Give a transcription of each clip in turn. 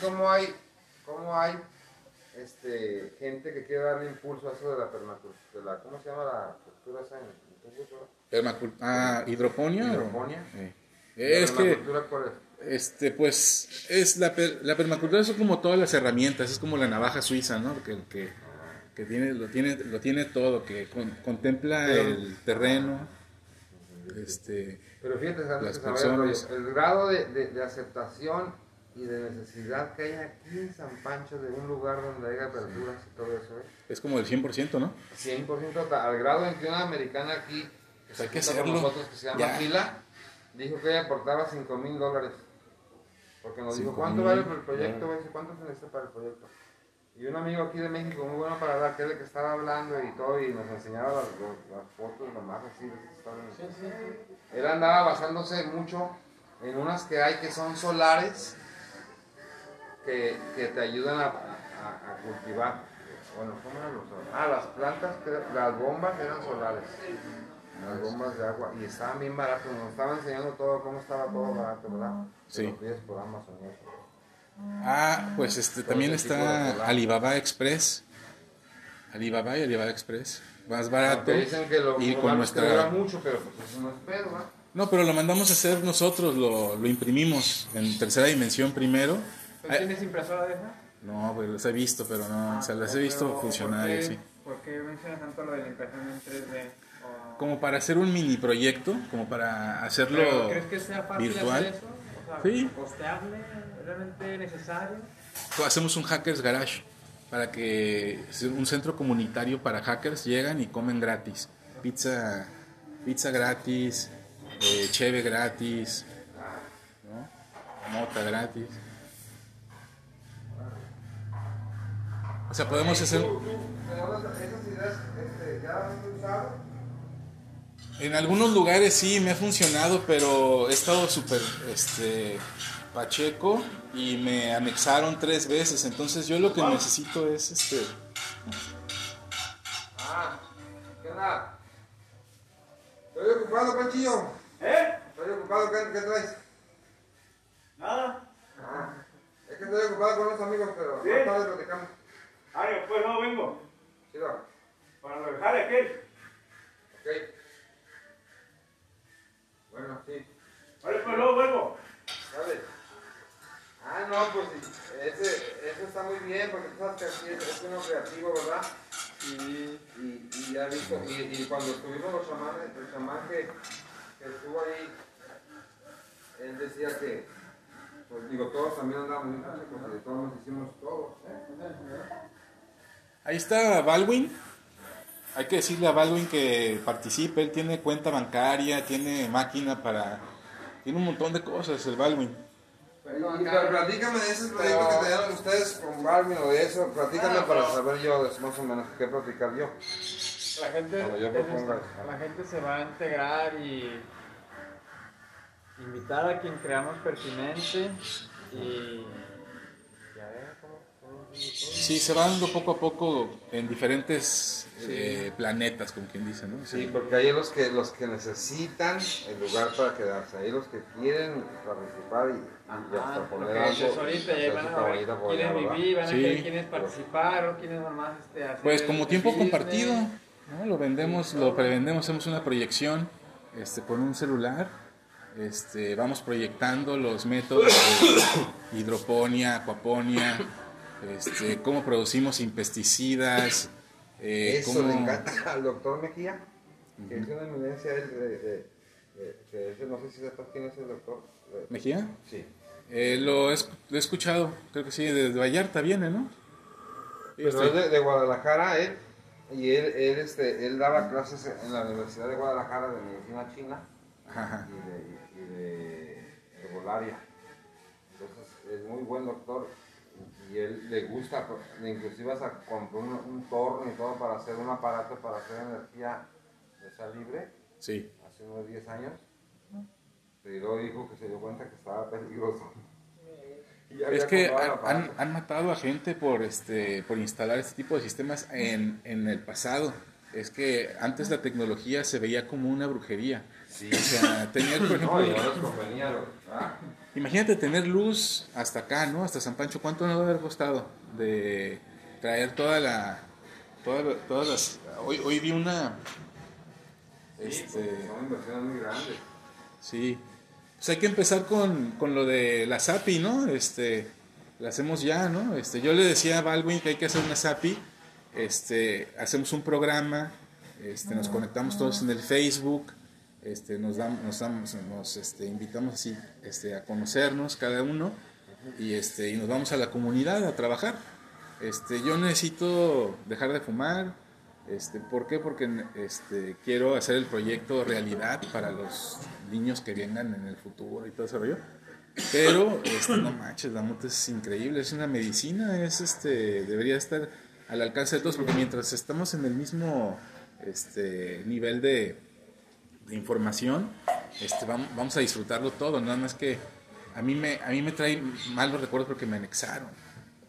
Cómo hay, cómo hay este, gente que quiere darle impulso a eso de la permacultura, ¿cómo se llama la cultura esa en, Permacul ah, hidroponía. Hidroponía. Eh. Es que, este, pues, es la, la permacultura son como todas las herramientas, es como la navaja suiza, ¿no? Que, que, que tiene, lo, tiene, lo tiene todo, que contempla el terreno, este, pero fíjate, las personas. el, grado de, de, de aceptación y de necesidad que hay aquí en San Pancho de un lugar donde haya verduras y todo eso. ¿eh? Es como el 100%, ¿no? 100% al grado en que una americana aquí, pues hay que hacerlo. nosotros, que se llama Fila, dijo que ella aportaba 5 mil dólares. Porque nos dijo, ¿cuánto vale el proyecto? ¿Cuánto se necesita para el proyecto? Y un amigo aquí de México, muy bueno para hablar, que es el que estaba hablando y todo, y nos enseñaba las, las fotos nomás así. Sí, sí, sí. Él andaba basándose mucho en unas que hay que son solares que, que te ayudan a, a, cultivar. Bueno, ¿cómo eran los? Ah, las plantas, las bombas eran solares. Las bombas de agua. Y estaban bien baratos. Nos estaban enseñando todo, cómo estaba todo barato, ¿verdad? Sí. Lo pides por Amazon y eso. Ah, pues este también está Alibaba Express. Alibaba y Alibaba Express. Más barato. Dicen que lo, y con nuestra... mucho, pero pues eso no es pedo, ¿verdad? No, pero lo mandamos a hacer nosotros, lo, lo imprimimos en tercera dimensión primero ¿Tienes impresora de esa? No, pues las he visto, pero no, o sea, las he visto funcionar y así. ¿Por qué mencionas tanto lo de la impresión en 3D? Como para hacer un mini proyecto, como para hacerlo ¿Crees que sea fácil virtual. Hacer eso? O sea, sí. ¿Costeable? ¿Realmente necesario? Hacemos un Hackers Garage para que un centro comunitario para hackers llegan y comen gratis. Pizza, pizza gratis, eh, cheve gratis, ¿no? mota gratis. O sea, podemos hacer... En algunos lugares sí me ha funcionado, pero he estado súper este, pacheco y me anexaron tres veces. Entonces yo lo que necesito es este. Ah, ¿qué onda? Estoy ocupado, Panchillo. ¿Eh? Estoy ocupado, ¿qué, qué traes? Nada. Ah, es que estoy ocupado con unos amigos, pero ¿Sí? más tarde platicamos. Ah, después no vengo. Sí, va. Para lo dejar aquel. Ok. Bueno, sí. Vale, pues luego vuelvo. Dale. Ah, no, pues ese, eso está muy bien, porque tú sabes que aquí es, es uno creativo, ¿verdad? Y, y, y ya visto, y, y cuando estuvimos los chamanes, el chamán que, que estuvo ahí, él decía que, pues digo, todos también porque todos nos hicimos todos. ¿eh? Ahí está Baldwin. Hay que decirle a Baldwin que participe. Él tiene cuenta bancaria, tiene máquina para. Tiene un montón de cosas, el Baldwin. Pero, pero platícame de ese proyecto que tenían ustedes con Baldwin o de eso. Platícame Ah, para saber yo más o menos qué platicar yo. La gente, yo es proponga. esto, la gente se va a integrar y invitar a quien creamos pertinente y ya ver cómo, cómo sigue todo. Sí, se va dando poco a poco en diferentes eh, planetas, como quien dice, ¿no? Sí, porque hay los que, los que necesitan el lugar para quedarse, hay los que quieren participar y, y hasta Ajá, poner algo. ahorita, ya van a ver por quiénes vivir, van a Sí. ver quiénes participar o quiénes nomás este, hacer Pues como el tiempo business. compartido, ¿no? Lo vendemos, lo prevendemos, hacemos una proyección este, con un celular. Este, vamos proyectando los métodos de hidroponía, acuaponia, este, cómo producimos sin pesticidas, eh, Eso cómo- le encanta al doctor Mejía, que es una eminencia, él, de, de- no sé si sepas quién es el doctor. Eh, ¿Mejía? Sí. Eh, lo, he, esc- lo he escuchado, creo que sí, desde Vallarta viene, ¿no? Pero Este, es de, de Guadalajara, él, y él, él, este, él daba clases en la Universidad de Guadalajara de Medicina China ajá. y de, y de herbolaria. Entonces es muy buen doctor y él le gusta, inclusive hasta compró un, un torno y todo para hacer un aparato para hacer energía de sal libre Sí. hace unos 10 años. Pero dijo que se dio cuenta que estaba peligroso. Y Es que han, han matado a gente por este por instalar este tipo de sistemas en, en el pasado. Es que antes la tecnología se veía como una brujería. Sí. O sea, tenías, por ejemplo, no les convenía, lo- ah, imagínate tener luz hasta acá, ¿no? Hasta San Pancho, ¿cuánto nos va a haber costado de traer toda la, toda- todas las, hoy, hoy vi una, este, Son inversiones muy grandes. Sí. Pues hay que empezar con, con lo de la SAPI, ¿no? Este, la hacemos ya, ¿no? Este, yo le decía a Baldwin que hay que hacer una SAPI. Este, hacemos un programa, este, nos conectamos todos en el Facebook, este, nos damos, nos, damos- nos, este, invitamos así, este, a conocernos cada uno y este, y nos vamos a la comunidad a trabajar. Este, yo necesito dejar de fumar. Este, ¿Por qué? Porque este, quiero hacer el proyecto realidad para los niños que vengan en el futuro y todo ese rollo. Pero, este, no manches, la mota es increíble, es una medicina, es este, debería estar al alcance de todos, porque mientras estamos en el mismo este, nivel de, de información, este, vamos, vamos a disfrutarlo todo, nada más que a mí me, a mí me trae malos recuerdos porque me anexaron.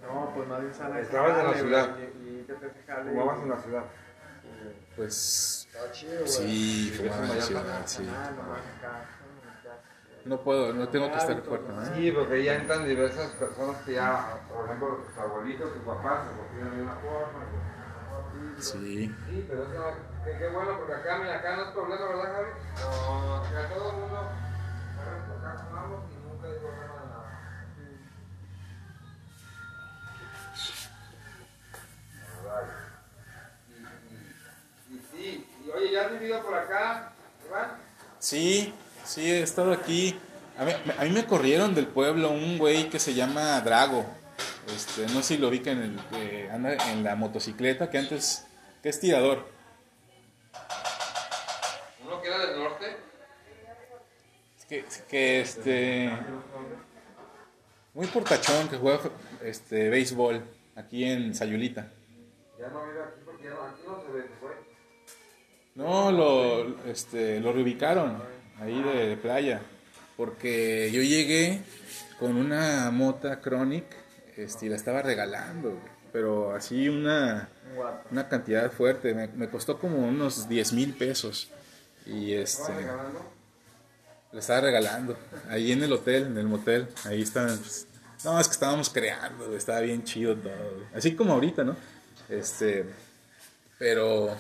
No, pues más bien sale. Estabas en la ciudad. Y, que te. Fumabas en la ciudad. Pues Está chido, sí, ¿Vives fumaba en la ciudad, sí. Ah. No puedo, no tengo que estar fuerte, ¿no? Sí, porque ya entran diversas personas que ya, por ejemplo, tus abuelitos, tus papás, se cocinan de una forma. de otra forma. Sí. Sí, pero eso, qué, qué bueno, porque acá, mira, acá no es problema, ¿verdad, Javi? No, acá todo el mundo, acá fumamos y nunca hay problema de nada. Y, y, y sí, y oye, ¿ya has vivido por acá, Iván? Sí, sí, he estado aquí. A mí, a mí me corrieron del pueblo un güey que se llama Drago. Este, no sé si lo ubican, el que anda en la motocicleta, que antes, que es tirador. Que, que este, muy portachón, que juega este, béisbol aquí en Sayulita. Ya no vive aquí porque ya no, aquí no se ve. No, lo, este, lo reubicaron ahí de, de playa. Porque yo llegué con una mota Chronic este, y la estaba regalando. Pero así una, una cantidad fuerte. Me, me costó como unos 10 mil pesos. Y este, ¿Estaba regalando? La estaba regalando. Ahí en el hotel, en el motel. Ahí estaban. pues, no, es que estábamos creando. Estaba bien chido todo. Así como ahorita, ¿no? Este, pero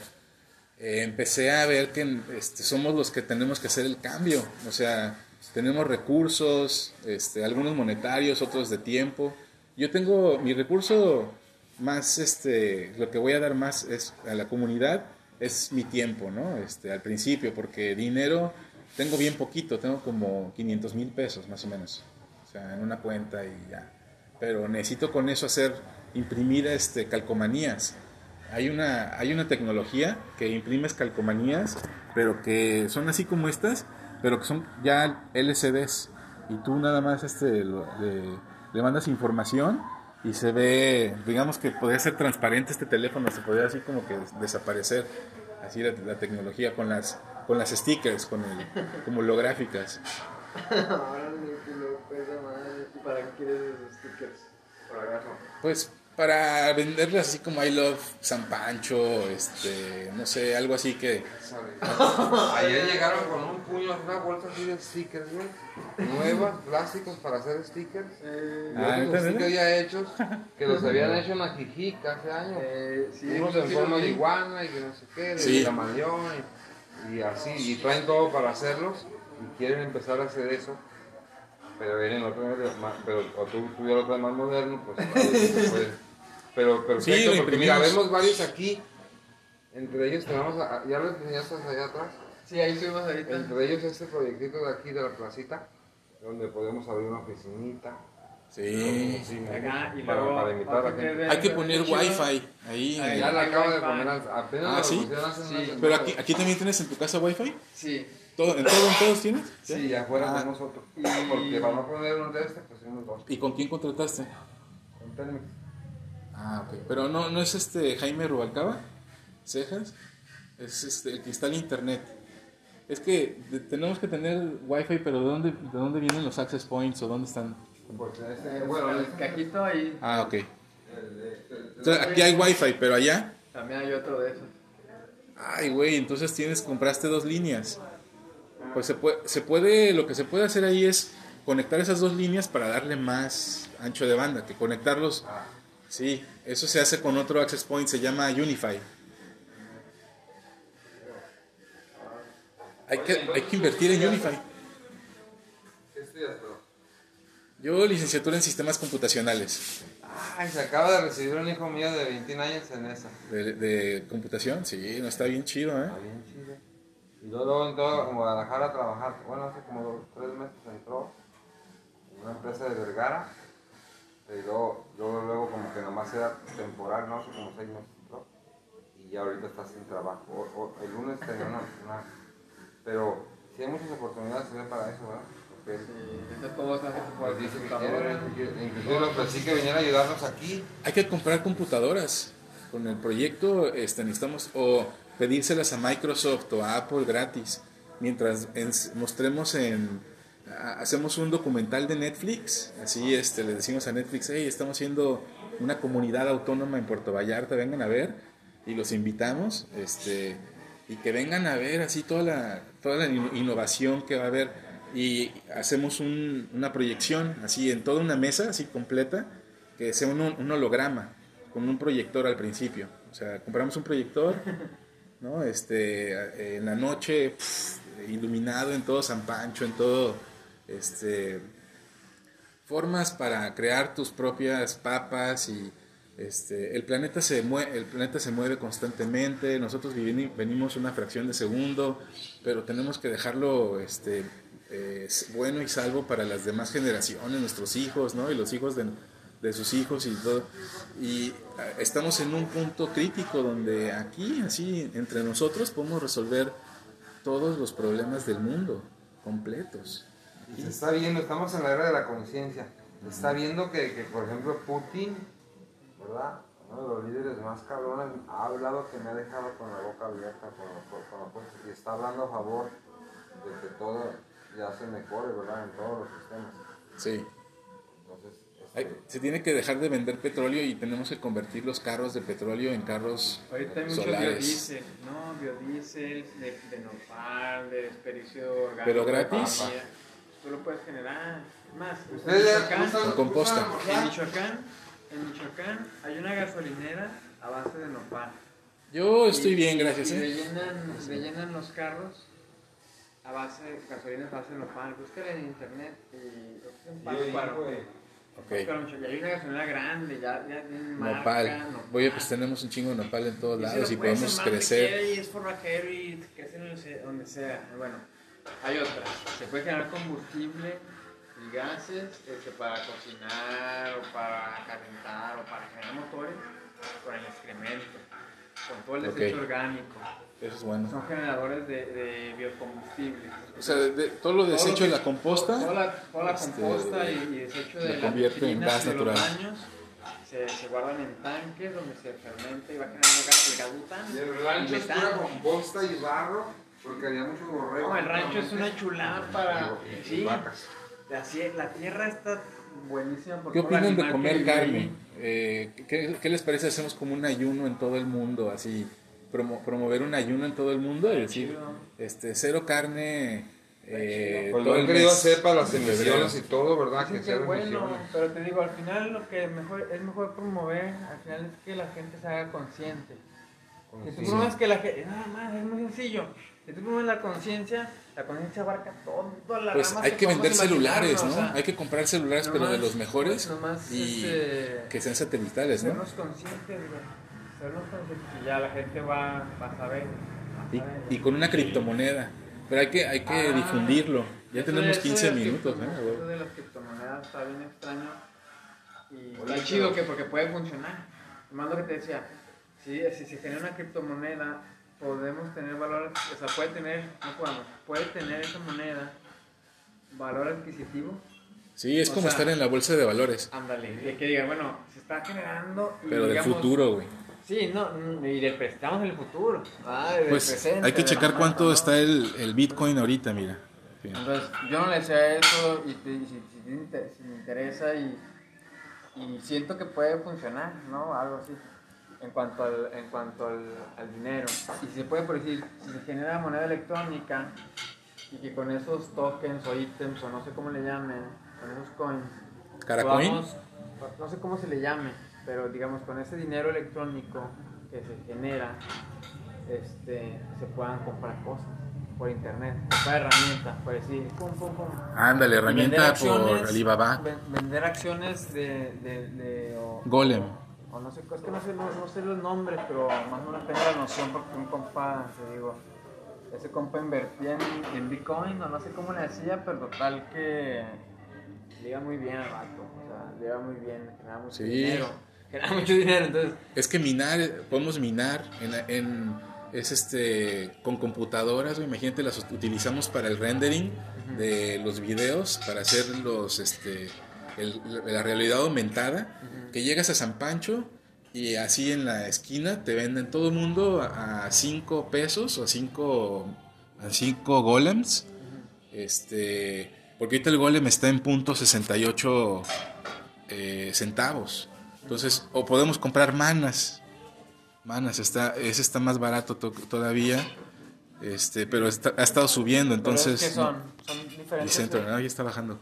eh, empecé a ver que este, somos los que tenemos que hacer el cambio. O sea, tenemos recursos, este, algunos monetarios, otros de tiempo. Yo tengo mi recurso más, este, lo que voy a dar más es a la comunidad es mi tiempo, ¿no? Este, al principio, porque dinero tengo bien poquito, tengo como 500 mil pesos más o menos, o sea, en una cuenta y ya. Pero necesito con eso hacer, imprimir este, calcomanías. Hay una, hay una tecnología que imprimes calcomanías, pero que son así como estas, pero que son ya LCDs. Y tú nada más este, lo- le, le mandas información y se ve, digamos que podría ser transparente este teléfono, se podría así como que des- desaparecer, así la, la tecnología con las, con las stickers, con el, como holográficas. Órale, qué loco esa madre. ¿Y para qué quieres esos stickers? Pues para venderlas así como I Love San Pancho, este, no sé, algo así que... Ayer llegaron con un puño, una bolsa así de stickers, güey. Nuevas, plásticos para hacer stickers. Eh, Ah, ¿neta, stickers ya hechos, que los habían hecho en Ajijic hace años. eh, sí, Unos sí, en forma de iguana y que no sé qué, de Sí. camaleón y, y así, y traen todo para hacerlos y quieren empezar a hacer eso. Pero vez, más- pero o tú, tú ya lo traes más moderno, pues ahí se puede. Pero perfecto, Sí, lo porque mira, imprimimos. vemos varios aquí. Entre ellos tenemos, a- ya los enseñaste allá atrás. Sí, ahí estuvimos ahorita. Entre ellos este proyectito de aquí de la placita, donde podemos abrir una oficinita. Sí. Sí, Acá, y para, luego, para invitar a la gente. Hay que poner wifi ahí. Ahí Ya la acabo de poner, apenas Ah, la ¿sí? Sí. Pero aquí, aquí también tienes en tu casa wifi. Sí. ¿Todo, ¿En todo, en todos tienes? Sí, y afuera Ah. tenemos otro. Y- Porque para no poner uno de este, pues tenemos dos. ¿Y con quién contrataste? Con Telmex. Ah, ok. Pero no, no es este Jaime Rubalcaba, Cejas. Es este, el que está en internet. Es que de- tenemos que tener wifi, pero ¿de dónde, ¿de dónde vienen los access points o dónde están? Pues este, Eh, bueno, el este- cajito ahí Ah, ok. Entonces, aquí hay wifi, pero allá. también hay otro de esos. Ay, güey, entonces tienes, compraste dos líneas. Pues se puede, se puede, lo que se puede hacer ahí es conectar esas dos líneas para darle más ancho de banda, que conectarlos. Ah, Sí, eso se hace con otro access point, se llama Unify. Hay que, hay que invertir en Unify. Yo licenciatura en sistemas computacionales. Ay, se acaba de recibir un hijo mío de 21 años en esa. De, de computación, sí, no está bien chido, ¿eh? Está bien chido. Y luego, entró en Guadalajara a trabajar. Bueno, hace como tres meses entró en una empresa de Vergara. Y luego, luego, luego como que nomás era temporal, no hace como seis meses entró. Y ya ahorita está sin trabajo. O- o- el lunes tenía una, una- Pero sí hay muchas oportunidades se ve para eso, ¿verdad? Hace por pues que inclusive viniera a ayudarnos aquí. Hay que comprar computadoras. Con el proyecto este, necesitamos o pedírselas a Microsoft o a Apple gratis. Mientras ens- mostremos en... ha- Hacemos un documental de Netflix, así este, le decimos a Netflix, hey, estamos haciendo una comunidad autónoma en Puerto Vallarta, vengan a ver, y los invitamos, este, y que vengan a ver así toda la, toda la in- innovación que va a haber, y hacemos un- una proyección, así en toda una mesa, así completa, que sea un, holograma con un proyector al principio. O sea, compramos un proyector, ¿no? Este, eh, en la noche, iluminado en todo San Pancho, en todo, este, formas para crear tus propias papas y este, el planeta se mueve, el planeta se mueve constantemente. Nosotros venimos una fracción de segundo, pero tenemos que dejarlo, este, eh, bueno y salvo para las demás generaciones, nuestros hijos, ¿no? Y los hijos de, de sus hijos y todo. Y ah, estamos en un punto crítico donde aquí, así, entre nosotros podemos resolver todos los problemas del mundo completos. Y se está viendo, estamos en la era de la conciencia. Se está viendo que, que, por ejemplo, Putin, ¿verdad? Uno de los líderes más cabrones ha hablado que me ha dejado con la boca abierta, con con puestos, y está hablando a favor de que todo ya se mejore, ¿verdad? En todos los sistemas. Sí. Entonces, este, se tiene que dejar de vender petróleo y tenemos que convertir los carros de petróleo en carros Ahorita hay mucho solares. biodiesel, ¿no? Biodiesel, de, de nopal, de desperdicio orgánico. ¿Pero gratis? Tú lo puedes generar. Más, ¿Ustedes ya Michoacán, usan- Con composta. usan en? Michoacán, en Michoacán hay una gasolinera a base de nopal. Yo estoy Y- bien, gracias. Y ¿eh? rellenan, rellenan los carros a base de gasolina a base de nopal. Búscala en internet y es un Yo pásparo. digo, güey, Ok. Pero y hay una gasolinera grande, ya, ya tiene marca, Nopal. Oye, pues tenemos un chingo de nopal en todos Y lados y podemos crecer. Y es forrajero y crece donde sea-. Bueno, hay otras. Se puede generar combustible y gases este, para cocinar o para calentar o para generar motores con el excremento, con todo el desecho orgánico. Eso es bueno. Son generadores de, de biocombustible. O sea, de, de- todo lo desecho de la composta. Toda la, toda la este, composta y, y desecho lo de las convierte en gas de los natural. baños se, se guardan en tanques donde se fermenta y va generando gas, el gas butano. Y el rancho y es pura composta y barro, porque había muchos borregos. No, el rancho es una chulada para. Y Sí, vacas. la, la tierra está buenísima. por ¿Qué todo opinan de que comer carne? Eh, ¿qué, qué les parece hacemos como un ayuno en todo el mundo? Así, promo- promover un ayuno en todo el mundo y decir, este, cero carne. eh, Pues todo lo el han querido mes hacer para las emisiones y todo, ¿verdad? Dicen que es bueno, emisiones. pero te digo, al final lo que mejor, es mejor promover, al final es que la gente se haga consciente. Si tú promueves que la gente, nada más, es muy sencillo. Si tú promueves la conciencia, la conciencia abarca toda la Pues hay que vender celulares, ¿no? o sea, hay que comprar celulares, pero de los mejores nomás, y este, que sean satelitales, ¿no? Sernos conscientes, güey. Conscientes y ya la gente va, va a saber. va a Y, saber. y con una criptomoneda. Pero hay que, hay que Ah, difundirlo. Ya tenemos de- 15 eso de las minutos, ¿eh? Eso de las criptomonedas está bien extraño. Y está chido que porque puede funcionar. Más lo que te decía, si, si se genera una criptomoneda, podemos tener valor, o sea, puede tener, no podemos, puede tener esa moneda valor adquisitivo. Sí, es O como sea, estar en la bolsa de valores. Ándale, de que digan, bueno, se está generando. y Pero del digamos- futuro, güey. Sí, no, mm, y del, pre- estamos en el futuro. Ah, Pues presente, hay que checar cuánto ¿no? está el, el Bitcoin ahorita, mira. Fíjate. Entonces, yo no le sé eso y, te- y si, si me interesa y, y siento que puede funcionar, ¿no? Algo así. En cuanto al, en cuanto al, al dinero. Y si se puede, por decir, si se genera moneda electrónica y que con esos tokens o ítems o no sé cómo le llamen, con esos coins, ¿Caracoin? podamos- no sé cómo se le llame, pero digamos con ese dinero electrónico que se genera, este, se puedan comprar cosas por internet, comprar herramientas, por decir, pum, pum, pum. Ándale, herramienta por Alibaba. ven- Vender acciones de, de, de- o, Golem. o no sé, es que no sé, no, no sé los nombres, pero más o menos tengo la noción porque un compa, te digo, ese compa invertía en, en Bitcoin, o no sé cómo le hacía, pero total que le iba muy bien al rato, o sea, le iba muy bien, generaba mucho Sí. dinero, generaba mucho dinero, entonces, Es que minar, podemos minar en, en- es este con computadoras, imagínate las ut- utilizamos para el rendering de los videos, para hacer los este el- la realidad aumentada, que llegas a San Pancho y así en la esquina te venden todo el mundo a 5 pesos o a 5 a cinco golems. Este, porque ahorita el golem está en punto 68 eh, centavos. Entonces, o podemos comprar manas. Manas, está, ese está más barato to- todavía. Este, pero está- ha estado subiendo, entonces. ¿qué son? Son diferentes. ¿no? ya está bajando.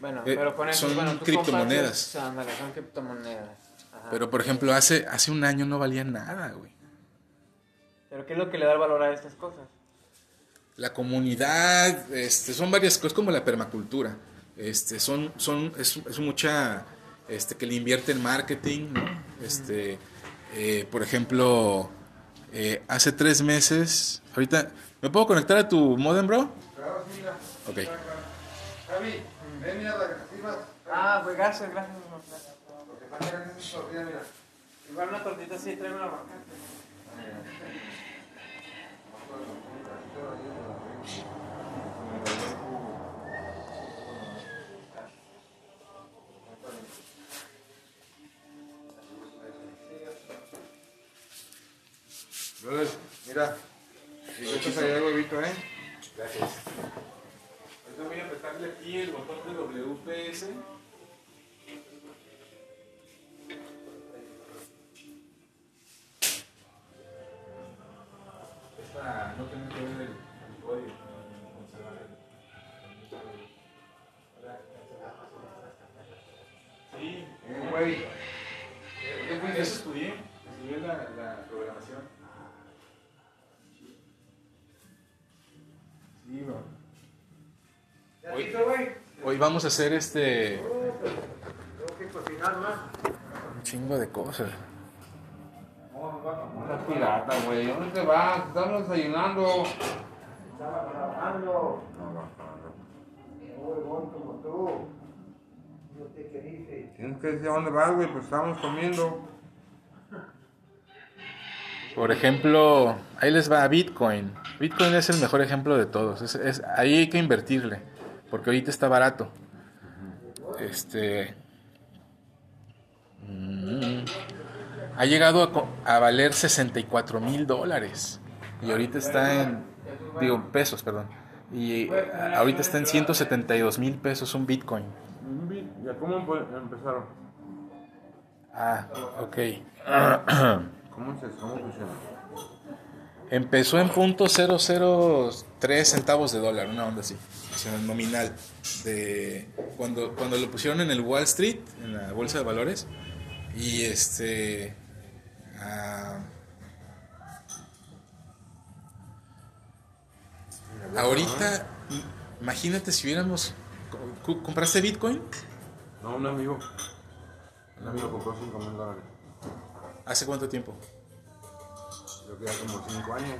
Bueno, Eh, pero con eso, son bueno, criptomonedas. compras, ándale, son criptomonedas. Ajá. Pero por ejemplo, hace, hace un año no valía nada, güey. Pero ¿qué es lo que le da el valor a estas cosas? La comunidad, este, son varias cosas, como la permacultura. Este, son, son, es, es mucha, este, que le invierte en marketing, ¿no? Este, eh, por ejemplo, eh, hace tres meses, ahorita, ¿me puedo conectar a tu modem, bro? Claro, sí, mira. Ok. Javi, ven, mira las que sirvas. Ah, pues gracias, gracias. Lo que llegando es tortilla, mira. Igual una tortita así, tráeme una vaca. Entonces, mira, si gustas allá el huevito, ¿eh? Gracias. Ahorita voy a apretarle aquí el botón de WPS. Es para no tener que ver el, el código, conservar el, Sí, huevito. eso estudié, estudié la, la programación. Sí, bro. Hoy vamos a hacer este Tengo que cocinar más. un chingo de cosas. Una pirata, güey. ¿Dónde te vas? Estamos desayunando. Estaba trabajando. No, como tú. No sé qué dice. Tienes que decir a dónde vas, güey. Pues estamos comiendo. Por ejemplo, ahí les va Bitcoin. Bitcoin es el mejor ejemplo de todos. Es, es- ahí hay que invertirle, porque ahorita está barato. Este mm, ha llegado a, a valer 64 mil dólares y ahorita está en digo pesos, perdón. Y ahorita está en 172 mil pesos un Bitcoin. ¿Ya cómo empezaron? Ah, ok. ¿Cómo se cómo funciona? Empezó en punto 003 centavos de dólar, una onda así, o sea, nominal. De cuando, cuando lo pusieron en el Wall Street, en la bolsa de valores, y este. ah, ahorita, imagínate si hubiéramos. co- ¿Compraste Bitcoin? No, un amigo. Un amigo compró 5 mil dólares. ¿Hace cuánto tiempo? Yo que ya como 5 años.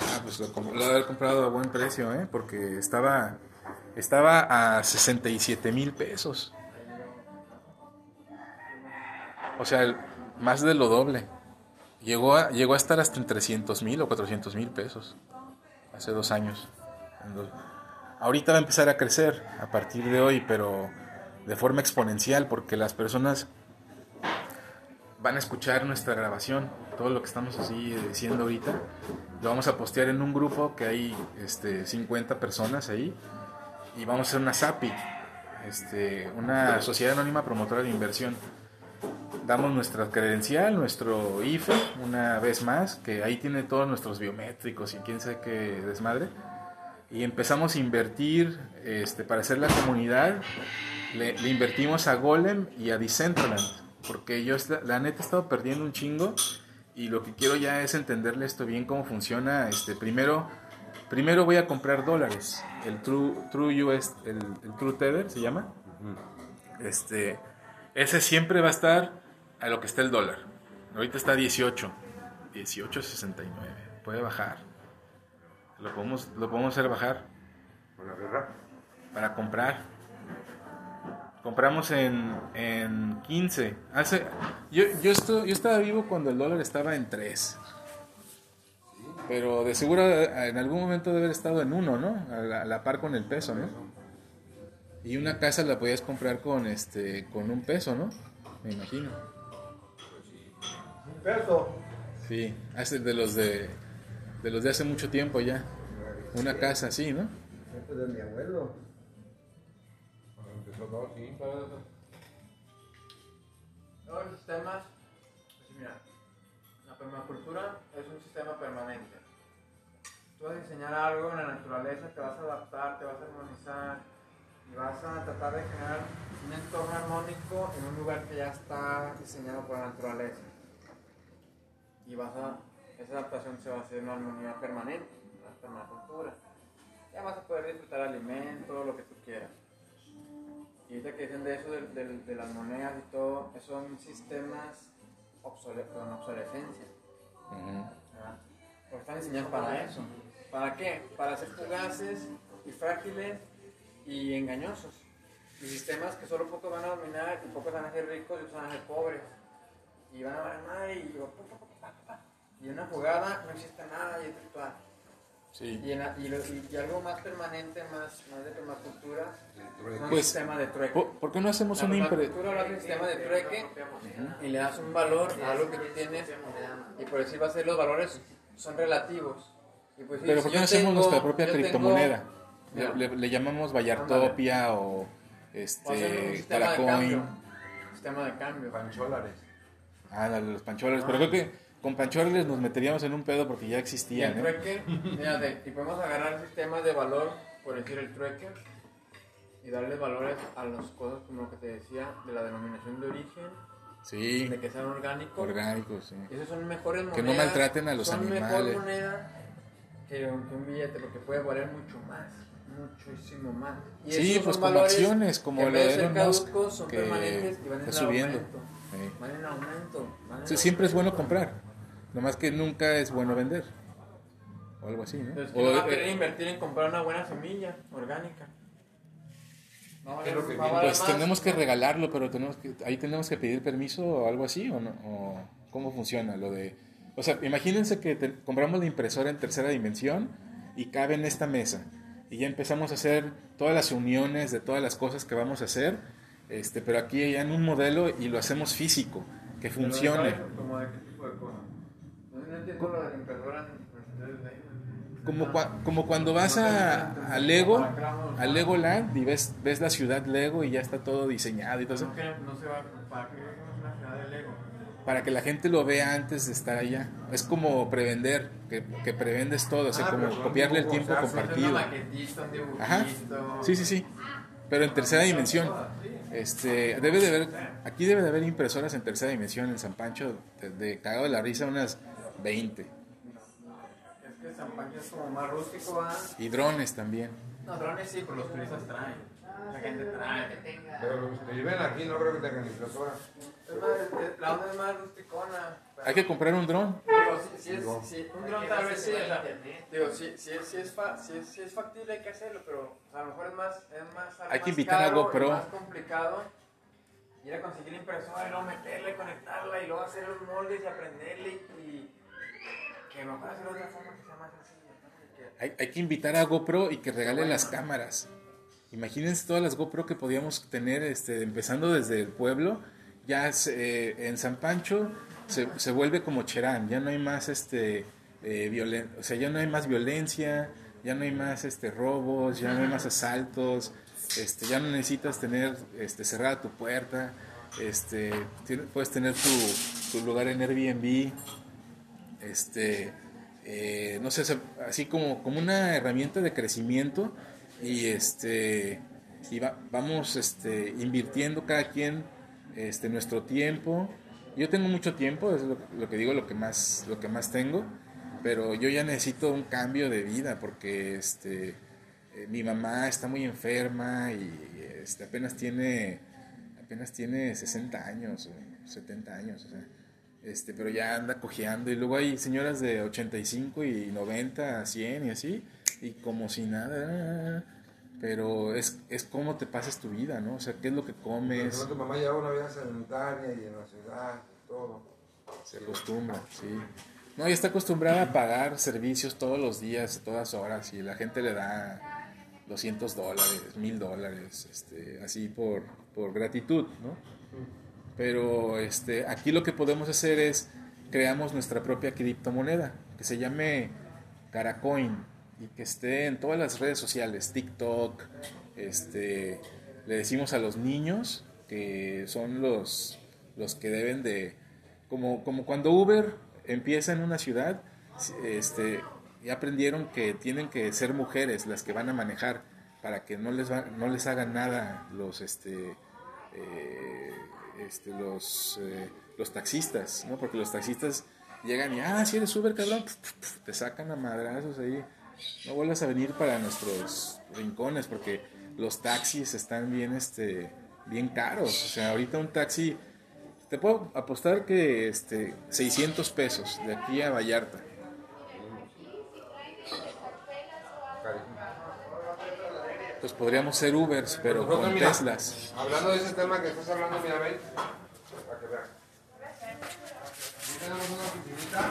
Ah, pues lo, lo haber comprado a buen precio, ¿eh? Porque estaba, estaba a 67 mil pesos. O sea, más de lo doble. Llegó a, llegó a estar hasta en 300 mil o 400 mil pesos. Hace dos años. Ahorita va a empezar a crecer a partir de hoy, pero de forma exponencial, porque las personas van a escuchar nuestra grabación, todo lo que estamos así eh, diciendo ahorita, lo vamos a postear en un grupo que hay este, 50 personas ahí y vamos a hacer una SAPI, este, una sociedad anónima promotora de inversión. Damos nuestra credencial, nuestro IFE, una vez más, que ahí tiene todos nuestros biométricos y quién sabe qué desmadre. y empezamos a invertir este, para hacer la comunidad. Le, le invertimos a Golem y a Decentraland, porque yo la neta he estado perdiendo un chingo y lo que quiero ya es entenderle esto bien cómo funciona. Este, primero, primero voy a comprar dólares, el True, True US, el, el True Tether se llama. Este, ese siempre va a estar a lo que está el dólar. Ahorita está 18, 18.69. Puede bajar. Lo podemos, lo podemos hacer bajar Con la guerra. para comprar. Compramos en, en 15. Hace, yo, yo, esto- yo estaba vivo cuando el dólar estaba en 3. Pero de seguro eh, en algún momento debe haber estado en 1, ¿no? A la, a la par con el peso, ¿no? Y una casa la podías comprar con este con un peso, ¿no? Me imagino. Un peso. Sí, hace de los de de los de hace mucho tiempo ya. Una casa así, ¿no? De mi abuelo. Empezó todo, sí. Los sistemas, pues mira, la permacultura es un sistema permanente. Tú vas a diseñar algo en la naturaleza, te vas a adaptar, te vas a armonizar y vas a tratar de generar un entorno armónico en un lugar que ya está diseñado por la naturaleza. Y vas a, esa adaptación se va a hacer en una armonía permanente, la permacultura. Ya vas a poder disfrutar alimento, lo que tú quieras. Y ahorita que dicen de eso, de, de- de las monedas y todo, son sistemas obsole- con obsolescencia. ¿verdad? Porque están diseñados para eso. ¿Para qué? Para ser fugaces y frágiles y engañosos. Y sistemas que solo pocos van a dominar y pocos van a ser ricos y otros van a ser pobres. Y van a madre y, y una jugada no existe nada y es virtual. Sí. Y, en la- y lo- y- y algo más permanente, más, más de permacultura, son Pues, sistemas de trueque. ¿Por, por qué no hacemos La un permacultura lo hace un sistema de trueque y le das un valor a algo que tú tienes y por decir va a ser los valores son relativos. Y decir, Pero si ¿por qué no hacemos tengo- nuestra propia yo tengo- criptomoneda? Le, le- le llamamos Vallartopia o un este sistema cambio. Sistema de cambio. Pancholares. Ah, la de los pancholes. Pero creo que con pancholes nos meteríamos en un pedo porque ya Y el ¿eh? trueque, fíjate, y podemos agarrar sistemas de valor, por decir el trueque, y darle valores a las cosas como lo que te decía, de la denominación de origen, Sí, de que sean orgánicos. orgánicos, sí. Esas son mejores monedas. Que no maltraten a los son animales. mejor moneda que un, que un billete, porque puede valer mucho más. Muchísimo más. Y Sí, esos pues son como acciones, como lo de Elon Musk, son que permanentes y van en subiendo. aumento. Sí. Van en aumento. van en Sí, siempre es bueno aumento. comprar. Nomás que nunca es bueno vender. O algo así, ¿no? Entonces, O, ¿quién va a eh, querer invertir en comprar una buena semilla orgánica? No, Es lo que Pues más. tenemos que regalarlo, pero tenemos que, ahí tenemos que pedir permiso o algo así, o no, o cómo funciona lo de, o sea, imagínense que te- compramos la impresora en tercera dimensión y cabe en esta mesa y ya empezamos a hacer todas las uniones de todas las cosas que vamos a hacer, este, pero aquí ya en un modelo y lo hacemos físico, que funcione. ¿sabes ¿Como de qué tipo de cosas? No, no entiendo lo de la impresora en 3D. Como, cua- como cuando vas a, a Lego, a Legoland y ves, ves la ciudad Lego y ya está todo diseñado y todo eso. No, se va, ¿Para qué una ciudad de Lego? para que la gente lo vea antes de estar allá. Es como prevender, que, que prevendes todo, o sea, Ah, como copiarle el tiempo o sea, hacer compartido. Un. Ajá. Sí, sí, sí. Pero en tercera dimensión. Este, debe de haber, aquí debe de haber impresoras en tercera dimensión en San Pancho, de, de cagado de la risa, unas 20. Es que San Pancho es como más rústico, ¿va? Y drones también. No, drones sí, pero los turistas traen. La gente trae. Pero los que viven aquí no creo que tengan impresora. La onda es más rusticona. Hay que comprar un dron. Digo, si, si es, si un dron tal vez sí, digo, si, si, es, si, es fa- si, es, si es factible hay que hacerlo, pero a lo mejor es más, es más, algo Hay que más invitar a caro, GoPro. es más complicado ir a conseguir impresora y luego meterla y conectarla y luego hacer los moldes y aprenderle y, y que mejor hacerlo de otra forma que sea más sencilla. ¿no? Y que- Hay, hay que invitar a GoPro y que regale las cámaras. Imagínense todas las GoPro que podíamos tener, este, empezando desde el pueblo. Ya se- eh, en San Pancho se, se vuelve como Cherán, ya no hay más este, eh, violen- o sea, ya no hay más violencia, ya no hay más este, robos, ya no hay más asaltos, este, ya no necesitas tener este, cerrada tu puerta, este, puedes tener tu, tu lugar en Airbnb, este, eh, no sé, así como, como una herramienta de crecimiento y este y vamos este, invirtiendo cada quien este, nuestro tiempo. Yo tengo mucho tiempo, es lo, que digo, lo que más, lo que más tengo, pero yo ya necesito un cambio de vida porque este, eh, mi mamá está muy enferma y este, apenas tiene apenas tiene 60 años o 70 años, este, pero ya anda cojeando y luego hay señoras de 85 y 90, 100 y así y como si nada pero es, es cómo te pasas tu vida, ¿no? O sea, qué es lo que comes. Pero tu mamá lleva una vida sedentaria y en la ciudad y todo. Se acostumbra, sí. No, y está acostumbrada a pagar servicios todos los días, todas horas, y la gente le da 200 dólares, 1000 dólares, este, así por, por gratitud, ¿no? Pero este, aquí lo que podemos hacer es creamos nuestra propia criptomoneda, que se llame Caracoin y que esté en todas las redes sociales, TikTok, este, le decimos a los niños que son los, los que deben de, como, como cuando Uber empieza en una ciudad, este, ya aprendieron que tienen que ser mujeres las que van a manejar para que no les, va, no les hagan nada los, este, eh, este, los, eh, los taxistas, ¿no? porque los taxistas llegan y, ah, si eres Uber, cabrón, te sacan a madrazos ahí no vuelvas a venir para nuestros rincones porque los taxis están bien, este, bien caros. O sea, ahorita un taxi, te puedo apostar que este, 600 pesos de aquí a Vallarta. Pues podríamos ser Ubers, pero con Teslas. Hablando de ese tema que estás hablando, mira, ven, para que vean. tenemos una oficinita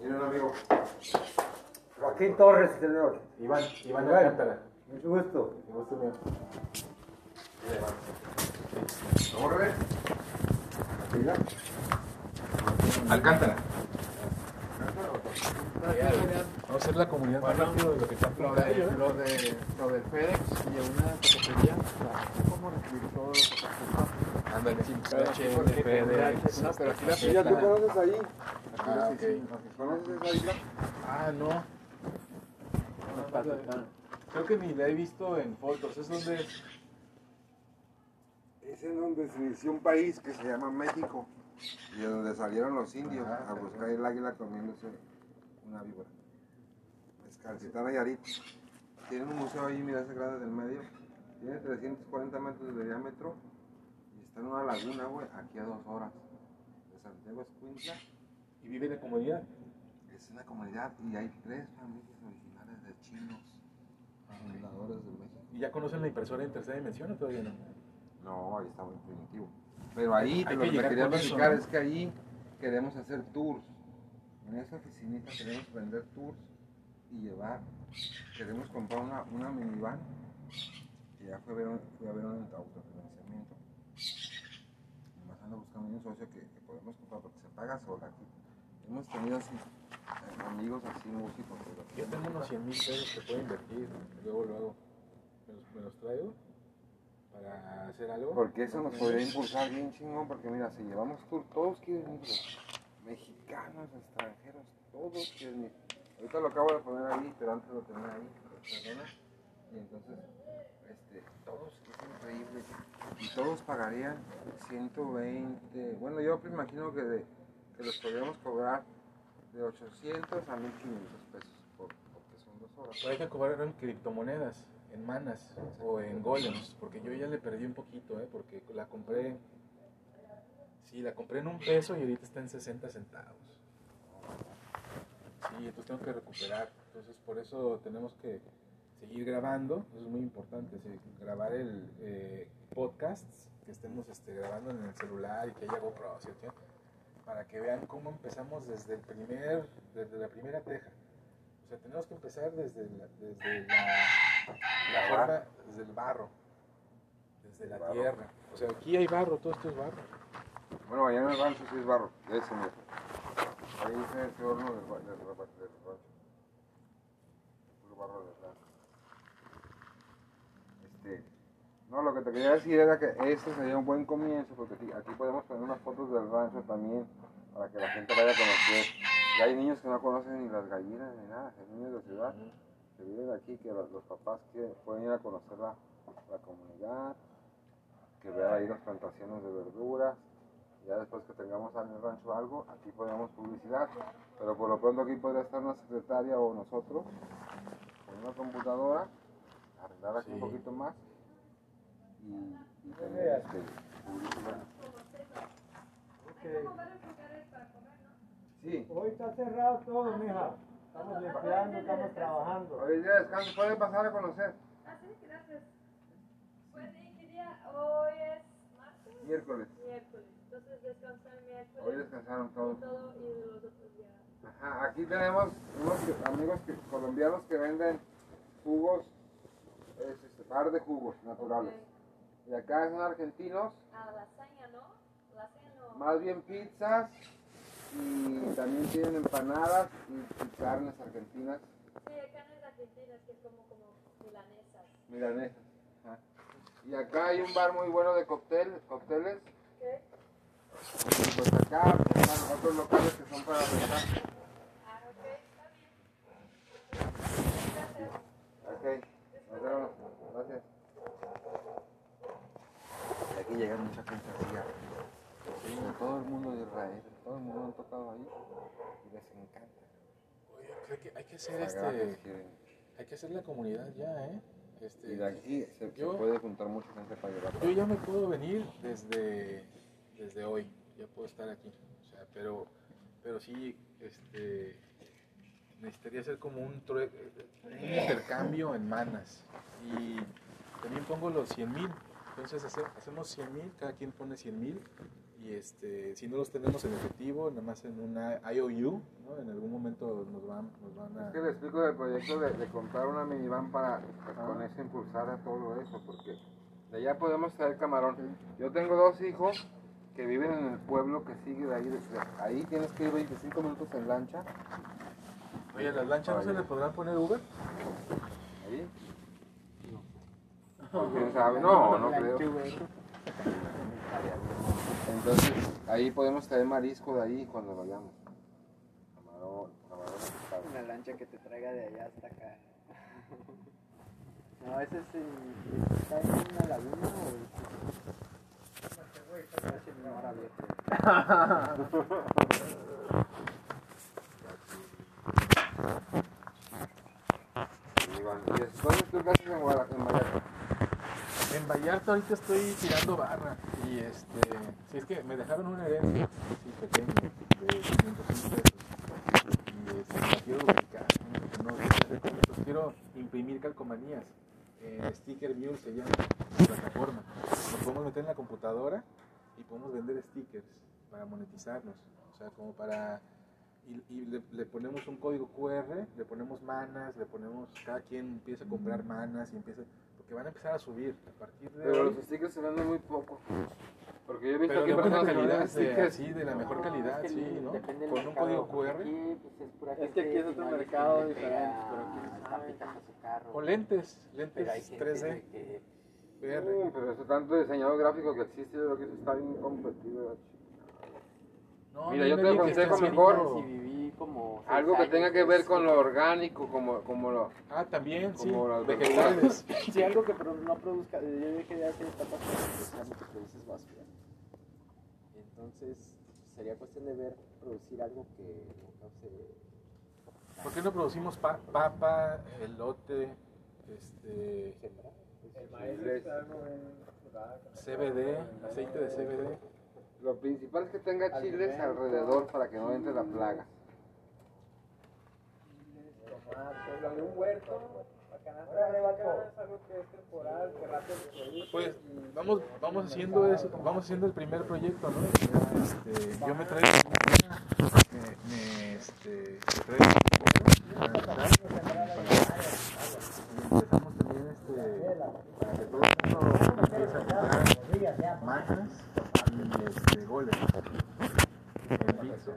Miren amigo. Joaquín Torres, señor. Iván, Iván Alcántara. Mucho gusto. Mucho gusto mío. Alcántara. Vamos a ser la comunidad más rápido de lo que está lo de, lo de, lo de FedEx y una cafetería, ¿cómo recibir todo lo que está Ándale, sí, FedEx. No, pero aquí la ¿Ya tú conoces ahí? Ah. ¿Conoces esa isla? Ah, no. Creo que ni la he visto en fotos. ¿Es donde es? Es en donde se inició un país que se llama México y de donde salieron los indios a buscar el águila comiéndose una víbora. Escalcitana Yarit. Tiene un museo ahí, mira ese grande del medio. Tiene 340 metros de diámetro y está en una laguna, güey, aquí a dos horas. De Santiago Escuintla. ¿Y vive en la comunidad? Es una comunidad y hay tres familias originales de chinos, fundadores de México. ¿Y ya conocen la impresora en tercera dimensión o todavía no? No, ahí está muy primitivo. Pero ahí, lo que quería platicar es que ahí queremos hacer tours. En esa oficinita queremos vender tours y llevar. Queremos comprar una, una minivan. Y ya fui a ver un, fui a ver un autofinanciamiento. Nomás ando buscando un socio que, que, podemos comprar porque se paga sola aquí. Hemos tenido así amigos así músicos. Yo tengo unos 100 mil pesos que puedo invertir. Luego, luego. ¿Me los, me los traigo? para hacer algo. Porque eso nos podría impulsar bien chingón, porque mira, si llevamos tour, todos quieren ir, mexicanos, extranjeros, todos quieren ir. Ahorita lo acabo de poner ahí, pero antes lo tenía ahí, y entonces, este, todos, es increíble, y todos pagarían 120, bueno, yo me imagino que, de, que los podríamos cobrar de 800 a 1500 pesos, por, porque son dos horas. hay que cobrar en criptomonedas en manas o en golems, porque yo ya le perdí un poquito, ¿eh? porque la compré, sí, la compré en un peso y ahorita está en 60 centavos. Sí, entonces tengo que recuperar, entonces por eso tenemos que seguir grabando, eso es muy importante, grabar el eh, podcast, que estemos este, grabando en el celular y que haya GoPro, para que vean cómo empezamos desde el primer, desde la primera teja. O sea, tenemos que empezar desde la, desde la la forma desde el barro, desde la tierra. O sea, aquí hay barro, todo esto es barro. Bueno, allá en el rancho sí es barro, ese mismo. Ahí es ese horno del, del, del rancho. No, lo que te quería decir era que este sería un buen comienzo, porque aquí, aquí podemos poner unas fotos del rancho también, para que la gente vaya a conocer. Y hay niños que no conocen ni las gallinas ni nada, hay niños de ciudad que viven aquí, que los, los papás que pueden ir a conocer la, la comunidad, que vean ahí las plantaciones de verduras. Ya después que tengamos en el rancho algo, aquí ponemos publicidad. Pero por lo pronto aquí podría estar una secretaria o nosotros con una computadora, arreglar aquí un poquito más y, y tener este, publicidad. Sí. Hoy está cerrado todo, mija. Estamos limpiando, estamos trabajando. Hoy día de descanso, pueden pasar a conocer. Ah, sí, gracias. ¿y qué día? Hoy es martes. Miércoles. Miércoles. Entonces descansan miércoles. Hoy descansaron y todos. todo y los otros días. Ajá, aquí tenemos unos amigos que- colombianos que venden jugos, es este, bar de jugos naturales. Y acá son argentinos, Ah, lasaña, ¿no? Lasaña no. más bien pizzas y también tienen empanadas y, y carnes argentinas Sí, carnes argentinas que es como, como milanesas. milanesas. Ajá. Y acá hay un bar muy bueno de cóctel, cócteles. ¿Qué? Y pues acá están otros locales que son para rentar. Ah, ok, está bien. Gracias. Ok, nos vemos. Gracias. Y llega mucha gente así a- de todo el mundo de Israel, todo el mundo han tocado ahí y les encanta. Oye, creo que hay que hacer este, hay que hacer la comunidad ya, ¿eh? Este, Y de aquí se, se yo- puede juntar mucha gente para llevar. Yo ya me puedo venir desde, desde hoy, ya puedo estar aquí. O sea, pero, pero sí, este, necesitaría hacer como un, un intercambio en manas. Y también pongo los 100 mil. Entonces hace- hacemos 100 mil, cada quien pone 100 mil. Y este, si no los tenemos en efectivo, nada más en una IOU, ¿no? en algún momento nos van, nos van a... Es que le explico del proyecto de, de comprar una minivan para pues, con eso impulsar a todo eso, porque de allá podemos traer camarón. Yo tengo dos hijos que viven en el pueblo que sigue de ahí. de- de- ahí tienes que ir 25 minutos en lancha. Oye, ¿las lanchas no se le podrán poner Uber? Ahí. ¿Quién sabe? No, no creo. Entonces, ahí podemos traer marisco de ahí cuando vayamos. Camarón, camarón. Una lancha que te traiga de allá hasta acá. No, ese es en, está en una laguna o después tú qué haces en Guadalajara? En Vallarta? Ahorita estoy tirando barra y este, si es que me dejaron una herencia así pequeña de 500 mil pesos y este, la quiero ubicar, no, no quiero imprimir calcomanías, en Sticker Mule se llama la plataforma, nos podemos meter en la computadora y podemos vender stickers para monetizarnos, o sea como para y, y le, le ponemos un código QR, le ponemos manas, le ponemos, cada quien empieza a comprar manas y empieza, porque van a empezar a subir a partir de Pero hoy. los stickers se venden muy poco. Porque yo he visto Pero que de buena personas calidad, de, stickers. sí, de la mejor calidad, Es que sí, ¿no? Con un código QR. Aquí, pues, es pura Es que aquí es otro no mercado diferente, pero carro. O lentes, Pero hay lentes gente 3D, que- VR. Mm, pero eso tanto diseñador gráfico que existe, yo creo que eso está bien competido. No, Mira, no yo te aconsejo mejor- como Algo que tenga que ver con lo orgánico, como, como lo... Ah, también, sí, Como las vegetales. Si algo que no produzca, yo dije etapas que que produces basura. Entonces, sería cuestión de ver, producir algo que no cause ¿Por qué no producimos pa- papa, elote, este, sembrar. chiles. CBD, aceite de CBD? Lo principal es que tenga chiles alrededor para que no entre la plaga. Tomate, lo de un huerto, la canasta básica es algo que es temporal, que rápido se produce. Pues vamos, vamos haciendo eso, vamos haciendo el primer proyecto, ¿no? Este, yo me traigo me, me, este, me traigo y empezamos también este, para que todo el mundo empiece a comprar matas y este, goles en Bitso.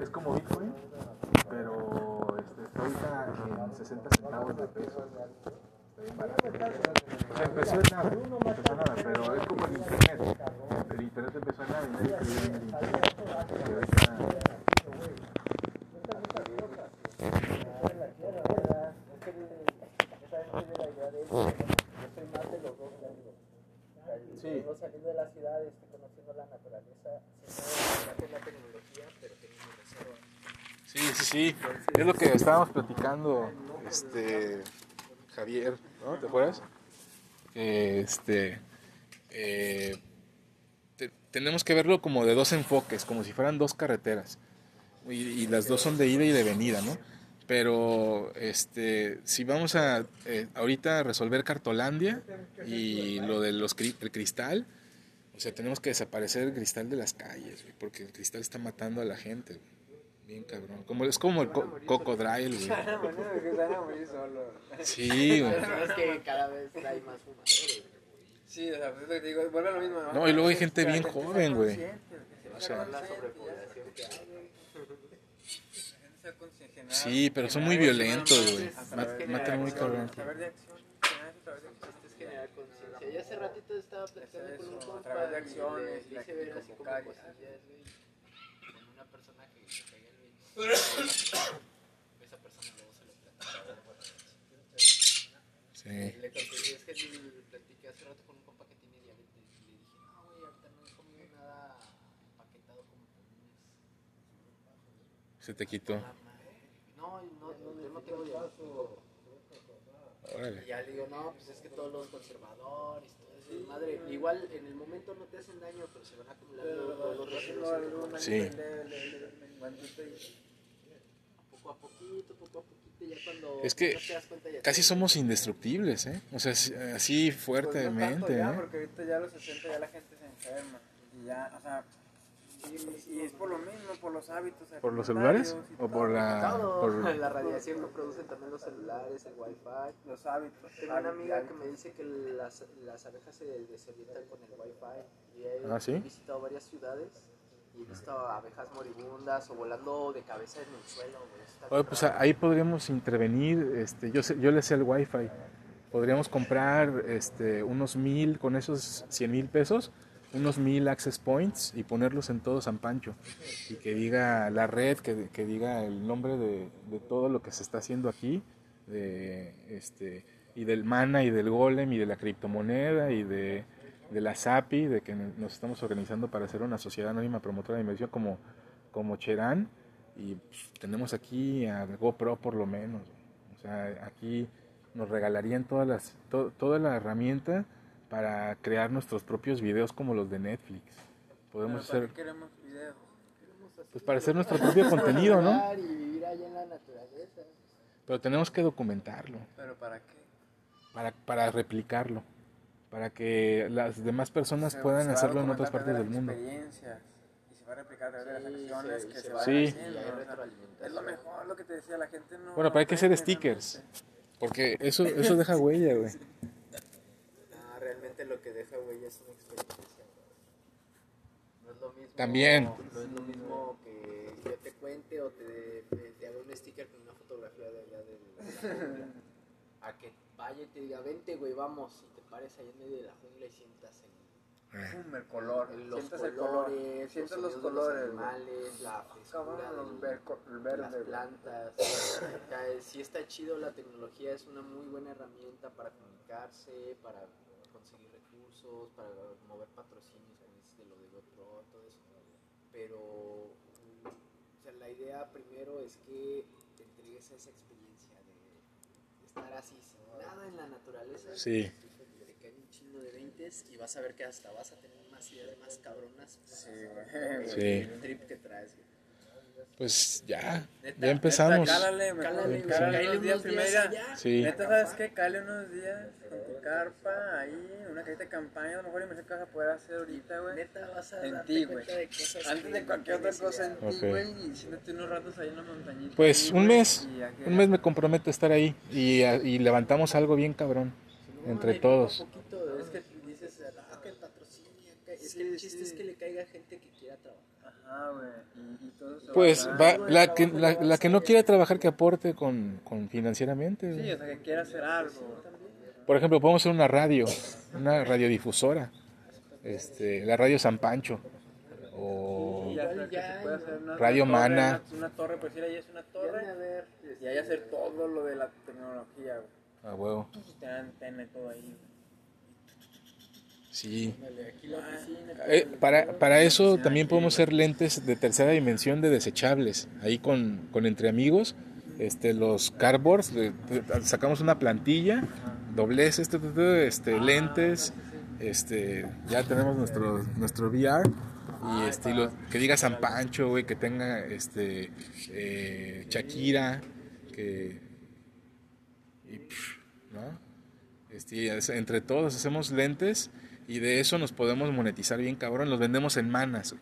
Es como Bitcoin, pero este, está ahorita en 60 centavos de peso. Está Empezó en nada, empezó en nada, pero es como el internet. El internet empezó en nada y nadie creía en el internet. Y ahorita- Sí. No saliendo de la ciudad, estoy conociendo la naturaleza, sino gracias a la tecnología, pero tengo mi reserva. Sí. Es lo que estábamos platicando, este, Javier, ¿no? ¿Te acuerdas? Este, eh, te- tenemos que verlo como de dos enfoques, como si fueran dos carreteras. Y, las dos son de ida y de venida, ¿no? Pero, este, si vamos a, eh, ahorita resolver Cartolandia y lo del el cristal, o sea, tenemos que desaparecer el cristal de las calles, porque el cristal está matando a la gente. Bien cabrón. Como, es como el co cocodrilo, güey. Van a morir solo. Sí, güey. Es que cada vez hay más fumadores. Sí, o sea, pues digo, vuelve a lo mismo. No, y luego hay gente bien joven, güey. O se sea, la sobrepoblación que hay, generar- Sí, pero son muy violentos, güey. matan muy cabrón. Saber de acción. generar a través de acción. Es generar conciencia. Y hace ratito estaba platicando Es con un compa través de y acciones, le hice ver así como cosillas, güey, con una persona que le pega el 20. Esa persona luego se lo platica. Sí. Le conté, es que le platiqué hace rato con un compa que tiene diabetes y le dije, no, güey, ahorita no he comido nada empaquetado como por un mes. Se te quitó. No, no, no, yo no tengo diabetes. Y ya le digo, no, pues es que todos los conservadores, todo eso, madre, igual en el momento no te hacen daño, pero se van acumulando todos los residuos. Sí. Poco a poquito, poco a poquito, ya cuando Es que te das cuenta ya Casi somos indestructibles, ¿eh? O sea, así- fuertemente, Pues no tanto ya, ¿eh? porque ahorita ya a los 60 ya la gente se enferma. Y ya, o sea, y, y es por lo mismo, por los hábitos. ¿Por los celulares? ¿O por la...? Todo, por- la radiación que producen también los celulares, el wifi. Los hábitos. Tengo una amiga que me dice que las, las abejas se desorientan con el wifi. Y he ¿Ah, sí? visitado varias ciudades y he visto abejas moribundas o volando de cabeza en el suelo. Oye, pues ahí podríamos intervenir, este, yo, sé- yo le sé el wifi. Podríamos comprar este, unos mil, con esos 100 mil pesos, unos mil access points y ponerlos en todo San Pancho. Y que diga la red, que, que diga el nombre de, de todo lo que se está haciendo aquí, de, este, y del mana y del golem y de la criptomoneda y de, de la SAPI, de que nos estamos organizando para hacer una sociedad anónima promotora de inversión como, como Cherán. Y pues, tenemos aquí a GoPro por lo menos. O sea, aquí nos regalarían todas las, to- toda la herramienta para crear nuestros propios videos como los de Netflix. Podemos Pero ¿para hacer, qué queremos videos? pues para hacer nuestro propio contenido, ¿no? Y vivir allá en la naturaleza. Pero tenemos que documentarlo, ¿Pero para qué? para, para replicarlo, para que las demás personas Se- puedan se hacerlo en otras partes a del de mundo. Y se va a replicar a través de las Sí, acciones se- que se se va- van Sí. haciendo. Es lo mejor lo que te decía la gente no. Bueno, pero hay que hacer stickers, porque eso, eso deja huella, güey. No, realmente lo que deja huella es una experiencia. No es lo mismo. También. No es lo mismo que yo te cuente o te, te, te haga un sticker con una fotografía de allá del. a que vaya y te diga, vente, güey, vamos. Y te pares ahí en medio de la jungla y sientas el, Pum, el color. el- los Sientes el color. colores, Sientes los, los colores. los animales, la frescura Cabrón, del- ver- el las plantas. Sea, eh, sí está chido, la tecnología es una muy buena herramienta para comunicarse, para conseguir recursos, para mover patrocinios, como dices, de lo de GoPro, todo eso. Pero, o sea, la idea primero es que te entregues a esa experiencia de estar así, sin nada en la naturaleza. Sí. Un de 20 y vas a ver que hasta vas a tener más ideas más cabronas. Sí, güey. Sí. El trip que traes, güey. Pues ya, Neta, ya empezamos. Neta, cálale, Cálale, güey, cálale unos días primero. Sí. Neta, ¿sabes qué? Cale unos días con tu carpa ahí, una carita de campaña, a lo mejor inversión que vas a poder hacer ahorita, güey. Neta, vas a En ti, cuenta güey. de cosas Antes de cualquier otra cosa en ti, Ok. güey, y haciéndote unos ratos ahí en la montañita. Pues ahí, un güey, mes, un mes me comprometo a estar ahí y, y levantamos algo bien cabrón No, entre todos. poquito, es que dices, ah, que el patrocinio, que- es que el chiste es que le caiga gente que quiera trabajar. Ajá, güey. Pues va- va, la, que, la, la que no quiera trabajar que aporte con, con financieramente. Sí, o sea, que quiera hacer algo. Por ejemplo, podemos hacer una radio, una radiodifusora, este, la radio San Pancho, o Ya, creo que se puede hacer una, Radio Mana. Una, una torre, pues ahí es una torre. a ver, Y ahí hacer todo lo de la tecnología, güey. a huevo, y todo ahí. Sí. Eh, para, para eso también podemos hacer lentes de tercera dimensión de desechables, ahí con, con entre amigos, este, los cardboards, sacamos una plantilla, dobleces, tu, tu, tu, este, lentes, este, ya tenemos nuestro, nuestro VR y este, que diga San Pancho, güey, que tenga este, eh, Shakira, que... y, ¿no? Este, entre todos hacemos lentes y de eso nos podemos monetizar bien cabrón. Los vendemos en manas.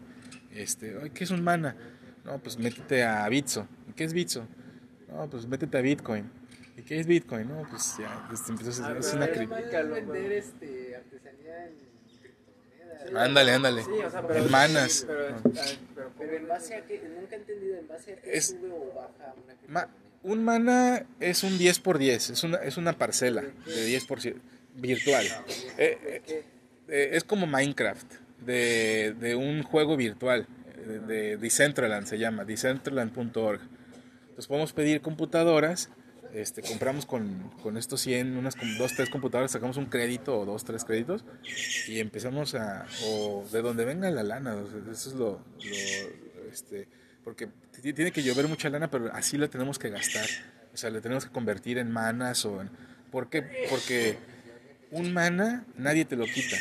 Este, "Ay, ¿qué es un mana? No, pues métete a Bitso. ¿Y qué es Bitso? No, pues métete a Bitcoin. ¿Y qué es Bitcoin? No, pues ya, este, empiezas a- es una vender este, artesanía en criptomonedas. Ándale, ándale. Sí, o sea, pero. En manas. Pero, Ah. pero, Pero en base a que, nunca he entendido, en base a que Es- sube o baja una Ma- un mana es un 10 por 10, es una, es una parcela de 10 por 100 virtual. Eh, eh, eh, es como Minecraft, de, de un juego virtual, de, de Decentraland se llama, decentraland.org. Entonces podemos pedir computadoras, este, compramos con, con estos 100, unas dos, tres computadoras, sacamos un crédito o dos, tres créditos y empezamos a, o de donde venga la lana, eso es lo, este, porque tiene que llover mucha lana, pero así la tenemos que gastar, o sea, le tenemos que convertir en manas o en, ¿por qué? Porque un mana nadie te lo quita,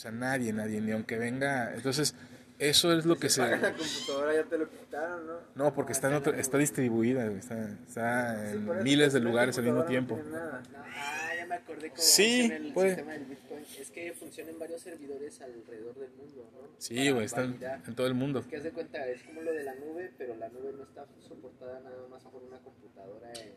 o sea, nadie, nadie, ni aunque venga, entonces eso es lo que se... la computadora ya te lo quitaron, ¿no? No, porque está, en otro- está distribuida, está, está Sí, en eso, miles de lugares al mismo no tiempo. tiene nada. No, ah, ya me acordé cómo Sí, funciona el puede. sistema del Bitcoin. Es que funciona en varios servidores alrededor del mundo, ¿no? Sí, güey, está en, validar. en todo el mundo. Es que haz de cuenta, es como lo de la nube, pero la nube no está soportada nada más por una computadora en,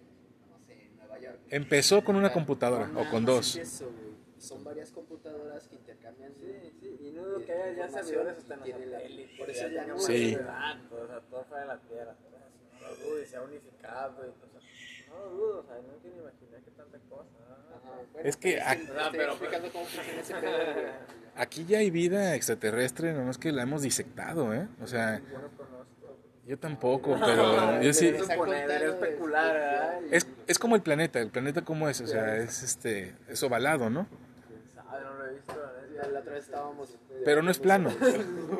no sé, en Nueva York. Empezó con una computadora no, o con dos. es eso, güey. Son varias computadoras que intercambian. Sí, sí, y no dudo que haya ya servidores hasta en la- satélites. por eso ya es nube. Sí. o sea, todo fuera de la Tierra. No lo dudo, y se ha unificado y cosas. No lo dudo, o sea, no quiero imaginar que tanta cosa. ¿no? Es que pero ac- te Ah, estoy pero- explicando cómo funciona ese pedo, güey. Aquí ya hay vida extraterrestre, nomás que la hemos disectado, ¿eh? O sea, Yo no conozco. yo tampoco, pero yo sí... Es, es como el planeta, el planeta cómo es, o sea, es este, es ovalado, ¿no? quién sabe, no lo he visto, la neta. Ya La otra vez estábamos. Pero no es plano.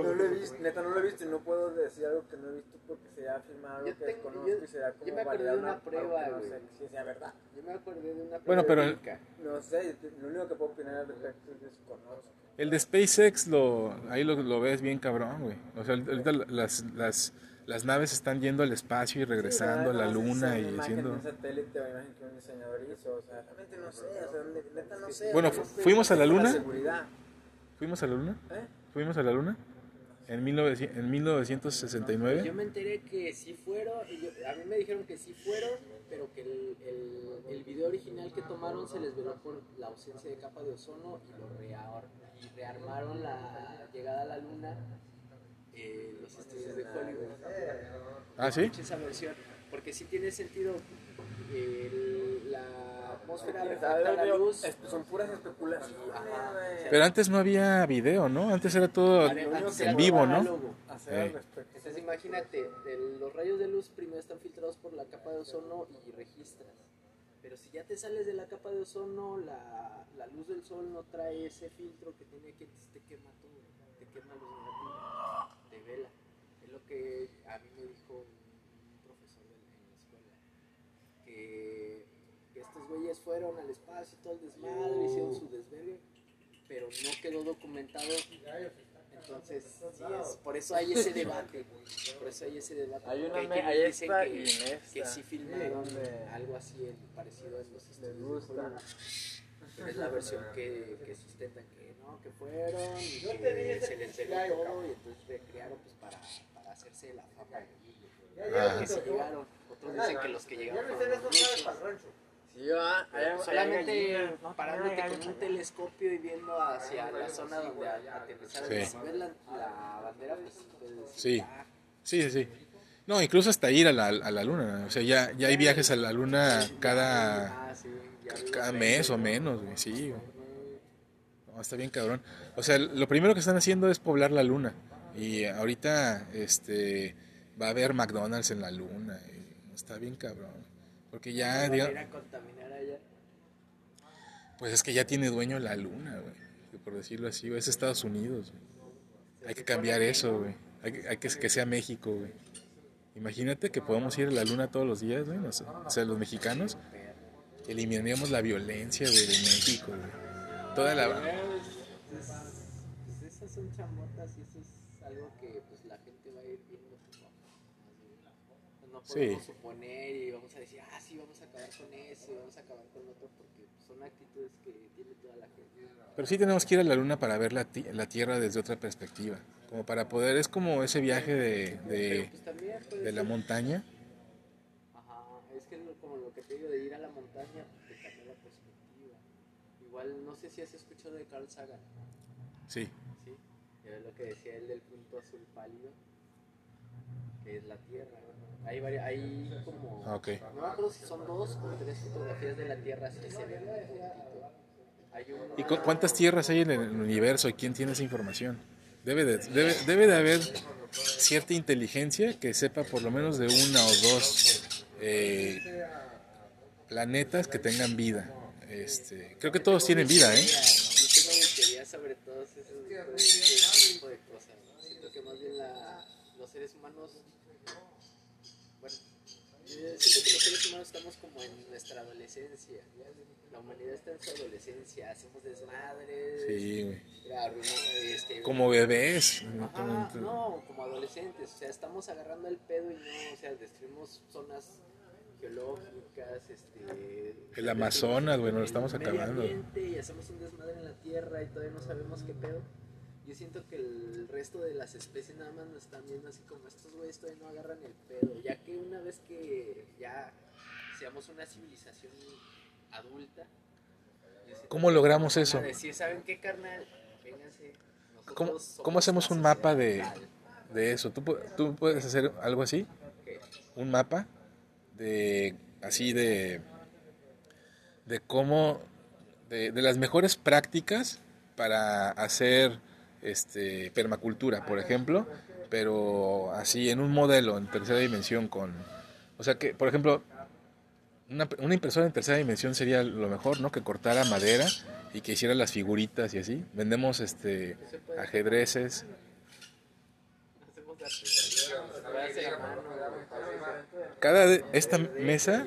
No lo he visto, neta, no lo he visto y no puedo decir algo que no he visto porque sería afirmar algo Yo que tengo- desconozco yo- y será yo como me acordé de una algo prueba, que no güey. sé si sea verdad. Yo me acordé de una Bueno, pero- periódica. No sé, lo único que puedo opinar al respecto es desconozco. El de SpaceX, lo, ahí lo, lo ves bien cabrón, güey. O sea, ahorita las, las, las naves están yendo al espacio y regresando a la luna y haciendo... un satélite o imagen que un diseñador hizo, o sea, realmente no sé, o sea, neta no sé. Bueno, fuimos a la luna. seguridad, ¿Fuimos a la luna? ¿eh? ¿Fuimos a la luna? En, 1900 en 1969. Yo me enteré que sí fueron, yo- a mí me dijeron que sí fueron, pero que el, el, el video original que tomaron se les veló por la ausencia de capa de ozono y lo rear- y rearmaron la llegada a la luna eh, los estudios de Hollywood. Ah, ¿sí? Esa versión, porque sí tiene sentido el- la atmósfera ¿Quién refleja sabe, la luz. Son puras especulaciones. Pero antes no había video, ¿no? Antes era todo en vivo, ¿no? Entonces imagínate, los rayos de luz primero están filtrados por la capa de ozono y registras. Pero si ya te sales de la capa de ozono, la, la luz del sol no trae ese filtro que tiene que te quema todo, te quema los negativos, te vela. Es lo que a mí me dijo un profesor de- en la escuela, que, que estos güeyes fueron al espacio y todo el desmadre, hicieron su desvergue, pero no quedó documentado entonces, sí es, por eso hay ese debate, por eso hay ese debate. Hay una me- hay dicen esta que, esta. que sí filmaron Sí, algo así el- parecido a los les gusta. Es la versión que, que sustentan que no, que fueron y que se les veló todo y entonces recrearon pues para, para hacerse la fama. Ah. Que sí llegaron. Otros dicen que los que llegaron fueron los rusos. Sí, va, Solamente ¿no? parándote con un telescopio y viendo hacia la zona donde a- aterrizaron. Sí. Si ves la, la bandera, pues sí puedes Sí. "Ah, Sí, sí, sí. No, incluso hasta ir a la, a la luna. O sea, ya, ya hay viajes a la luna cada... ah, sí". ya Cada mes o menos, güey, sí, güey. No, está bien cabrón. O sea, lo primero que están haciendo es poblar la luna. Y ahorita este va a haber McDonald's en la luna. y está bien cabrón. Porque ya, van a diga- ir a contaminar allá. pues es que ya tiene dueño la luna, güey. Por decirlo así, güey. Es Estados Unidos, güey. Hay que cambiar eso, güey. Hay, que- hay que que sea México, güey. Imagínate que podamos ir a la luna todos los días, güey. no sé, O sea, los mexicanos eliminaríamos la violencia, güey, de México, güey. Toda la... Pues, pues, pues esas son chamotas y eso es algo que pues la gente va a ir viendo poco a poco. Pues, No Sí. podemos suponer y vamos a decir, ah, sí, vamos a acabar con eso y vamos a acabar con otro porque son actitudes que tiene toda la gente. Pero sí tenemos que ir a la luna para ver la, la Tierra desde otra perspectiva. Como para poder, es como ese viaje de, de, pues puede de la montaña. Ajá, es que como lo que te digo de ir a la montaña, pues, te cambia la perspectiva. Igual, no sé si has escuchado de Carl Sagan, Sí. ¿sí? Ves lo que decía él del punto azul pálido, que es la Tierra. Hay, vari- hay como... Ah, ok. No me acuerdo si son dos o tres fotografías de la Tierra así se ven. ¿Y cu- cuántas tierras hay en el universo y quién tiene esa información? Debe de, debe, debe de haber cierta inteligencia que sepa por lo menos de una o dos eh, planetas que tengan vida. Este, creo que todos tienen vida, ¿eh? Yo tengo mi teoría sobre todos esos ese tipo de cosas. ¿no? Siento que más bien la, los seres humanos, siento que los seres humanos estamos como en nuestra adolescencia. La humanidad está en su adolescencia, hacemos desmadres, Sí, güey. este, Como bebés. Ajá, no, como adolescentes, o sea, estamos agarrando el pedo y no, o sea, destruimos zonas geológicas, este... El Amazonas, güey, nos lo estamos acabando. Y hacemos un desmadre en la Tierra y todavía no sabemos qué pedo. Yo siento que el resto de las especies nada más nos están viendo así como estos güeyes todavía no agarran el pedo, ya que una vez que ya seamos una civilización adulta... ¿Cómo logramos eso? decir, ¿saben qué, carnal? Vénganse. ¿Cómo, cómo hacemos un mapa de, de eso? ¿Tú, ¿Tú puedes hacer algo así? Un mapa de así de de cómo de, de las mejores prácticas para hacer este permacultura por ejemplo pero así en un modelo en tercera dimensión con o sea que por ejemplo una, una impresora en tercera dimensión sería lo mejor no que cortara madera y que hiciera las figuritas y así. Vendemos este ajedrezes. Cada esta mesa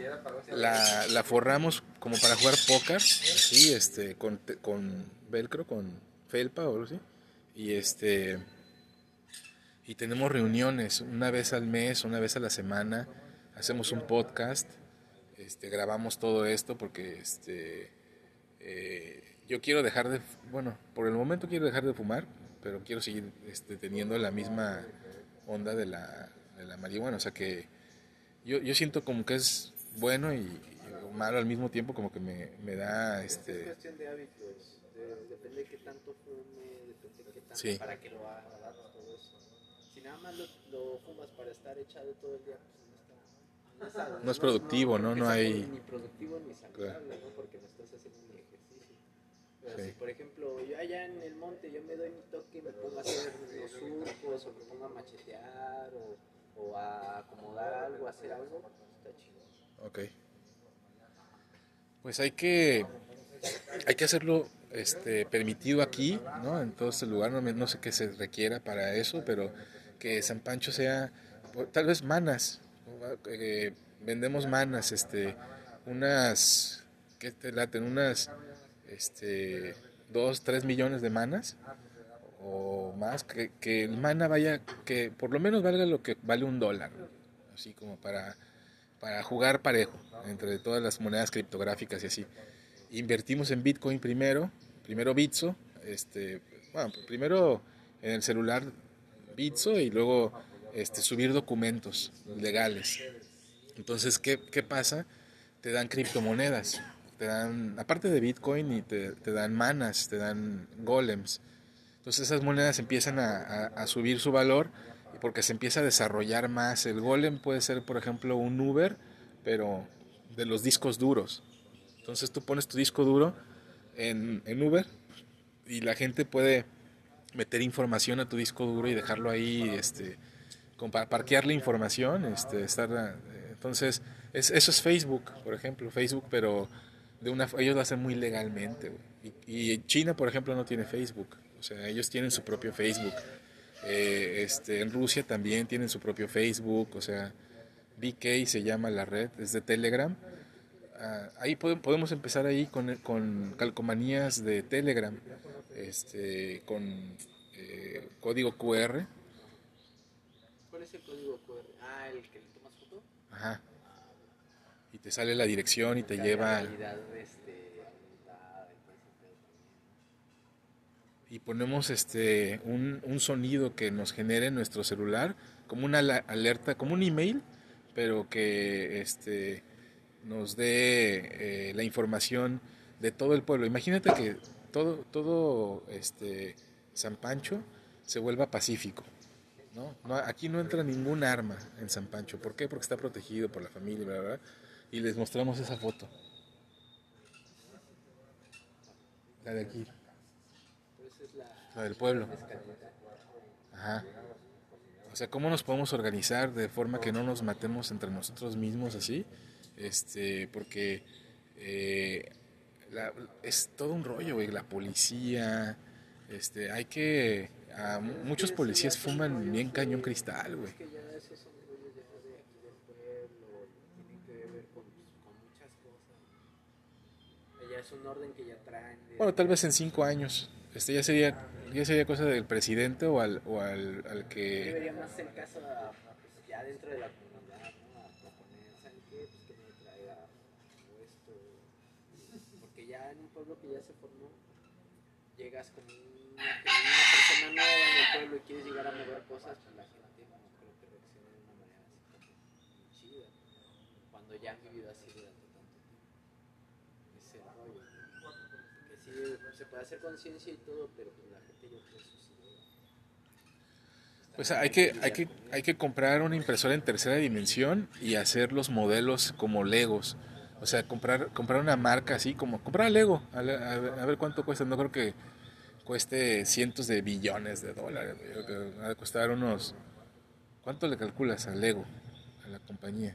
la, la forramos como para jugar póker, así, este, con, con velcro, con felpa o algo así. Y este y tenemos reuniones una vez al mes, una vez a la semana, hacemos un podcast, este, grabamos todo esto porque este eh, yo quiero dejar de, bueno, por el momento quiero dejar de fumar, pero quiero seguir este, teniendo la misma onda de la, de la marihuana, o sea que yo, yo siento como que es bueno y, malo al mismo tiempo, como que me, me da Es este... cuestión de hábitos, de- depende de qué tanto fume, depende de qué tanto Sí. para que lo haga, todo eso. Si nada más lo, lo fumas para estar echado todo el día, pues no está... No es productivo, ¿no? No es hay- Ni productivo ni saludable, ¿no? Porque no estás haciendo ni ejercicio. Pero Sí. si, por ejemplo, yo allá en el monte, yo me doy mi toque y me pongo a hacer los surcos, o me pongo a machetear, o, o a acomodar algo, a hacer algo, está chido. Ok. Pues hay que, hay que hacerlo este, permitido aquí, ¿no? En todo este lugar, no, no sé qué se requiera para eso, pero que San Pancho sea, tal vez manas, eh, vendemos manas, este, unas, ¿qué te laten? Unas, este, dos, tres millones de manas o más, que, que el mana vaya, que por lo menos valga lo que vale un dólar, así como para, para jugar parejo entre todas las monedas criptográficas y así. Invertimos en Bitcoin primero, primero Bitso, este, bueno, primero en el celular Bitso y luego este, subir documentos legales. Entonces, ¿qué, qué pasa? Te dan criptomonedas, te dan, aparte de Bitcoin, y te, te dan manas, te dan golems. Entonces esas monedas empiezan a, a- a subir su valor porque se empieza a desarrollar más. El golem puede ser, por ejemplo, un Uber, pero de los discos duros. Entonces tú pones tu disco duro en, Uber y la gente puede meter información a tu disco duro y dejarlo ahí, este, parquear la información, este, estar, eh, entonces es, eso es Facebook, por ejemplo, Facebook, pero de una, ellos lo hacen muy legalmente. Y, China, por ejemplo, no tiene Facebook, o sea, ellos tienen su propio Facebook. Eh, este, en Rusia también tienen su propio Facebook, o sea, VK se llama la red, es de Telegram. Ah, ahí pode- podemos empezar ahí con, con calcomanías de Telegram, este, con eh, código QR. ¿Cuál es el código QR? Ah, el que le tomas foto. Ajá. Y te sale la dirección y te lleva Realidad, este, y ponemos este un, un sonido que nos genere en nuestro celular como una alerta, como un email, pero que este nos dé eh, la información de todo el pueblo. Imagínate que todo todo este San Pancho se vuelva pacífico. ¿no? No, aquí no entra ningún arma en San Pancho. ¿Por qué? Porque está protegido por la familia, bla. Y les mostramos esa foto. La de aquí, la del pueblo. Ajá. O sea, ¿cómo nos podemos organizar de forma que no nos matemos entre nosotros mismos así? Este, porque eh, la- es todo un rollo, güey. La policía, este, hay que... a muchos policías fuman bien cañón cristal, güey. Es un orden que ya traen. de- Bueno, tal vez en cinco años. Este ya sería, ya sería cosa del presidente o al, o al, al que... debería más hacer caso a, pues, ya dentro de la comunidad, ¿no? A proponer, ¿saben qué? Pues que me traiga esto. Porque ya en un pueblo que ya se formó, llegas como como una persona nueva en el pueblo y quieres llegar a mover cosas, pues la gente no creo que reaccione de una manera así como chida. Cuando ya han vivido así durante tanto tiempo. Que sí, se puede hacer conciencia y todo, pero pues la gente yo creo que. Pues hay que, hay que, hay que comprar una impresora en tercera dimensión y hacer los modelos como Legos. O sea, comprar, comprar una marca así como, comprar Lego, a, le- a ver, a ver cuánto cuesta. No creo que cueste cientos de billones de dólares. va a costar unos, ¿cuánto le calculas al Lego, a la compañía?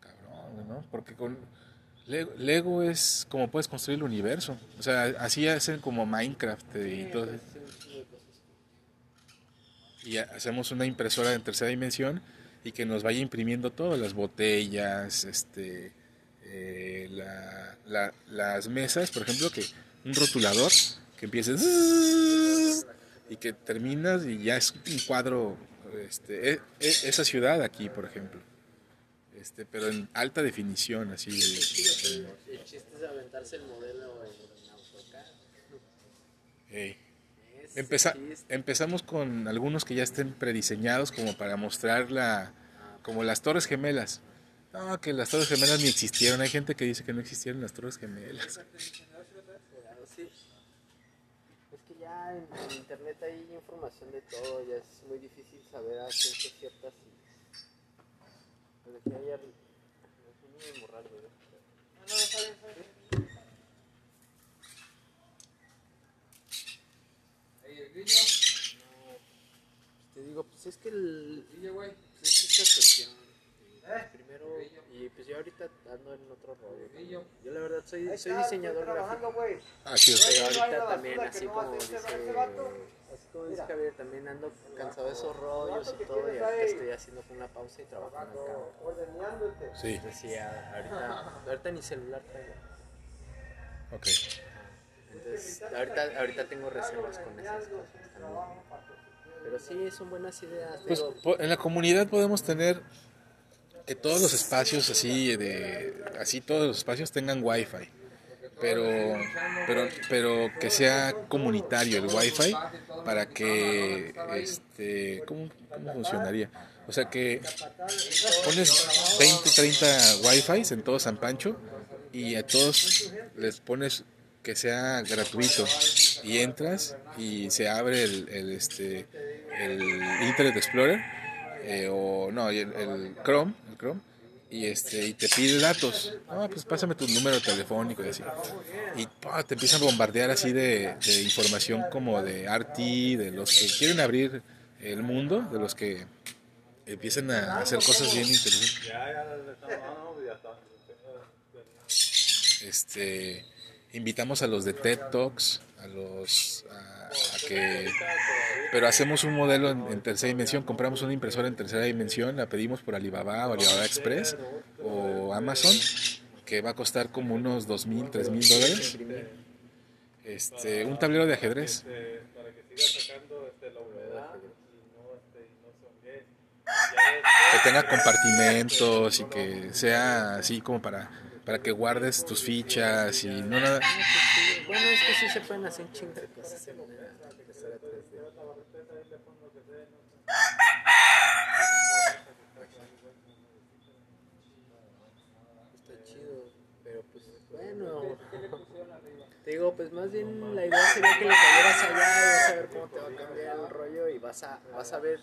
Cabrón, ¿no? Porque con Lego, Lego es como puedes construir el universo. O sea, así hacen como Minecraft y todo. y ha- hacemos una impresora en tercera dimensión y que nos vaya imprimiendo todo, las botellas, este, eh, la- la- las mesas, por ejemplo, que un rotulador que empiece zzzz, y que terminas y ya es un cuadro, este, e- e- esa ciudad aquí, por ejemplo, este, pero en alta definición, así. El chiste es aventarse el modelo en AutoCAD. eh. Ese Empeza- empezamos con algunos que ya estén prediseñados como para mostrar la, como las Torres Gemelas. No, que las Torres Gemelas ni existieron. Hay gente que dice que no existieron las Torres Gemelas. Claro, sí. Es que ya en, en internet hay información de todo, ya es muy difícil saber a ciencia cierta si. Pero aquí hay arriba. Es un morral, güey. Ey, el grillo, Te digo, pues es que el. grillo, güey. Pues es que esta cuestión. Y pues yo ahorita ando en otro rollo. Grillo. Yo la verdad soy, soy diseñador estoy trabajando, gráfico. güey. Ah, chido. Pero no hay ahorita también, así como dice, así como dice Javier, también ando cansado de esos rollos y todo, y ahorita estoy haciendo una pausa y trabajando acá. Sí, Entonces sí, ahorita, ahorita ni celular traigo. ok. Entonces, ahorita, ahorita tengo reservas con esas cosas también. Pero sí, son buenas ideas. Pues Digo, en la comunidad podemos tener que todos los espacios así de así todos los espacios tengan wifi pero pero pero que sea comunitario el wifi para que este cómo, cómo funcionaría o sea que pones 20 30 wifi en todo San Pancho y a todos les pones que sea gratuito y entras y se abre el, el, este el Internet Explorer eh, o no el, el Chrome Chrome y este y te pide datos. No, pues pásame tu número telefónico y así. Y te empiezan a bombardear así de, de información como de RT, de los que quieren abrir el mundo, de los que empiezan a hacer cosas bien interesantes. Este, invitamos a los de TED Talks, los a, que pero hacemos un modelo en, en tercera dimensión, compramos una impresora en tercera dimensión, la pedimos por Alibaba o Alibaba Express o Amazon, que va a costar como unos dos mil, tres mil dólares. Este, un tablero de ajedrez. Que tenga compartimentos y que sea así como para, para que guardes tus fichas y no nada. Bueno, es que sí se pueden hacer un chingo de cosas en una impresora 3D. Está chido, pero pues bueno. Te digo, pues más bien la idea sería que le cayeras allá y vas a ver cómo te va a cambiar el rollo y vas a, vas a ver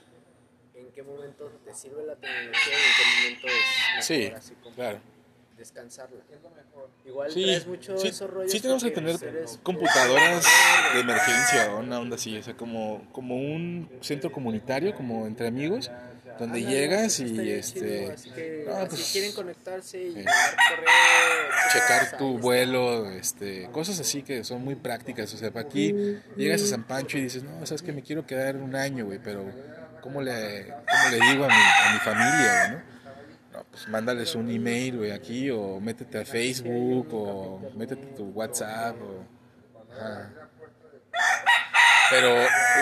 en qué momento te sirve la tecnología y en qué momento es Sí, así como claro. Descansarla. Igual Sí, traes mucho sí, esos rollos sí tenemos que tener eres- computadoras de emergencia o una onda así, o sea, como, como un centro comunitario, como entre amigos, donde llegas y este chido, así que no, pues, quieren conectarse y mandar correo, checar tu vuelo, este, cosas así que son muy prácticas, o sea, para aquí llegas a San Pancho y dices, no, sabes que me quiero quedar un año, güey, pero ¿cómo le, cómo le digo a mi, a mi familia, güey, no? No, pues mándales un email, güey, aquí, o métete a Facebook, o métete a tu WhatsApp, o... Pero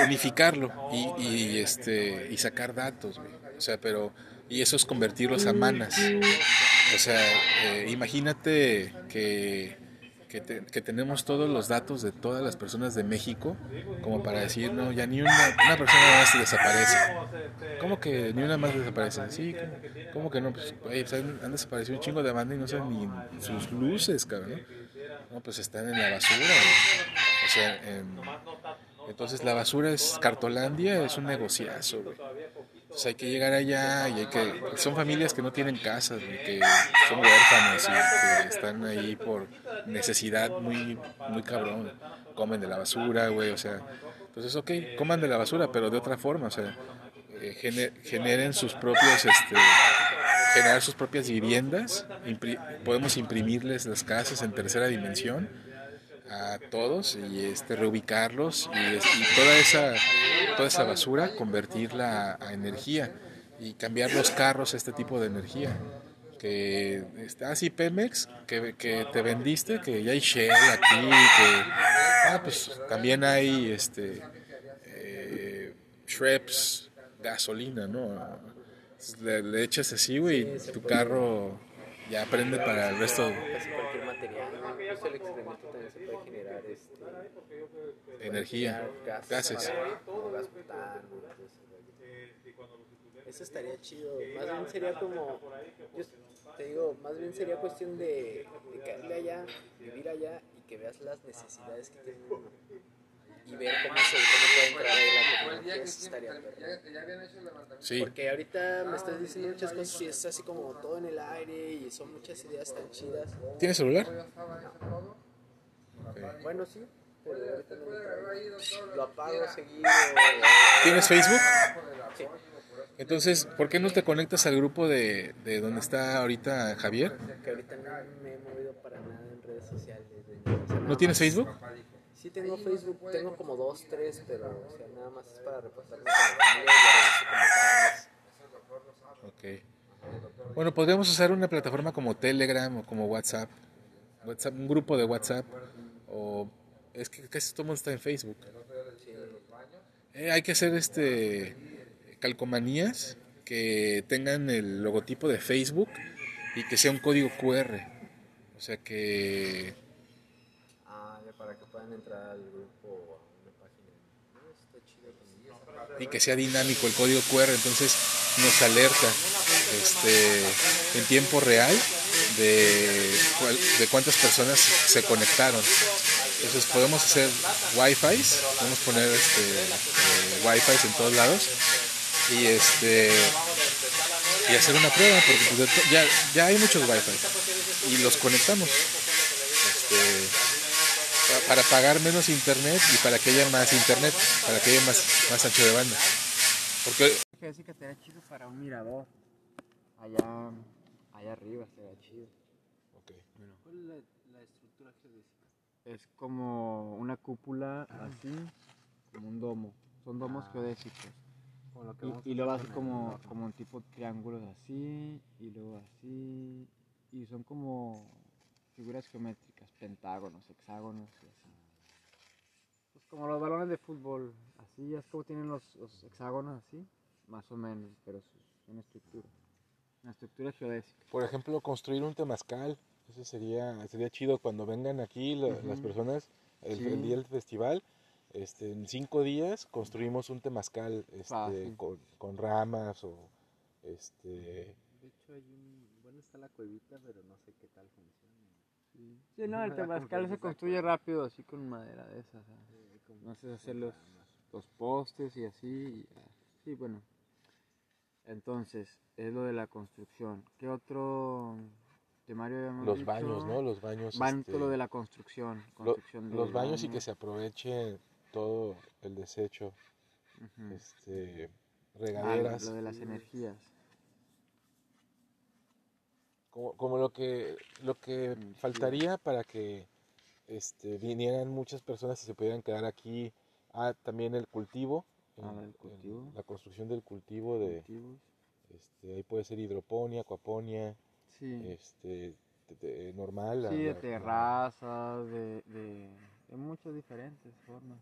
unificarlo y, y, este, y sacar datos, güey. O sea, pero... Y eso es convertirlos a manas. O sea, eh, imagínate que, que, te- que tenemos todos los datos de todas las personas de México, como para decir, no, ya ni una, una persona más desaparece. ¿Cómo que ni una más desaparece? Sí, ¿cómo, que no? Pues, pues han, desaparecido un chingo de banda y no saben ni sus luces, cabrón. No, pues están en la basura. O sea, en- entonces la basura es Cartolandia, es un negociazo. Entonces hay que llegar allá y hay que... Son familias que no tienen casas, que son huérfanos y que están ahí por necesidad muy, muy cabrón. Comen de la basura, güey, o sea... Entonces, ok, coman de la basura, pero de otra forma, o sea, eh, gene- generen sus propios, este, generar sus propias viviendas, podemos imprimirles las casas en tercera dimensión a todos y este reubicarlos y, toda esa toda esa basura convertirla a, energía y cambiar los carros este tipo de energía que está así Pemex que, que te vendiste que ya hay Shell aquí que ah pues también hay este eh, Schweppes gasolina no le, le echas así güey tu carro ya prende para el resto Casi cualquier material, incluso el excremento también se puede generar este, energía gas, gases como gas butano. Eso estaría chido. Más bien sería como, yo te digo, más bien sería cuestión de, de caerle allá, vivir allá y que veas las necesidades que tiene uno. Y ver cómo, se, cómo puede entrar ahí la día tecnología. que Eso estaría levantamiento. sí Porque ahorita me estás diciendo muchas cosas y es así como todo en el aire y son muchas ideas tan chidas. ¿Tienes celular? Bueno, sí, pero no lo haber traigo. ido todo lo Lo que apago seguido. ¿Tienes Facebook? Sí. Entonces, ¿por qué no te conectas al grupo de, de donde está ahorita Javier? Que ahorita no me he movido para nada en redes sociales. ¿No tienes Facebook? Sí tengo Facebook, tengo como dos, tres, pero o sea, nada más es para reportarme. Ok. Bueno, podríamos usar una plataforma como Telegram o como WhatsApp. WhatsApp un grupo de WhatsApp. O es que casi todo el mundo está en Facebook. Eh, hay que hacer este calcomanías que tengan el logotipo de Facebook y que sea un código QR. O sea que Ah, ya para que puedan entrar al grupo o a una página. No, está chido y que sea dinámico el código QR, entonces nos alerta este, en tiempo real de, cuál- de cuántas personas se conectaron. Entonces podemos hacer wifi, podemos poner este, eh, wifi en todos lados y este y hacer una prueba, porque pues, ya, ya hay muchos wifi y los conectamos este, para pagar menos internet y para que haya más internet, para que haya más, más ancho de banda. Porque Geodésica estaría chido para un mirador. Allá, allá arriba chido. ¿Cuál es la, la estructura geodésica? Es como una cúpula así, como un domo. Son domos geodésicos. Lo que vamos Y, y luego así como, como un tipo triángulos así, y luego así. Y son como figuras geométricas, pentágonos, hexágonos y así. Pues como los balones de fútbol, así es como tienen los, los hexágonos así, más o menos, pero es una estructura. Una estructura geodésica. Por ejemplo, construir un temazcal, eso sería, sería chido cuando vengan aquí la- las personas el, Sí. el día del festival. Este, en cinco días construimos un temazcal este, con, con ramas o este, De hecho, hay un. Bueno, está la cuevita, pero no sé qué tal funciona. Sí, no, el temazcal se construye rápido así con madera de esas. ¿sabes? Como- No sé hacer los, los postes y así. y, ah, sí, bueno. Entonces, es lo de la construcción. ¿Qué otro temario habíamos los dicho? baños, ¿no? Los baños. Van este, todo lo de la construcción. lo- construcción de los baños y que se aproveche todo el desecho, Ujú. este, Ah, regaderas, lo de las energías. Como, como lo que lo que faltaría para que este, vinieran muchas personas y se pudieran quedar aquí. Ah, también el cultivo, Ah, el- la construcción del cultivo de, cultivos. este, ahí puede ser hidroponía, acuaponía, Sí. este, de- de- normal. Sí, de terrazas, de, de, de muchas diferentes formas.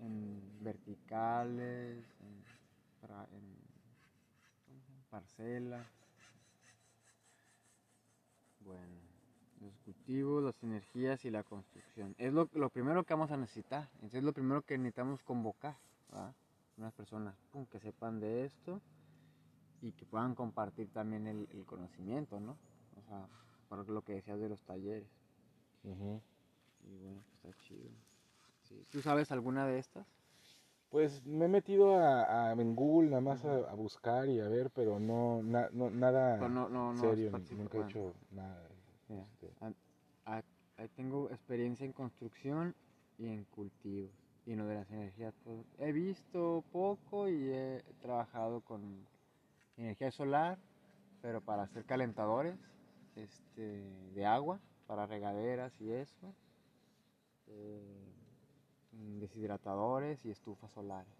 ¿no? En verticales, en, parcelas. Bueno, los cultivos, las energías y la construcción. Es lo, lo primero que vamos a necesitar. Entonces es lo primero que necesitamos convocar. ¿verdad? Unas personas pum, que sepan de esto y que puedan compartir también el, el conocimiento, ¿no? O sea, por lo que decías de los talleres. Ujú. Y bueno, pues está chido. Sí. ¿Tú sabes alguna de estas? Pues me he metido a, a- en Google nada más a, a buscar y a ver, pero no, na- no nada no, no, no serio, nunca he hecho nada. este, a- tengo experiencia en construcción y en cultivos. Y en lo de las energías, pues, he visto poco y he trabajado con energía solar, pero para hacer calentadores este, de agua, para regaderas y eso. eh, deshidratadores y estufas solares.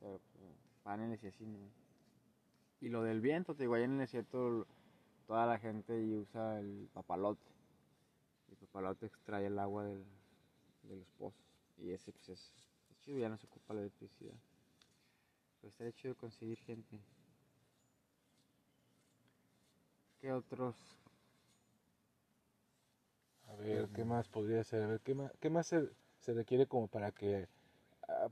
Pero, pues, paneles y así no. Y lo del viento, te digo, allá en el desierto toda la gente usa el papalote. El papalote extrae el agua del- de los pozos. Y ese pues es, es chido, ya no se ocupa la electricidad. Pero estaría chido conseguir gente. ¿Qué otros? A ver, ¿qué más podría ser? A ver, ¿qué más, qué más se requiere como para que ah,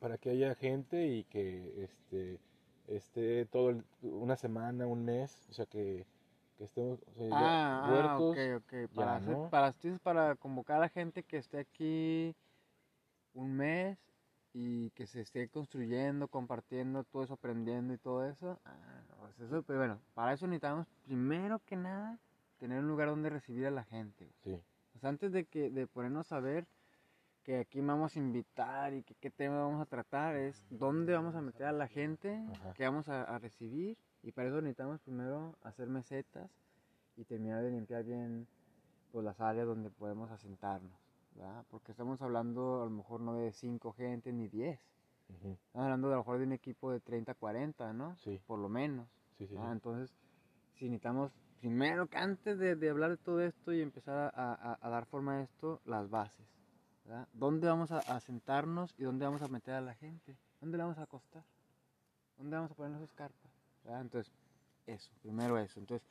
para que haya gente y que este esté todo el- una semana, un mes, o sea que, que estemos o sea, ya Ah, ah, ok, ok. Para, ya, hacer- ¿no? para, para convocar a la gente que esté aquí un mes y que se esté construyendo, compartiendo, todo eso, aprendiendo y todo eso. Ah, pues eso, pero bueno, para eso necesitamos primero que nada tener un lugar donde recibir a la gente. Sí. O sea, antes de que de ponernos a ver que aquí vamos a invitar y que qué tema vamos a tratar, es dónde vamos a meter a la gente, Ajá. que vamos a, a recibir. Y para eso necesitamos primero hacer mesetas y terminar de limpiar bien pues, las áreas donde podemos asentarnos. ¿verdad? Porque estamos hablando a lo mejor no de 5 gente ni 10. Ujú, Estamos hablando a lo mejor de un equipo de 30, 40, ¿no? Sí. Por lo menos. Sí, sí, Ah, sí. Entonces, si necesitamos, primero que antes de, de hablar de todo esto y empezar a, a- a dar forma a esto, las bases. ¿Dónde vamos a, a sentarnos y dónde vamos a meter a la gente? ¿Dónde la vamos a acostar? ¿Dónde vamos a poner nuestras carpas? ¿verdad? Entonces, eso, primero eso. Entonces,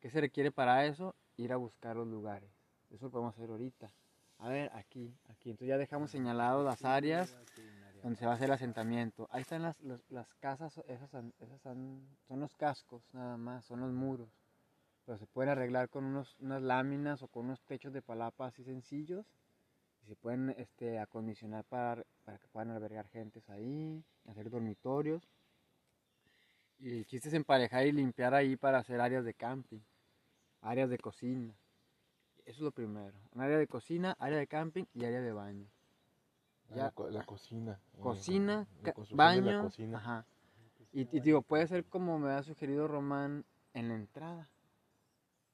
¿qué se requiere para eso? Ir a buscar los lugares. Eso lo podemos hacer ahorita. A ver, aquí, aquí. Entonces ya dejamos señaladas las áreas donde se va a hacer el asentamiento. Ahí están las, las, casas, esas, han- esas son los cascos nada más, son los muros. Pero se pueden arreglar con unos, unas láminas o con unos techos de palapa así sencillos. Y se pueden este, acondicionar para, para que puedan albergar gentes ahí, hacer dormitorios. Y el chiste es emparejar y limpiar ahí para hacer áreas de camping, áreas de cocina. Eso es lo primero. Un área de cocina, área de camping y área de baño. Ah, Ya. la, co- la cocina. eh, Cocina, la la baño, cocina. ajá. Y, y digo, puede ser como me ha sugerido Román en la entrada.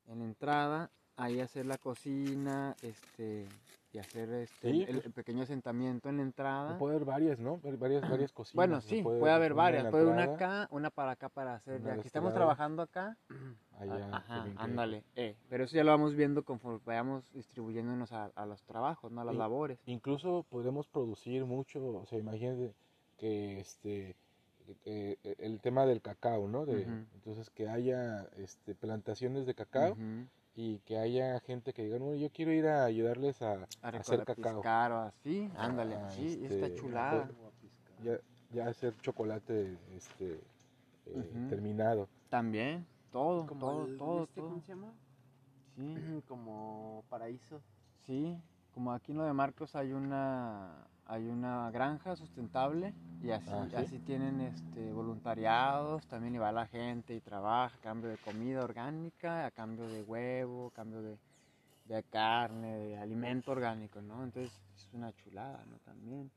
En la entrada, ahí hacer la cocina, este, y hacer este, Sí, el, pues. el pequeño asentamiento en la entrada. Puede haber varias, ¿no? Varias, varias cocinas. Bueno, sí, puede, haber una varias. Puede una entrada, acá, una para acá para hacer. una este estamos trabajando acá, Allá, Ajá, ándale. Eh, pero eso ya lo vamos viendo conforme vayamos distribuyéndonos a, a los trabajos, ¿no? A las Y- labores. Incluso podremos producir mucho, o sea, imagínate que este que el tema del cacao, ¿no? De. Entonces que haya este, plantaciones de cacao. Y que haya gente que diga, no, yo quiero ir a ayudarles a, A a hacer cacao, piscar o así, ándale, Ah, sí, este, está chulada. ya, ya hacer chocolate este, eh, terminado. También, todo, Como todo, el- todo, este, todo. ¿Cómo se llama? Sí, Como paraíso. sí, como aquí en lo de Marcos hay una hay una granja sustentable y así, Ah, ¿sí? así tienen este voluntariados, también y va la gente y trabaja a cambio de comida orgánica, a cambio de huevo, a cambio de, de carne, de alimento orgánico, ¿no? Entonces es una chulada, ¿no? También.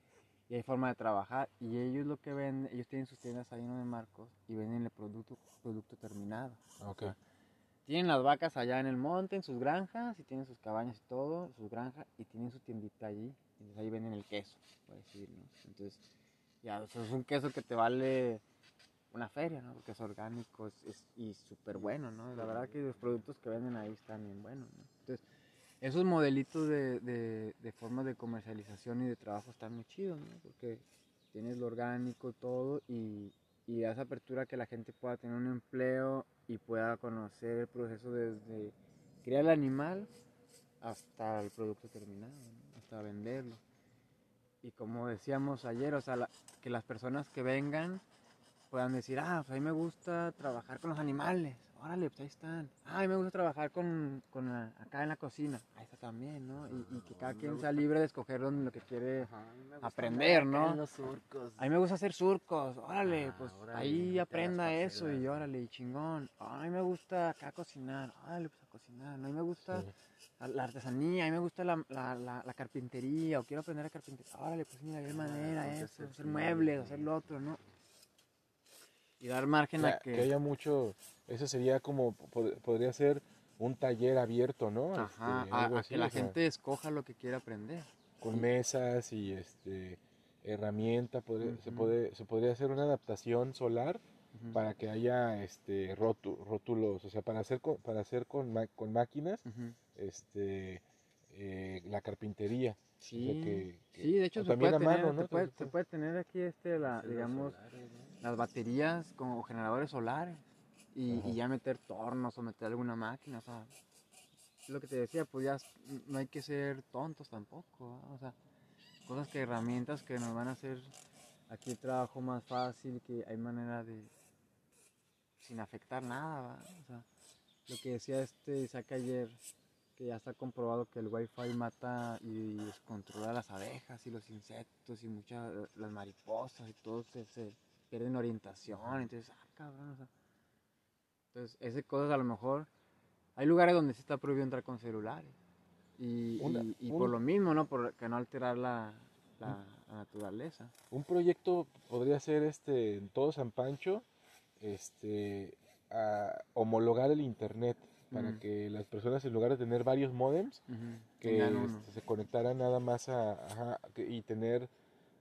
Y hay forma de trabajar y ellos lo que venden, ellos tienen sus tiendas ahí en de Marcos y venden el producto, producto terminado. Ok. Tienen las vacas allá en el monte, en sus granjas, y tienen sus cabañas y todo, sus granjas, y tienen su tiendita allí. Entonces ahí venden el queso, por decir, ¿no? Entonces, ya, o es un queso que te vale una feria, ¿no? Porque es orgánico y súper bueno, ¿no? La verdad que los productos que venden ahí están bien buenos, ¿no? Entonces, esos modelitos de, de, de formas de comercialización y de trabajo están muy chidos, ¿no? Porque tienes lo orgánico, todo, y, y esa apertura que la gente pueda tener un empleo y pueda conocer el proceso desde criar el animal hasta el producto terminado. Hasta venderlo. Y como decíamos ayer, o sea, la- que las personas que vengan puedan decir, ah, pues a mí me gusta trabajar con los animales, órale, pues ahí están. Ah, a mí me gusta trabajar con, con la- acá en la cocina, ahí está también, ¿no? Y, y que cada quien sea libre de escoger donde lo que quiere aprender, ¿no? los surcos. A mí me gusta hacer surcos, órale, Ah, pues órale, ahí aprenda eso y órale, y chingón. A mí me gusta acá cocinar, órale, pues a cocinar. No, a mí me gusta Sí. La, la artesanía, a mí me gusta la, la, la, la carpintería, o quiero aprender a carpintería. Órale, pues mira, qué manera pues, eso, hacer muebles, hacer lo otro, ¿no? Y dar margen a La- que... que haya mucho, eso sería como, pod- podría ser un taller abierto, ¿no? Ajá, Este, a, algo a así, que la o sea, gente escoja lo que quiere aprender. con mesas y este herramienta podría- se Ujú. puede se podría hacer una adaptación solar Para que haya este rótu- rótulos o sea para hacer con, para hacer con, ma- con máquinas este eh, la carpintería. Sí, que- que- sí, de hecho se también puede, tener, mano, ¿no? se, puede, se tener aquí este, la, digamos, las baterías como generadores solares y, ya meter tornos o meter alguna máquina, o sea, es lo que te decía, pues ya no hay que ser tontos tampoco, o sea, cosas que herramientas que nos van a hacer aquí el trabajo más fácil, que hay manera de, sin afectar nada, ¿va? o sea, lo que decía este Isaac ayer, que ya está comprobado que el wifi mata y descontrola las abejas y los insectos y muchas, las mariposas y todo se, se pierden orientación, entonces, ah, cabrón, o sea, entonces, esas cosas a lo mejor, hay lugares donde sí está prohibido entrar con celulares y, Una- y- y un- por lo mismo, ¿no? Por que no alterar la, la- la naturaleza. un proyecto podría ser este en todo San Pancho este a homologar el internet para Mm. que las personas en lugar de tener varios modems que este, se conectara nada más a, ajá, y tener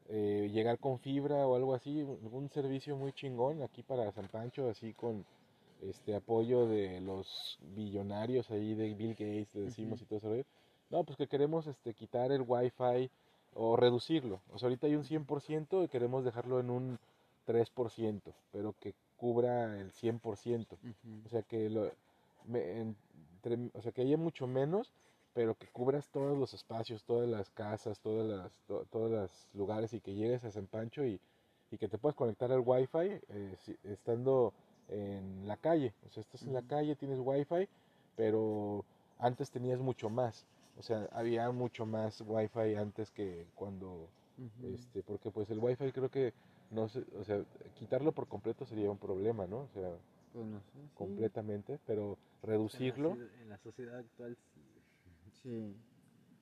eh, llegar con fibra o algo así un, servicio muy chingón aquí para San Pancho así con este apoyo de los billonarios ahí de Bill Gates le decimos y todo eso no pues que queremos este quitar el wifi o reducirlo. O sea ahorita hay un 100% y queremos dejarlo en un 3% pero que cubra el 100% Ujú. o sea que lo, me- entre- o sea que haya mucho menos, pero que cubras todos los espacios, todas las casas, todas las, to- todos los lugares y que llegues a San Pancho y, y que te puedas conectar al wifi eh, si- estando en la calle. O sea, estás en la calle, tienes wifi, pero antes tenías mucho más. O sea, había mucho más wifi antes que cuando este porque pues el wifi creo que no sé, o sea, quitarlo por completo sería un problema, ¿no? O sea, Pues no sé. sí. completamente, pero reducirlo, En la sociedad actual sí. Sí.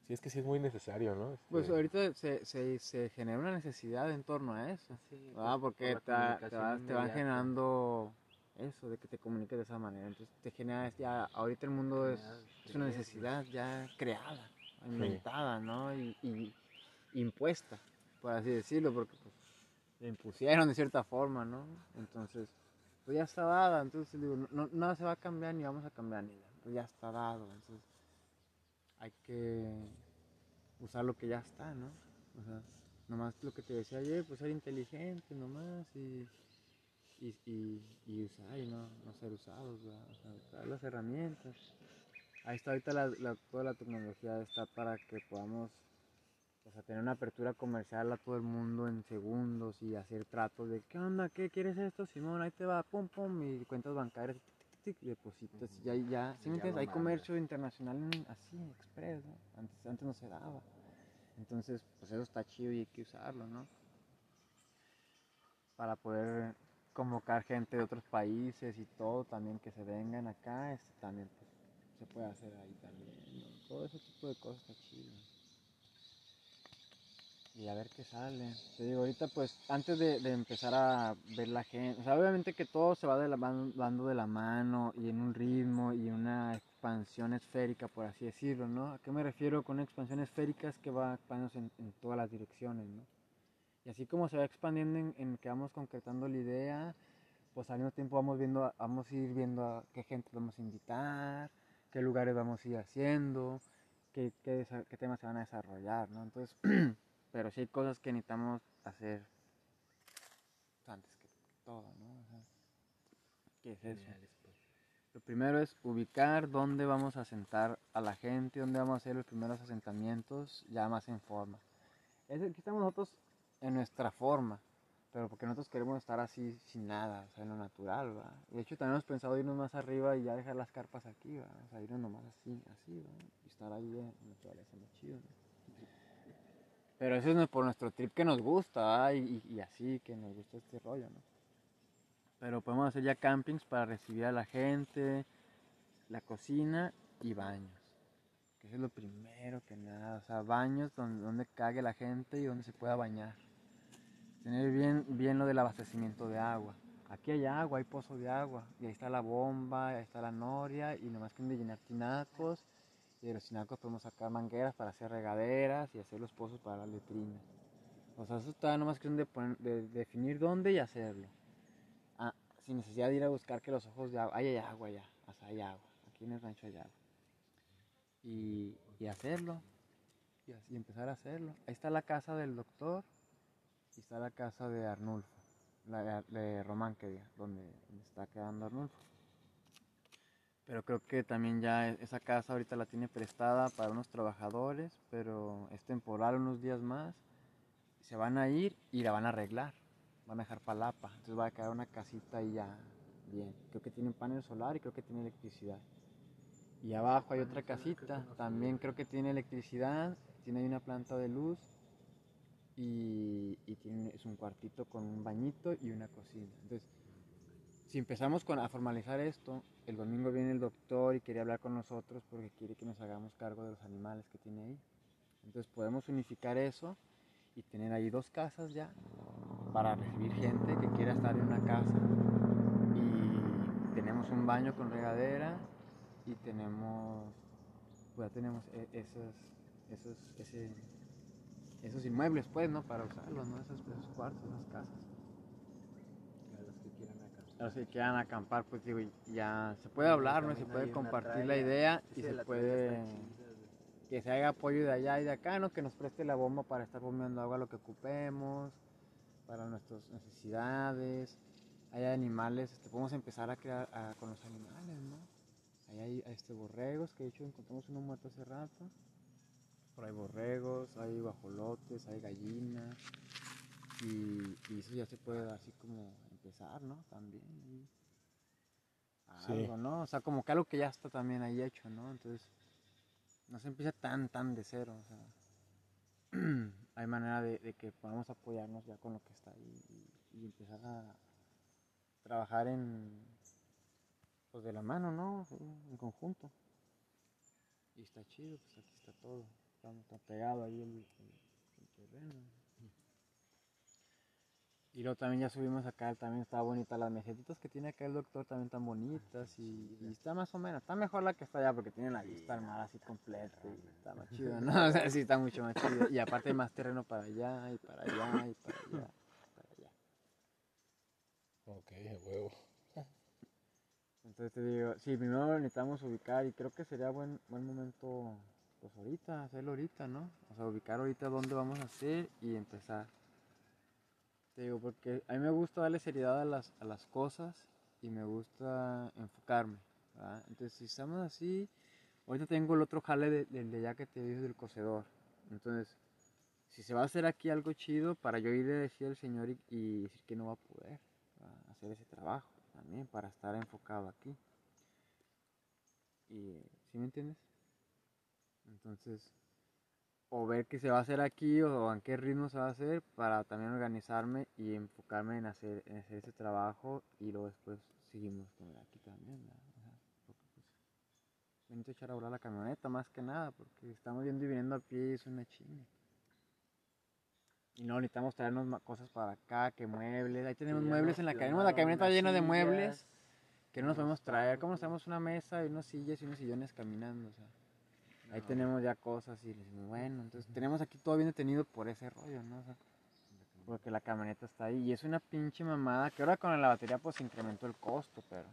sí es que sí es muy necesario, ¿no? Este, Pues ahorita se, se, se genera una necesidad en torno a eso. Sí, Ah, por- porque por te, te, comunicación va- te van generando eso, de que te comuniques de esa manera. Entonces te genera, ya, ahorita el mundo es, es una necesidad ya creada, inventada, ¿no? Y, y impuesta, por así decirlo, porque pues, la impusieron de cierta forma, ¿no? Entonces, pues ya está dada, entonces digo, no, nada se va a cambiar ni vamos a cambiar ni nada, pues ya está dado, entonces hay que usar lo que ya está, ¿no? O sea, nomás lo que te decía ayer, pues ser inteligente nomás y, y, y, usar y no, no ser usados, ¿verdad? O sea, usar las herramientas. Ahí está ahorita la- toda la tecnología está para que podamos o sea, tener una apertura comercial a todo el mundo en segundos y hacer tratos de ¿qué onda? ¿Qué quieres esto? Simón, ahí te va, pum pum, y cuentas bancarias, tic, tic, depositas y ya, ya, ¿sí me Ya entiendes? Hay comercio internacional en- así, express, ¿no? Antes, antes no se daba. Entonces, pues eso está chido y hay que usarlo, ¿no? Para poder convocar gente de otros países y todo también que se vengan acá, este, también pues, se puede hacer ahí también, ¿no? Todo ese tipo de cosas está chido. Y a ver qué sale. Te digo, ahorita pues antes de, de empezar a ver la gente, o sea, obviamente que todo se va de la, dando de la mano y en un ritmo y una expansión esférica, por así decirlo, ¿no? ¿A qué me refiero con una expansión esférica? Es que va expandiéndose en, en todas las direcciones, ¿no? Y así como se va expandiendo en, en que vamos concretando la idea, pues al mismo tiempo vamos viendo, vamos a ir viendo a qué gente vamos a invitar, qué lugares vamos a ir haciendo, qué, qué, qué temas se van a desarrollar, ¿no? Entonces, pero sí hay cosas que necesitamos hacer antes que, todo, ¿no? O sea, ¿Qué es eso? Pues. Lo primero es ubicar dónde vamos a sentar a la gente, dónde vamos a hacer los primeros asentamientos, ya más en forma. Es aquí estamos nosotros en nuestra forma, pero porque nosotros queremos estar así sin nada, o sea, en lo natural, ¿va? De hecho, también hemos pensado irnos más arriba y ya dejar las carpas aquí, ¿va? O sea, irnos nomás así, así, ¿va? Y estar ahí en la naturaleza, muy chido, ¿no? Pero eso es por nuestro trip que nos gusta. Y, y- y así, que nos gusta este rollo, ¿no? Pero podemos hacer ya campings para recibir a la gente, la cocina y baños. Que eso es lo primero que nada. O sea, baños donde, donde cague la gente y donde se pueda bañar. Tener bien, bien lo del abastecimiento de agua. Aquí hay agua, hay pozo de agua. Y ahí está la bomba, ahí está la noria. Y nomás que de llenar tinacos. De los tinacos podemos sacar mangueras para hacer regaderas y hacer los pozos para las letrinas. O sea, eso está nomás cuestión de, poner- de definir dónde y hacerlo. Ah, sin necesidad de ir a buscar que los ojos de agua. Ahí hay agua ya, o sea, hay agua. Aquí en el rancho hay agua. Y, y hacerlo. Y, empezar a hacerlo. Ahí está la casa del doctor. Y está la casa de Arnulfo. De, de Román, que diga, donde está quedando Arnulfo. Pero creo que también ya e- esa casa ahorita la tiene prestada para unos trabajadores, pero es temporal unos días más. Se van a ir y la van a arreglar van a dejar palapa, entonces va a quedar una casita ahí ya bien. Creo que tiene un panel solar y creo que tiene electricidad. Y abajo hay otra casita, también creo que tiene electricidad, tiene una planta de luz y, y tiene, es un cuartito con un bañito y una cocina. Entonces, si empezamos con, a formalizar esto, el domingo viene el doctor y quiere hablar con nosotros porque quiere que nos hagamos cargo de los animales que tiene ahí. Entonces podemos unificar eso y tener ahí dos casas ya para recibir gente que quiera estar en una casa. Y tenemos un baño con regadera y tenemos, pues ya tenemos e- esos, esos, esos inmuebles, pues, ¿no? Para usarlos, ¿no? Esos, esos cuartos, esas casas. A los que quieran acá. A los que quieran acampar, pues digo, ya se puede hablar, ¿no? Se puede compartir la idea y se puede que se haga apoyo de allá y de acá, ¿no? Que nos preste la bomba para estar bombeando agua lo que ocupemos, para nuestras necesidades. Hay animales, este, podemos empezar a crear a- con los animales, ¿no? Ahí hay este, borregos, que de hecho encontramos uno muerto hace rato. Por ahí borregos, hay guajolotes, hay gallinas. Y, y eso ya se puede así como empezar, ¿no? También. Sí. Algo, ¿no? O sea, como que algo que ya está también ahí hecho, ¿no? Entonces, no se empieza tan, tan de cero, o sea, hay manera de, de que podamos apoyarnos ya con lo que está ahí y, y empezar a trabajar en, pues de la mano, ¿no? Sí, En conjunto. Y está chido, pues aquí está todo. Está, está pegado ahí el, el- el terreno. Y luego también ya subimos acá, también está bonita. Las mesetitas que tiene acá el doctor también están bonitas y, y está más o menos, está mejor la que está allá porque tiene la vista al mar así completa y está más chido, ¿no? O sea, sí está mucho más chido. Y aparte hay más terreno para allá y para allá y para allá. Para allá. Ok, huevo. Entonces te digo, sí, primero necesitamos ubicar y creo que sería buen, buen momento, pues ahorita, hacerlo ahorita, ¿no? O sea, ubicar ahorita dónde vamos a hacer y empezar. Te digo, porque a mí me gusta darle seriedad a las, a las cosas y me gusta enfocarme, ¿verdad? Entonces, si estamos así, ahorita tengo el otro jale de- del de, allá que te dije del cocedor. Entonces, si se va a hacer aquí algo chido, para yo ir a decir al señor y, y decir que no va a poder ¿verdad? hacer ese trabajo también, para estar enfocado aquí. Y, ¿sí me entiendes? Entonces, o ver qué se va a hacer aquí o en qué ritmo se va a hacer para también organizarme y enfocarme en hacer, en hacer ese trabajo y luego después seguimos con aquí también, ¿verdad? O sea, porque pues necesito echar a volar la camioneta más que nada porque estamos yendo y viniendo a pie y es una chinga. Y no, necesitamos traernos cosas para acá, que muebles. Ahí tenemos muebles en la camioneta. La camioneta llena de muebles que no nos podemos traer. ¿Cómo nos traemos una mesa y unas sillas y unos sillones caminando? O sea, ahí tenemos ya cosas y decimos, bueno, entonces tenemos aquí todo bien detenido por ese rollo, ¿no? O sea, porque la camioneta está ahí y es una pinche mamada que ahora con la batería pues incrementó el costo, pero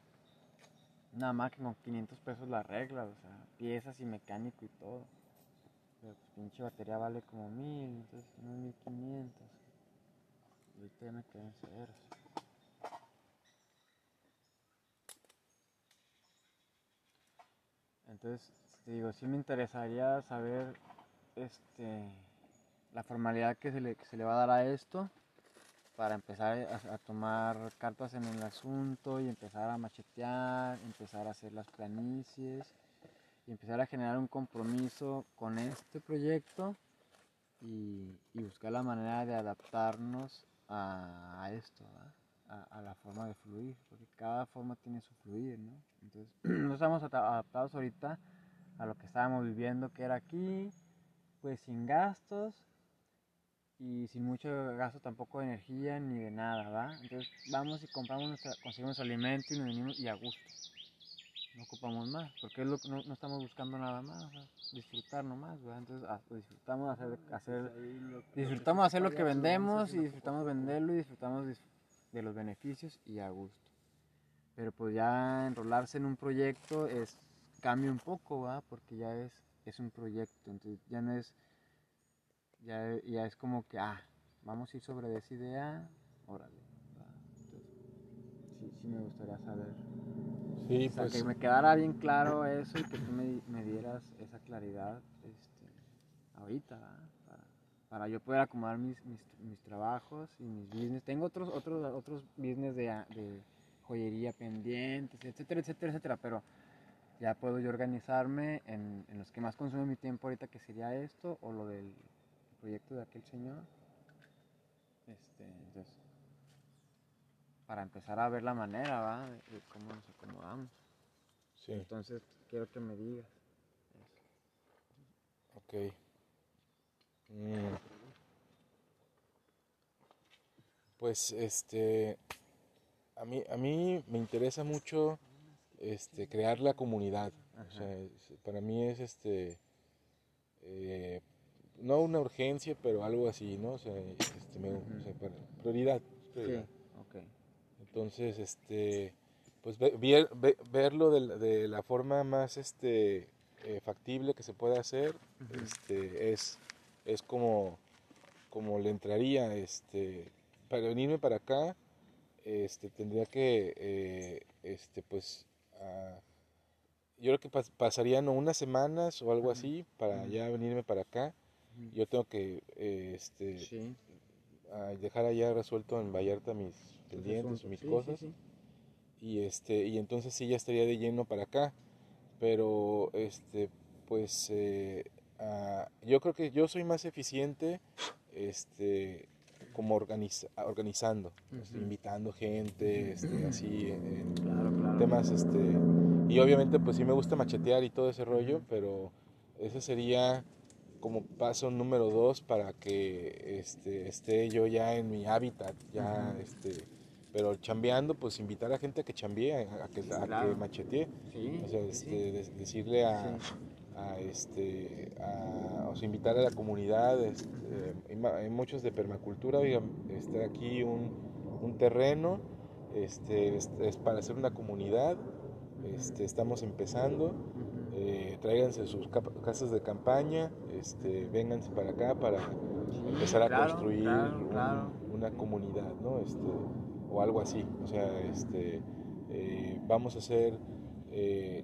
nada más que con 500 pesos la regla, o sea, piezas y mecánico y todo. Pero pues pinche batería vale como mil, entonces unos 1500. Y ahorita ya me quedé en ceros. Entonces, te digo, sí me interesaría saber este la formalidad que se le, que se le va a dar a esto para empezar a, tomar cartas en el asunto y empezar a machetear, empezar a hacer las planicies y empezar a generar un compromiso con este proyecto y, buscar la manera de adaptarnos a, esto, a, a la forma de fluir, porque cada forma tiene su fluir, ¿no? Entonces, no estamos adaptados ahorita a lo que estábamos viviendo, que era aquí, pues sin gastos y sin mucho gasto tampoco de energía ni de nada, ¿va? Entonces vamos y compramos, nuestra, conseguimos alimento y nos venimos y a gusto. No ocupamos más, porque es lo que no, no estamos buscando nada más, sea, disfrutar nomás, ¿verdad? Entonces pues, disfrutamos hacer, hacer lo que disfrutamos hacer lo que vendemos y disfrutamos a venderlo y disfrutamos dis- de los beneficios y a gusto. Pero pues ya enrolarse en un proyecto es cambia un poco, ¿va? Porque ya es, es un proyecto, entonces ya no es, ya, ya es como que, ah, vamos a ir sobre esa idea, órale. ¿va? Entonces, sí, sí me gustaría saber. Sí, O sea, pues que me quedara bien claro eso y que tú me, me dieras esa claridad este, ahorita, ¿va? para, para yo poder acomodar mis, mis, mis trabajos y mis business. Tengo otros otros otros business de, de joyería pendientes, etcétera, etcétera, etcétera, pero ya puedo yo organizarme en, en los que más consume mi tiempo ahorita, que sería esto o lo del proyecto de aquel señor. Este, entonces, para empezar a ver la manera, ¿va? De, de cómo nos acomodamos. sí, Entonces, quiero que me digas. ok. Mm. Pues este a mí a mí me interesa mucho este crear la comunidad. O sea, es- para mí es este eh, no una urgencia, pero algo así, ¿no? O sea, este, me- o sea, prioridad, prioridad. ok. Entonces, este, pues ve- ver- ve- verlo de, la- de la forma más este, eh, factible que se puede hacer, este, es, es como, como le entraría, este, para venirme para acá, este, tendría que, eh, este, pues, ah, yo creo que pas- pasarían unas semanas o algo así para ya venirme para acá. Yo tengo que, eh, este, Sí. a dejar allá resuelto en Vallarta mis pendientes, mis Sí, cosas. sí. Y este, y entonces sí ya estaría de lleno para acá. Pero este, pues eh, ah, yo creo que yo soy más eficiente este como organiza- organizando, este, invitando gente, este, así, en- Claro, claro. temas, este, y obviamente pues sí me gusta machetear y todo ese rollo, pero ese sería como paso número dos para que este, esté yo ya en mi hábitat, ya, este, pero chambeando, pues invitar a gente a que chambee, a, a que, a que claro. machetee, Sí, o sea, sí, este, sí. de- decirle a, a, este, a, invitar a la comunidad, este, hay muchos de permacultura, está aquí un, un terreno, este, es, es para hacer una comunidad, este, estamos empezando, eh, tráiganse sus casas de campaña, este, vénganse para acá para empezar a claro, construir claro, un- claro. una comunidad, ¿no? Este, o algo así, o sea, este, eh, vamos a ser, eh,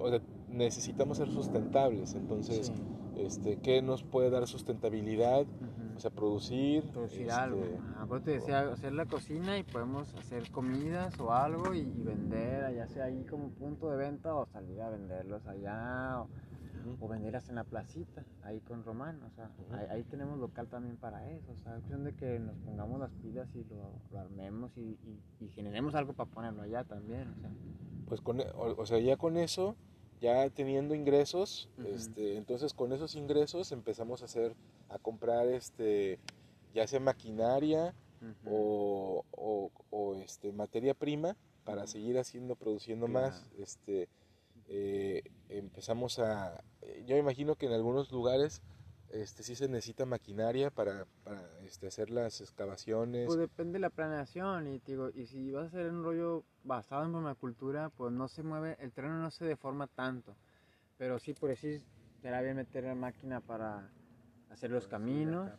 o sea, necesitamos ser sustentables, entonces, Sí. este, ¿qué nos puede dar sustentabilidad? Ujú. O sea, producir, producir este, algo. Ajá, pues te decía, hacer la cocina y podemos hacer comidas o algo y, y vender, ya sea ahí como punto de venta o salir a venderlos allá o, o venderlas en la placita, ahí con Román, o sea, Ujú. ahí, ahí tenemos local también para eso, o sea, es cuestión de que nos pongamos las pilas y lo, lo armemos y, y- y generemos algo para ponerlo allá también, o sea. pues con, o, o sea, ya con eso, ya teniendo ingresos, este, entonces con esos ingresos empezamos a hacer, a comprar, este, ya sea maquinaria o, o- o, este, materia prima para seguir haciendo, produciendo más, este, eh, empezamos a, yo me imagino que en algunos lugares, este, sí se necesita maquinaria para, para este, hacer las excavaciones, Pues depende de la planeación y, digo, y si vas a hacer un rollo basado en permacultura, pues no se mueve, el terreno no se deforma tanto. Pero sí, por decir, será bien meter la máquina para hacer los caminos,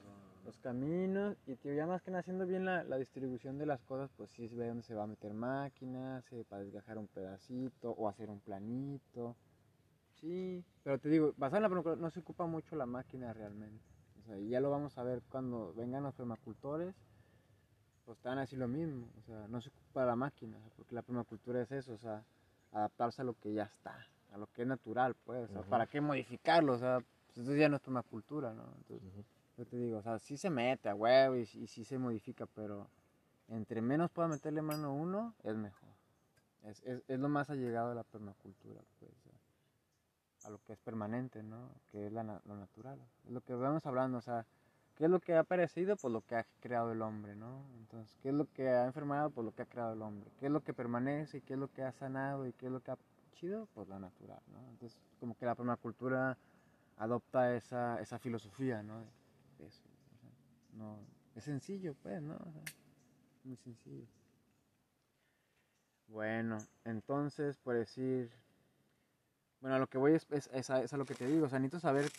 los caminos, y digo, ya más que nada haciendo bien la, la distribución de las cosas, pues sí se ve dónde se va a meter máquinas, eh, para desgajar un pedacito o hacer un planito. Sí, pero te digo, basado en la permacultura no se ocupa mucho la máquina realmente. O sea, y ya lo vamos a ver cuando vengan los permacultores, pues te van a decir lo mismo. O sea, no se ocupa la máquina, porque la permacultura es eso, o sea, adaptarse a lo que ya está, a lo que es natural, pues. O sea. ¿para qué modificarlo? O sea, pues eso ya no es permacultura, ¿no? Entonces, yo te digo, o sea, sí se mete a huevo y, y sí se modifica, pero entre menos pueda meterle mano uno, es mejor. Es, es, es lo más allegado a la permacultura, pues, a, lo que es permanente, ¿no? Que es la lo natural. Es lo que vamos hablando, o sea, ¿qué es lo que ha aparecido? Pues lo que ha creado el hombre, ¿no? Entonces, ¿qué es lo que ha enfermado? Pues lo que ha creado el hombre. ¿Qué es lo que permanece? ¿Qué es lo que ha sanado? ¿Y qué es lo que ha chido? Pues lo natural, ¿no? Entonces, como que la permacultura adopta esa, esa filosofía, ¿no? De eso. o sea, no, es sencillo, pues, ¿no? O sea, muy sencillo. Bueno, entonces, por decir, bueno, a lo que voy es, es, es a, lo que te digo, o sea, necesito saber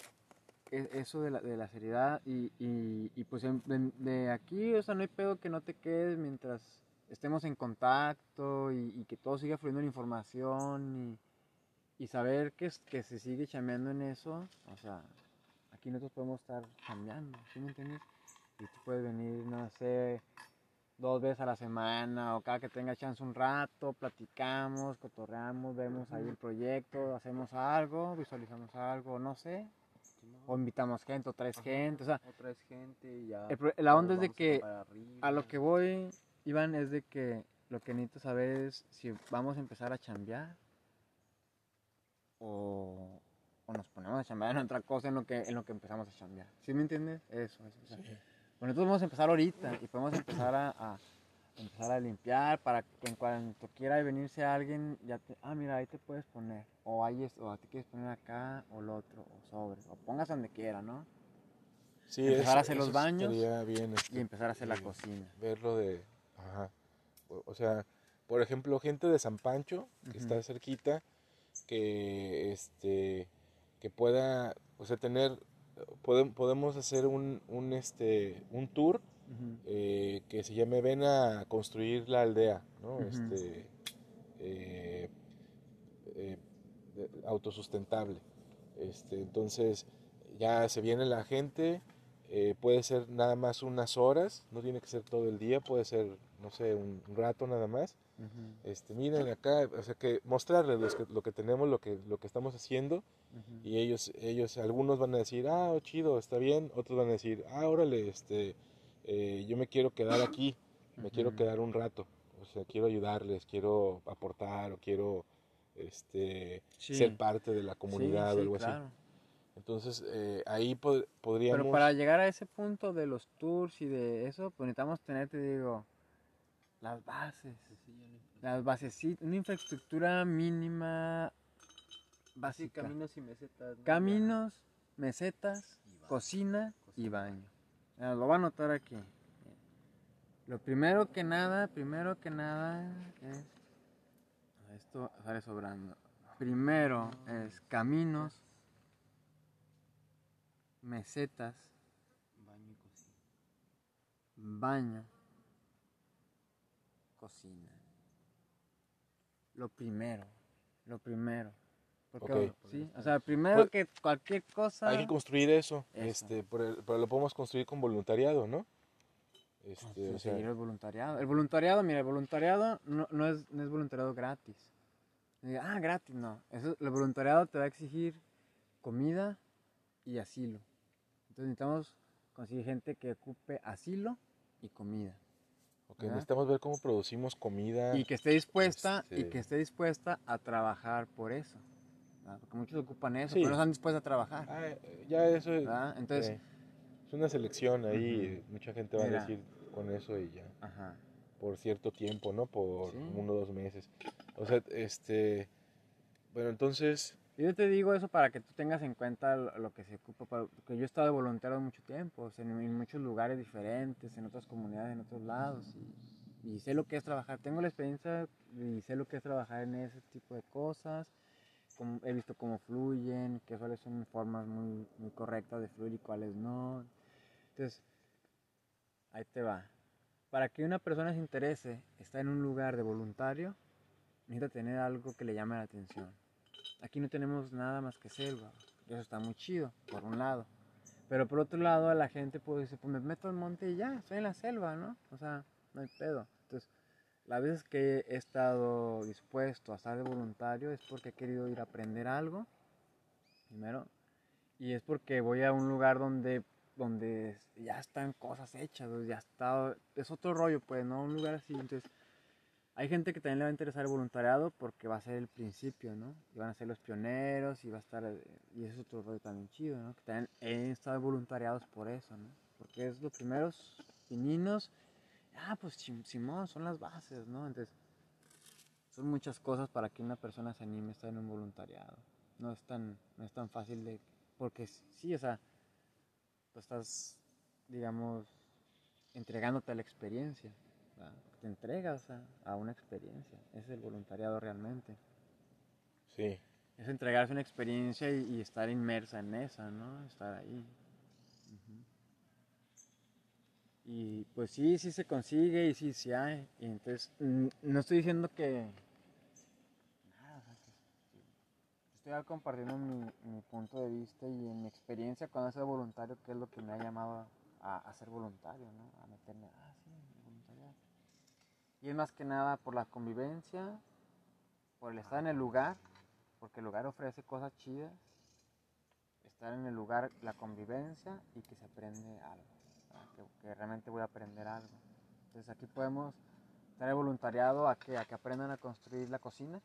e- eso de la, de la seriedad y, y, y pues de, aquí, o sea, no hay pedo que no te quedes mientras estemos en contacto y, que todo siga fluyendo la información y, saber que, que se sigue chambeando en eso, o sea, aquí nosotros podemos estar chambeando, ¿sí me entiendes? Y tú puedes venir, no sé, dos veces a la semana o cada que tenga chance un rato, platicamos, cotorreamos, vemos ahí el proyecto, hacemos algo, visualizamos algo, no sé, o invitamos gente o traes gente, o sea, Otra vez gente y ya. el la onda es de que arriba. a lo que voy, Iván, es de que lo que necesito saber es si vamos a empezar a chambear o, o nos ponemos a chambear en otra cosa en lo que, en lo que empezamos a chambear. ¿Sí me entiendes? Eso, eso. o sea, Bueno, nosotros vamos a empezar ahorita y podemos empezar a, a empezar a limpiar para que en cuanto quiera venirse alguien, ya te, ah, mira, ahí te puedes poner, o ahí es, o te quieres poner acá, o lo otro, o sobre, o pongas donde quiera, ¿no? Sí, empezar a hacer los baños Y este, empezar a hacer la y cocina. Verlo de, ajá, o, o sea, por ejemplo, gente de San Pancho, que está cerquita, que, este, que pueda, o sea, tener, podemos hacer un, un, este, un tour eh, que se llame Ven a construir la aldea, ¿no? Este, eh, eh, autosustentable. Este, entonces, ya se viene la gente, puede ser nada más unas horas, no tiene que ser todo el día, puede ser, no sé, un rato nada más. Este, miren acá, o sea que mostrarles los que- lo que tenemos, lo que, lo que estamos haciendo, y ellos, ellos, algunos van a decir, ah, oh, chido, está bien, otros van a decir, ah, órale, este, eh, yo me quiero quedar aquí, me quiero Ujú. quedar un rato, o sea, quiero ayudarles, quiero aportar o quiero este, Sí. ser parte de la comunidad Sí, o sí, algo así. claro. Entonces, eh, ahí pod- podríamos... Pero para llegar a ese punto de los tours y de eso, pues necesitamos tener, te digo, las bases. Las bases, sí, una infraestructura mínima Sí, básica. caminos y mesetas. ¿no? Caminos, mesetas, Y cocina y baño. Lo va a anotar aquí. Lo primero que nada, primero que nada es... Esto sale sobrando. Primero es caminos, mesetas, Baño y cocina. baño, cocina. Lo primero, lo primero. Porque, Ok. sí, o sea, primero Pues, que cualquier cosa... Hay que construir eso, Eso. este, por el- pero lo podemos construir con voluntariado, ¿no? Este, o sea, conseguir el voluntariado. El voluntariado, mira, el voluntariado no, no es, no es voluntariado gratis. Ah, gratis, no. Eso, el voluntariado te va a exigir comida y asilo. Entonces necesitamos conseguir gente que ocupe asilo y comida. ok, ¿verdad? necesitamos ver cómo producimos comida. Y que esté dispuesta, y Este- que esté dispuesta a trabajar por eso. ¿Verdad? Porque muchos ocupan eso, Sí. pero no están dispuestos a trabajar. Ah, eh, ya eso es. Entonces, eh, es una selección ahí, mucha gente va Mira. a decir con eso y ya, ajá. por cierto tiempo, ¿no? Por Sí. uno o dos meses. O sea, este, bueno, entonces, Yo te digo eso para que tú tengas en cuenta lo, que se ocupa, porque yo he estado de voluntario mucho tiempo, o sea, en, en muchos lugares diferentes, en otras comunidades, en otros lados, y, y sé lo que es trabajar. Tengo la experiencia y sé lo que es trabajar en ese tipo de cosas. He visto cómo fluyen, que cuáles son formas muy, muy correctas de fluir y cuáles no. Entonces, ahí te va. Para que una persona se interese estar en un lugar de voluntario, necesita tener algo que le llame la atención. Aquí no tenemos nada más que selva. Eso está muy chido, por un lado. Pero por otro lado, la gente puede decir, pues me meto al monte y ya, estoy en la selva, ¿no? O sea, no hay pedo. Entonces, las veces que he estado dispuesto a estar de voluntario es porque he querido ir a aprender algo, primero. Y es porque voy a un lugar donde, donde ya están cosas hechas, ya está, es otro rollo, pues, ¿no? Un lugar así. Entonces, hay gente que también le va a interesar el voluntariado porque va a ser el principio, ¿no? Y van a ser los pioneros y va a estar, eh, y eso es otro rollo también chido, ¿no? Que también he estado voluntariados por eso, ¿no? Porque es los primeros pininos, ah, pues Simón, son las bases, ¿no? Entonces, son muchas cosas para que una persona se anime a estar en un voluntariado. No es tan, no es tan fácil de, porque sí, o sea, tú estás, digamos, entregándote a la experiencia, ¿verdad? te entregas a, a una experiencia, ese es el voluntariado realmente. sí, Es entregarse a una experiencia y, y estar inmersa en esa, ¿no? Estar ahí. Y pues sí, sí se consigue y sí, sí hay. Y entonces, mm, no estoy diciendo que... Nada, o sea, que- estoy compartiendo mi, punto de vista y en mi experiencia cuando sido voluntario, que es lo que me ha llamado a, a ser voluntario, ¿no? A meterme, ah, sí, voluntariado. Y es más que nada por la convivencia, por el estar en el lugar, porque el lugar ofrece cosas chidas, estar en el lugar, la convivencia y que se aprende algo. Que, que realmente voy a aprender algo. Entonces aquí podemos dar el voluntariado a que, a que aprendan a construir la cocina.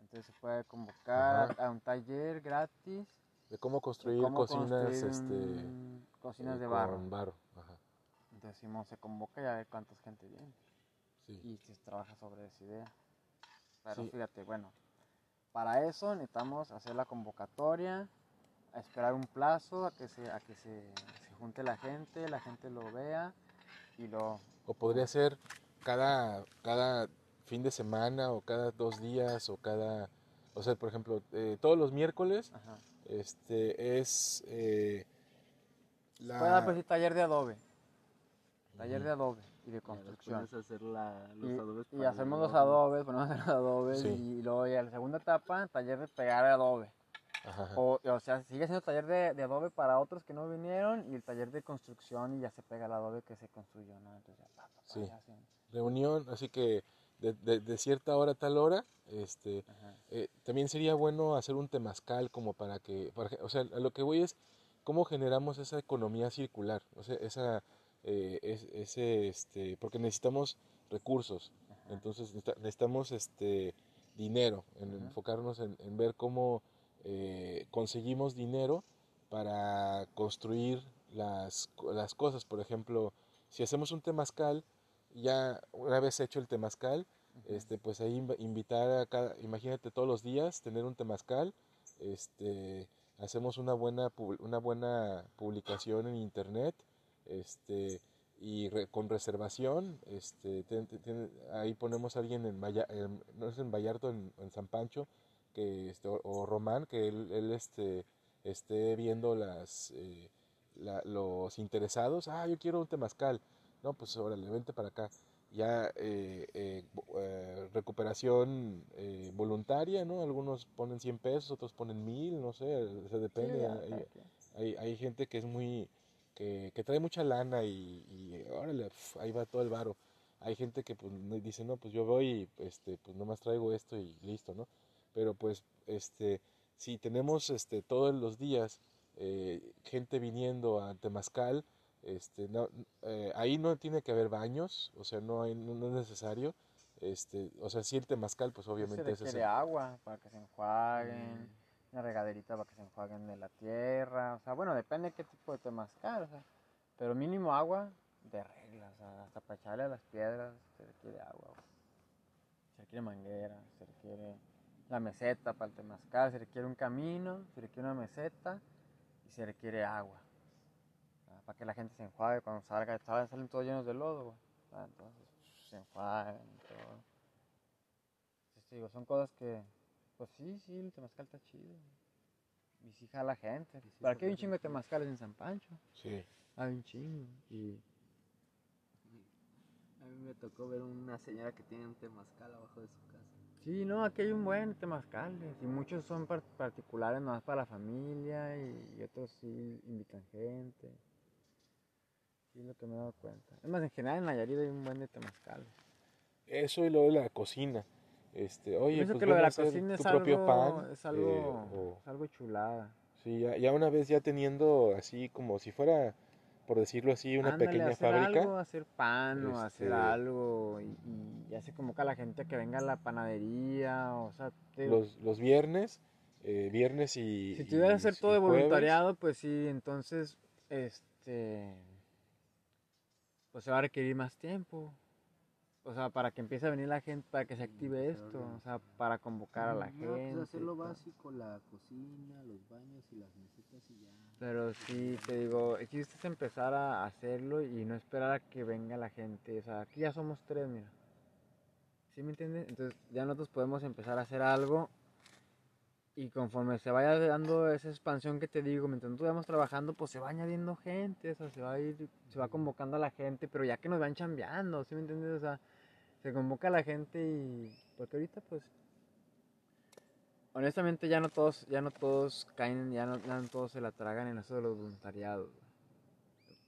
Entonces se puede convocar a, a un taller gratis. de cómo de construir cómo cocinas, construir este, un- cocinas eh, de barro. Con barro, ajá, Entonces Simón se convoca y a ver cuánta gente viene sí. y se trabaja sobre esa idea. Pero Sí. fíjate, bueno, para eso necesitamos hacer la convocatoria, a esperar un plazo a que se, a que se junte la gente, la gente lo vea y lo... O podría ser cada, cada fin de semana o cada dos días o cada, o sea, por ejemplo, eh, todos los miércoles Ajá. este es eh, la... Puede dar pues sí, taller de adobe, taller de adobe y de construcción. hacer la, los Y, adobes y para hacemos los adobes, ponemos los adobes Sí. y luego ya la segunda etapa, taller de pegar adobe. Ajá. O, o sea, sigue siendo taller de, de adobe para otros que no vinieron y el taller de construcción y ya se pega el adobe que se construyó, ¿no? Entonces ya, pa, pa, pa, Sí. ya reunión, así que de, de- de cierta hora a tal hora, este, eh, también sería bueno hacer un temazcal como para que, ej- o sea, a lo que voy es cómo generamos esa economía circular, o sea, esa, eh, es- ese, este, porque necesitamos recursos, entonces necesita- necesitamos este, dinero, en enfocarnos en, en ver cómo eh, conseguimos dinero para construir las, las cosas. Por ejemplo, si hacemos un temazcal, ya una vez hecho el temazcal, este, pues ahí inv- invitar a cada, imagínate todos los días tener un temazcal, este, hacemos una buena, una buena publicación en internet, este, y re- con reservación, este, ten- ten- ten- ahí ponemos a alguien en, en- no es en Vallarta, en, en San Pancho, que, este, o, o Román, que él, él, este, esté viendo las, eh, la- los interesados, ah, yo quiero un temazcal, no, pues órale, vente para acá. Ya eh, eh, eh, recuperación eh, voluntaria, ¿no? Algunos ponen 100 pesos, otros ponen 1000, no sé, o sea, depende. hay, hay, hay gente que es muy, que, que trae mucha lana y, y órale, pf, ahí va todo el varo. Hay gente que pues dice, no, pues yo voy y este, pues nomás traigo esto y listo, ¿no? Pero pues, este, si tenemos este, todos los días eh, gente viniendo a Temazcal, este, no, eh, ahí no tiene que haber baños, o sea, no, hay, no, no es necesario. Este, o sea, si el Temazcal, pues obviamente se es requiere el- agua para que se enjuaguen, una regaderita para que se enjuaguen de la tierra, o sea, bueno, depende de qué tipo de temazcal, o sea, pero mínimo agua de regla, o sea, hasta para echarle a las piedras se requiere agua, güey. se requiere manguera, se requiere la meseta para el temazcal, se requiere un camino, se requiere una meseta y se requiere agua, para que la gente se enjuague cuando salga, ¿sabes? salen todos llenos de lodo, sea, entonces se enjuagan y todo. Entonces, te digo, son cosas que, pues sí, sí, el temazcal está chido. Y sí jala gente. ¿Para qué hay un chingo de temazcales en San Pancho? Sí. Hay un chingo. Y A mí me tocó ver una señora que tiene un temazcal abajo de su casa. Sí, no, aquí hay un buen temazcales. Y muchos son par- particulares más para la familia y, y otros sí invitan gente. Sí, es lo que me he dado cuenta. Es más, en general en Nayarit hay un buen de temazcales. Eso y lo de la cocina. Este, oye, pues que lo de la cocina es propio algo, pan. es algo, eh, o- es algo chulada. sí, ya, ya una vez ya teniendo así como si fuera, por decirlo así, una Ándale, pequeña hacer fábrica. Algo, hacer pan o hacer Este- algo y, y ya se convoca a la gente a que venga a la panadería, o sea, te Los, los viernes, eh, viernes y. si tuvieras que hacer todo de voluntariado, pues sí, entonces, este, pues se va a requerir más tiempo. O sea, para que empiece a venir la gente, para que se active esto, o sea, para convocar a la No, gente. pues hacer lo básico, la cocina, los baños y las mesetas y ya. Pero sí, te digo, el chiste es empezar a hacerlo y no esperar a que venga la gente. O sea, aquí ya somos tres, mira. ¿Sí me entiendes? Entonces ya nosotros podemos empezar a hacer algo y conforme se vaya dando esa expansión que te digo, mientras nosotros vayamos trabajando, pues se va añadiendo gente, o sea, se va a ir, se va convocando a la gente, pero ya que nos van chambeando, ¿sí me entiendes? O sea, se convoca a la gente y... Porque ahorita pues honestamente ya no todos ya no todos caen ya no, ya no todos se la tragan en eso de los voluntariados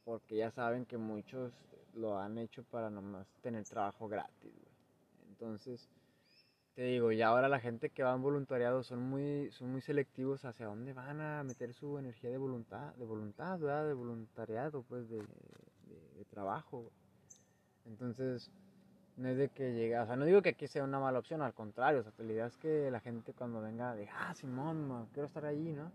porque ya saben que muchos lo han hecho para nomás tener trabajo gratis güey. entonces te digo y ahora la gente que va en voluntariado son muy son muy selectivos hacia dónde van a meter su energía de voluntad de voluntad ¿verdad? de voluntariado pues de, de- de trabajo güey. entonces no es de que llegue, o sea, no digo que aquí sea una mala opción, al contrario, o sea, la idea es que la gente cuando venga diga, ah, Simón, ma, quiero estar ahí, ¿no?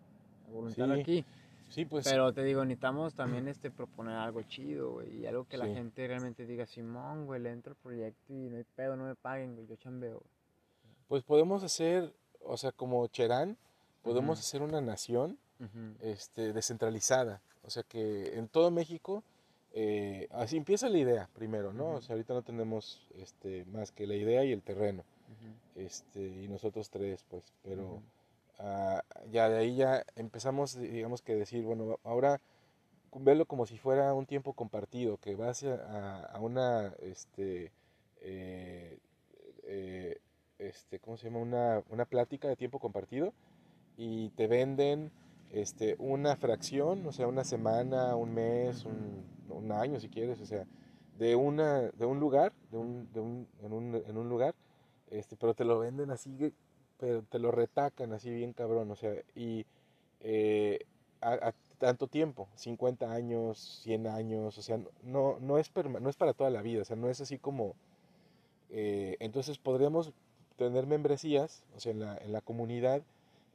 Voluntario Sí, aquí. Sí, pues. Pero te digo, necesitamos también este proponer algo chido, güey, y algo que la Sí. gente realmente diga, Simón, güey, le entro al proyecto y no hay pedo, no me paguen, güey, yo chambeo, güey. Pues podemos hacer, o sea, como Cherán, podemos Ujú. hacer una nación Ujú. este, descentralizada. O sea, que en todo México, eh, así empieza la idea primero, ¿no? Ujú. O sea, ahorita no tenemos este, más que la idea y el terreno. Este, y nosotros tres, pues, pero ah, ya de ahí ya empezamos, digamos que decir, bueno, ahora verlo como si fuera un tiempo compartido, que vas a, a- a una, este, eh, eh, este, ¿cómo se llama? Una, una plática de tiempo compartido y te venden este, una fracción, o sea, una semana, un mes, un, un año si quieres, o sea, de, una, de un lugar, de un, de un, en, un, en un lugar, este, pero te lo venden así, pero te lo retacan así bien cabrón, o sea, y eh, a- tanto tiempo, 50 años, 100 años, o sea, no, no, es, no es para toda la vida, o sea, no es así como... eh, entonces podríamos tener membresías, o sea, en la, en la comunidad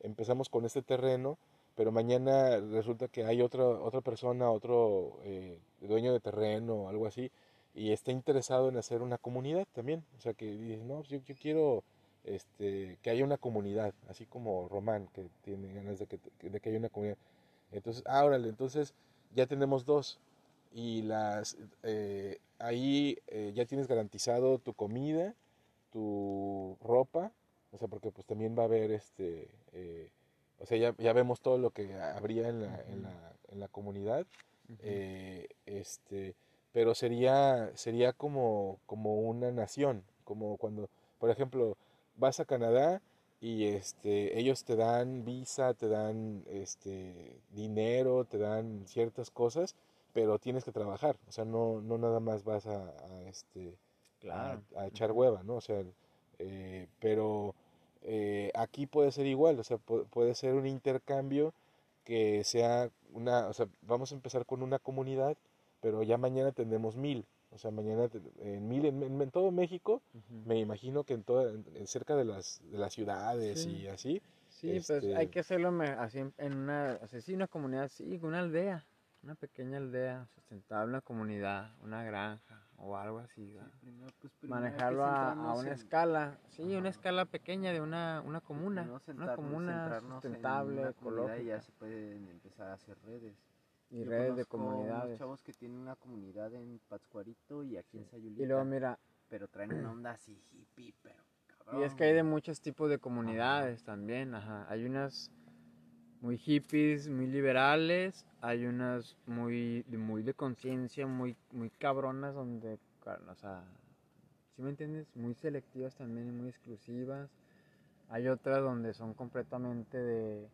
empezamos con este terreno, pero mañana resulta que hay otra, otra persona, otro eh, dueño de terreno algo así, y está interesado en hacer una comunidad también, o sea, que dice, no, pues yo, yo quiero este, que haya una comunidad, así como Román, que tiene ganas de que, de que haya una comunidad. Entonces, ah, órale, entonces ya tenemos dos. Y las eh, ahí eh, ya tienes garantizado tu comida, tu ropa, o sea, porque pues también va a haber este, eh, o sea, ya, ya vemos todo lo que habría en la, en la, en la comunidad, eh, este, pero sería, sería como, como una nación, como cuando, por ejemplo, vas a Canadá y este, ellos te dan visa, te dan este, dinero, te dan ciertas cosas, pero tienes que trabajar, o sea, no, no nada más vas a, a, este, Claro. a, a echar hueva, ¿no? O sea, eh, pero eh, aquí puede ser igual, o sea, pu- puede ser un intercambio que sea una, o sea, vamos a empezar con una comunidad, pero ya mañana tendremos mil, o sea, mañana en mil, en, todo México, me imagino que en toda, en- cerca de las, de las ciudades Sí. y así, Sí, pues este, hay que hacerlo me- así en, en una, o sea, sí, una comunidad, sí, una aldea, una pequeña aldea sustentable, una comunidad, una granja o algo así. ¿verdad? Primero, pues, primero Manejarlo a, a una en- escala, sí, una Ajá. escala pequeña de una, una comuna, una comuna sustentable, una comunidad y ecológica ya se pueden empezar a hacer redes. y Yo redes de unos comunidades. chavos que tienen una comunidad en Pátzcuarito y aquí en Sayulita. Y luego mira, pero traen una onda así hippie, pero cabrón. Y es que hay de muchos tipos de comunidades también, ajá. Hay unas muy hippies, muy liberales, hay unas muy muy de conciencia, muy muy cabronas donde, o sea, ¿sí me entiendes? Muy selectivas también y muy exclusivas. Hay otras donde son completamente de,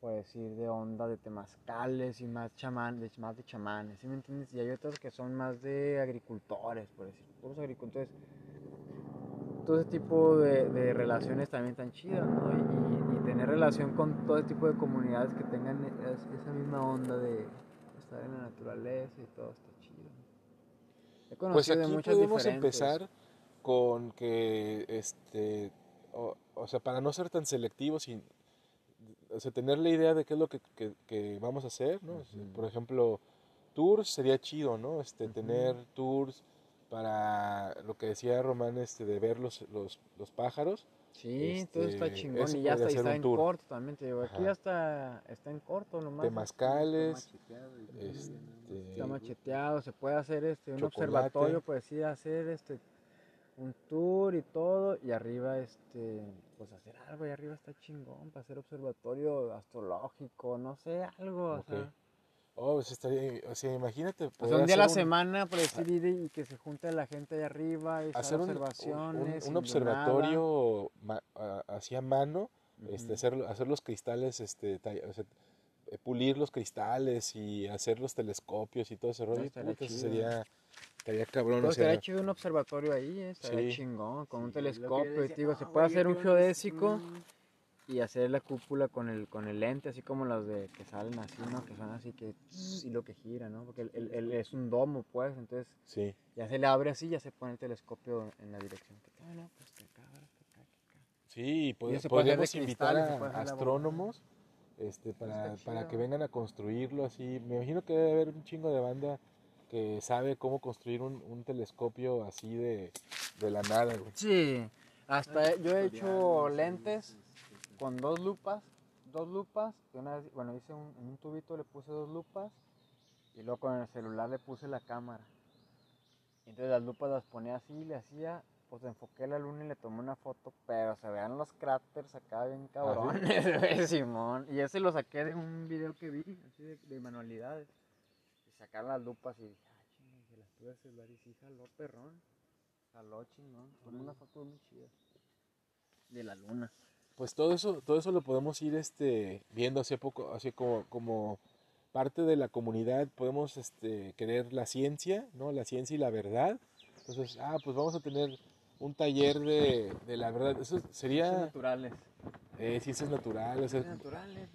por decir, de onda de temazcales y más chamán, de, más de chamanes, ¿sí me entiendes? Y hay otras que son más de agricultores, por decir, puros agricultores todo ese tipo de, relaciones también están chidas, ¿no? Tener relación con todo tipo de comunidades que tengan es- esa misma onda de estar en la naturaleza y todo está chido. He Pues conocido de aquí muchas podemos diferentes. empezar con que, este, o, o sea, para no ser tan selectivos y, o sea, tener la idea de qué es lo que, que- que vamos a hacer, ¿no? Por ejemplo, tours sería chido, ¿no? Este, tener tours para lo que decía Román, este, de ver los, los, los pájaros. Sí, todo está Este, chingón y ya está, está en tour. corto también, te digo, aquí ya está, está en corto nomás. Temazcales, Este, Está macheteado, se puede hacer este un Chocolate. observatorio, pues sí, hacer este un tour y todo, y arriba este pues hacer algo, y arriba está chingón, para hacer observatorio astrológico, no sé, algo, o sea, Oh, pues estaría, o sea, imagínate. o sea, un día a la hacer semana, por decir, ir y que se junte la gente ahí arriba y hacer un, un- observaciones. un- un sin observatorio ma- a- así a mano, este, hacer, hacer los cristales, este, tall- o sea, eh, pulir los cristales y hacer los telescopios y todo ese rollo. estaría chido. sería, estaría cabrón. Pero o sea, estaría chido un observatorio ahí, eh, estaría Sí. chingón, con un Sí, yo telescopio, y decía, te digo, se "No, puede hacer un un- geodésico un- y hacer la cúpula con el, con el lente, así como los de que salen así, ¿no? Que son así que y lo que gira, ¿no? Porque el, el- el- es un domo, pues, entonces sí. ya se le abre así, ya se pone el telescopio en la dirección que ah, no, pues que acá, que acá, que acá. Sí, y pod- de podríamos invitar y a astrónomos este, para, Está para que vengan a construirlo así. Me imagino que debe haber un chingo de banda que sabe cómo construir un, un telescopio así de, de la nada, güey. Sí, hasta he- yo he hecho lentes con dos lupas, dos lupas, y una vez- bueno, hice un, en un tubito le puse dos lupas y luego con el celular le puse la cámara. Entonces las lupas las ponía así, le hacía, pues enfoqué la luna y le tomé una foto, pero se vean los cráteres acá bien cabrones, güey, Simón. Y ese lo saqué de un video que vi, así de, de manualidades. Y sacar las lupas y dije, ah, chingue, se las tuve al celular y sí, jaló perrón. Jaló chingón, tomé una foto muy chida. De la luna. Pues todo eso, todo eso lo podemos ir este, viendo así a poco, así como, como parte de la comunidad, podemos este, querer la ciencia, ¿no? La ciencia y la verdad. Entonces, ah, pues vamos a tener un taller de, de la verdad. Eso Ciencias sería naturales. eh, ciencias naturales. Es eh,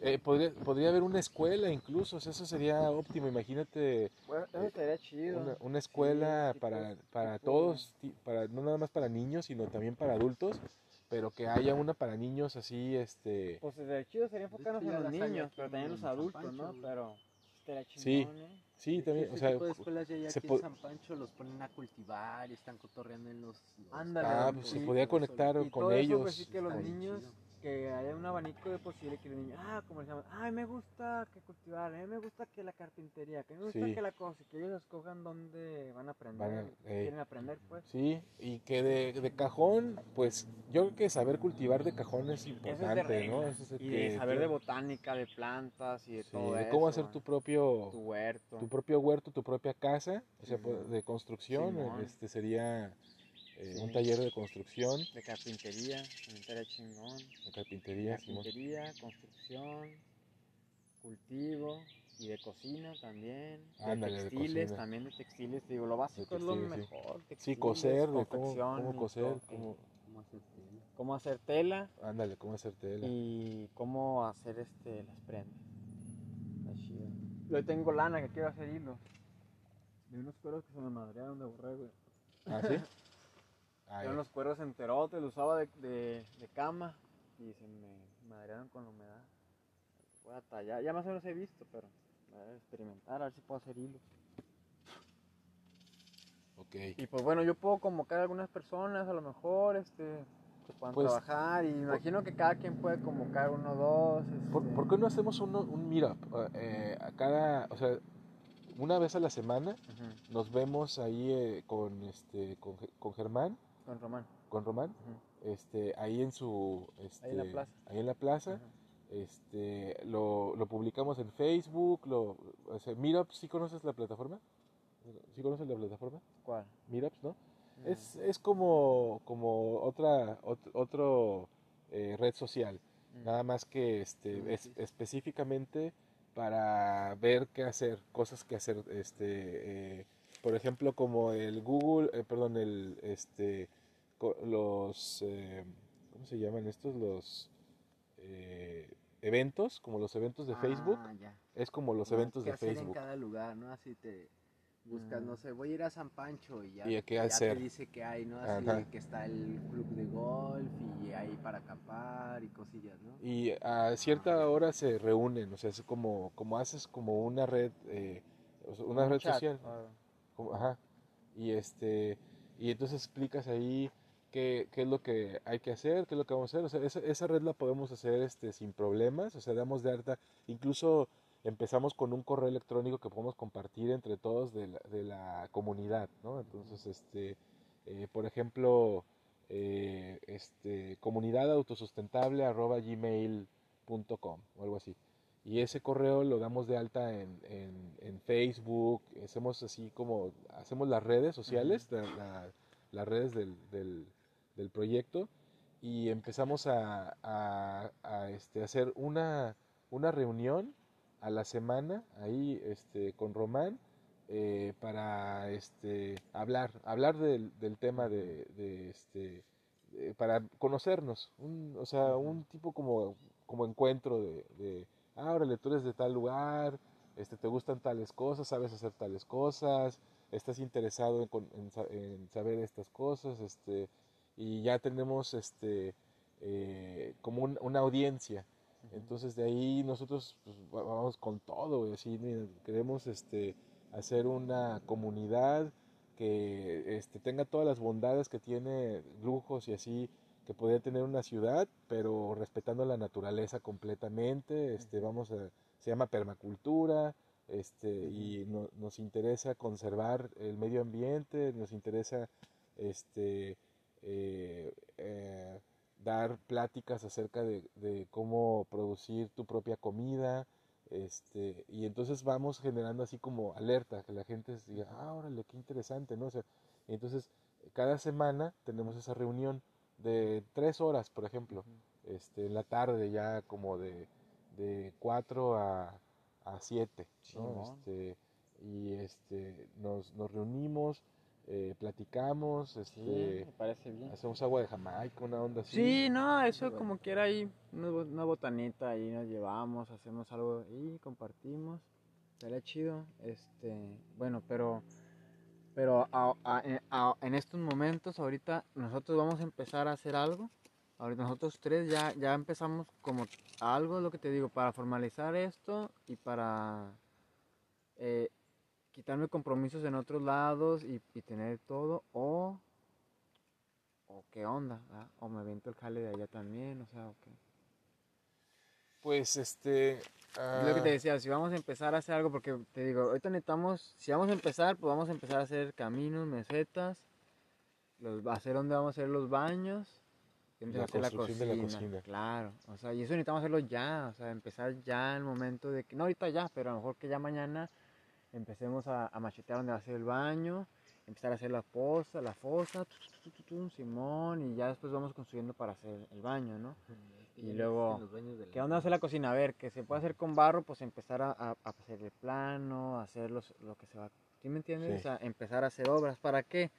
eh. eh, podría, podría haber una escuela incluso, o sea, eso sería óptimo. Imagínate Bueno, eso estaría chido. una, una escuela Sí, para, tipo- para tipo- todos, para, no nada más para niños, sino también para adultos, pero que haya una para niños así, este... Pues el chido sería enfocarnos hecho, en ya los niños, pero también los adultos, Pancho, ¿no? Pero estaría Sí. chingón, ¿eh? Sí, también, o sea, tipo de escuelas ya hay se aquí en San Pancho los ponen a cultivar y están cotorreando en los... los Ándale, ah, pues se sí, podía conectar Y con todo eso, ellos. pues sí que los niños, chido. Que haya un abanico de posible que los niños, ah, como decíamos, ay, me gusta que cultivar, a mí me gusta que la carpintería, que me gusta Sí. que la cosa, que ellos escojan dónde van a aprender, Van a- ey. quieren aprender, pues. Sí, y que de, de cajón, pues yo creo que saber cultivar de cajón es importante, ¿no? Eso es Y que de saber de botánica, de plantas y de sí, todo de eso. cómo hacer tu propio tu huerto. tu propio huerto, tu propia casa, o sea, pues, de construcción, este sería eh, Sí. un taller de construcción, De carpintería, chingón. de carpintería, Simón. Carpintería, construcción, cultivo y de cocina también. De Ándale, de textiles, cocina. también de textiles. te Digo, lo básico es lo textiles, sí. mejor. Sí, textiles, coser, de cómo, confección cómo coser, cómo, ¿Cómo hacer tela? Cómo hacer tela ándale, cómo hacer tela. y cómo hacer este, las prendas. Está chido. Yo tengo lana que quiero hacer hilos. De unos cueros que se me madrearon de borrego. ¿Ah, sí? Ah, ya. los cueros enterotes, los usaba de, de, de cama y se me madrearon con la humedad. Voy a tallar, ya más o menos he visto, pero voy a experimentar a ver si puedo hacer hilos. Ok. Y pues bueno, yo puedo convocar a algunas personas a lo mejor, este, que puedan Pues, trabajar y imagino que cada quien puede convocar uno o dos. ¿Por, este, por qué no hacemos uno, un meetup? Eh, a cada, o sea, una vez a la semana Ujú, nos vemos ahí eh, con, este, con, con Germán, Con Román. con Román, este, ahí en su, este, en la plaza. ahí en la plaza. Este, lo, lo publicamos en Facebook, lo, o sea, Meetup, ¿sí conoces la plataforma? ¿Sí conoces la plataforma? ¿Cuál? Meetups, ¿no? No. Es, es como, como otra ot- otro eh, red social, Mm. nada más que este, es, específicamente para ver qué hacer, cosas que hacer, este, eh, por ejemplo, como el Google, eh, perdón, el, este, los, eh, ¿cómo se llaman estos? Los eh, eventos, como los eventos de Facebook, Ah, ya. es como los No, eventos de hacer Facebook. en cada lugar, ¿no? Así te buscas, Mm. no sé, voy a ir a San Pancho y ya, ¿Y a qué ya hacer? te dice que hay, ¿no? Así Ajá. que está el club de golf y ahí para acampar y cosillas, ¿no? Y a cierta hora se reúnen, o sea, es como, como haces como una red, eh, una Un red chat, social. ah, como- ajá. Y este, y entonces explicas ahí qué, qué es lo que hay que hacer, qué es lo que vamos a hacer. O sea, esa, esa red la podemos hacer este sin problemas, o sea, damos de alta, incluso empezamos con un correo electrónico que podemos compartir entre todos de la, de la comunidad, ¿no? Entonces, este, eh, por ejemplo, eh, este, comunidad autosustentable arroba gmail.com o algo así. Y ese correo lo damos de alta en, en, en Facebook, hacemos así como, hacemos las redes sociales, la- la- las redes del, del, del proyecto y empezamos a, a, a, este, hacer una, una reunión a la semana ahí este, con Román eh, para este, hablar, hablar del, del tema de, de, este, de- para conocernos, un, o sea, un tipo como, como encuentro de, de, ah, órale, tú eres de tal lugar, este, te gustan tales cosas, sabes hacer tales cosas, estás interesado en, saber estas cosas, este, y ya tenemos este, eh, como un- una audiencia. Entonces de ahí nosotros pues, va- vamos con todo, así, queremos este, hacer una comunidad que este, tenga todas las bondades que tiene, lujos y así, que podría tener una ciudad, pero respetando la naturaleza completamente. Este, vamos a, se llama permacultura, este, y no- nos interesa conservar el medio ambiente, nos interesa este, eh, eh, dar pláticas acerca de, de cómo producir tu propia comida, este, y entonces vamos generando así como alerta, que la gente diga, ah, órale, qué interesante, ¿no? O sea, entonces cada semana tenemos esa reunión de tres horas, por ejemplo, este, en la tarde ya como de, de cuatro a, a siete. Este, y este, nos, nos reunimos, eh, platicamos, Sí, este, me parece bien. hacemos agua de Jamaica, una onda así. Sí, no, eso como quiera ahí, una, bo- una botanita ahí nos llevamos, hacemos algo y compartimos, estaría chido, este, bueno, pero, pero a- a- en- a- en estos momentos ahorita nosotros vamos a empezar a hacer algo, ahorita nosotros tres ya, ya empezamos como algo, lo que te digo, para formalizar esto y para eh, quitarme compromisos en otros lados y, y tener todo, o o qué onda, ¿verdad? o me avento el jale de allá también, o sea, o qué. Pues este... Es lo que ah, te decía, si vamos a empezar a hacer algo, porque te digo, ahorita necesitamos, si vamos a empezar, pues vamos a empezar a hacer caminos, mesetas, los, a hacer donde vamos a hacer los baños, La hacer la construcción de la cocina, cocina. claro, o sea, y eso necesitamos hacerlo ya, o sea, empezar ya el momento de que, no ahorita ya, pero a lo mejor que ya mañana empecemos a, a machetear donde va a ser el baño, empezar a hacer la fosa, la fosa, tu, Simón, y ya después vamos construyendo para hacer el baño, ¿no? Y luego, ¿qué onda hacer la cocina? A ver, que se puede hacer con barro, pues empezar a, a- a hacer el plano, hacer los, lo que se va. ¿Sí me entiendes? Sí. O sea, empezar a hacer obras. ¿Para qué?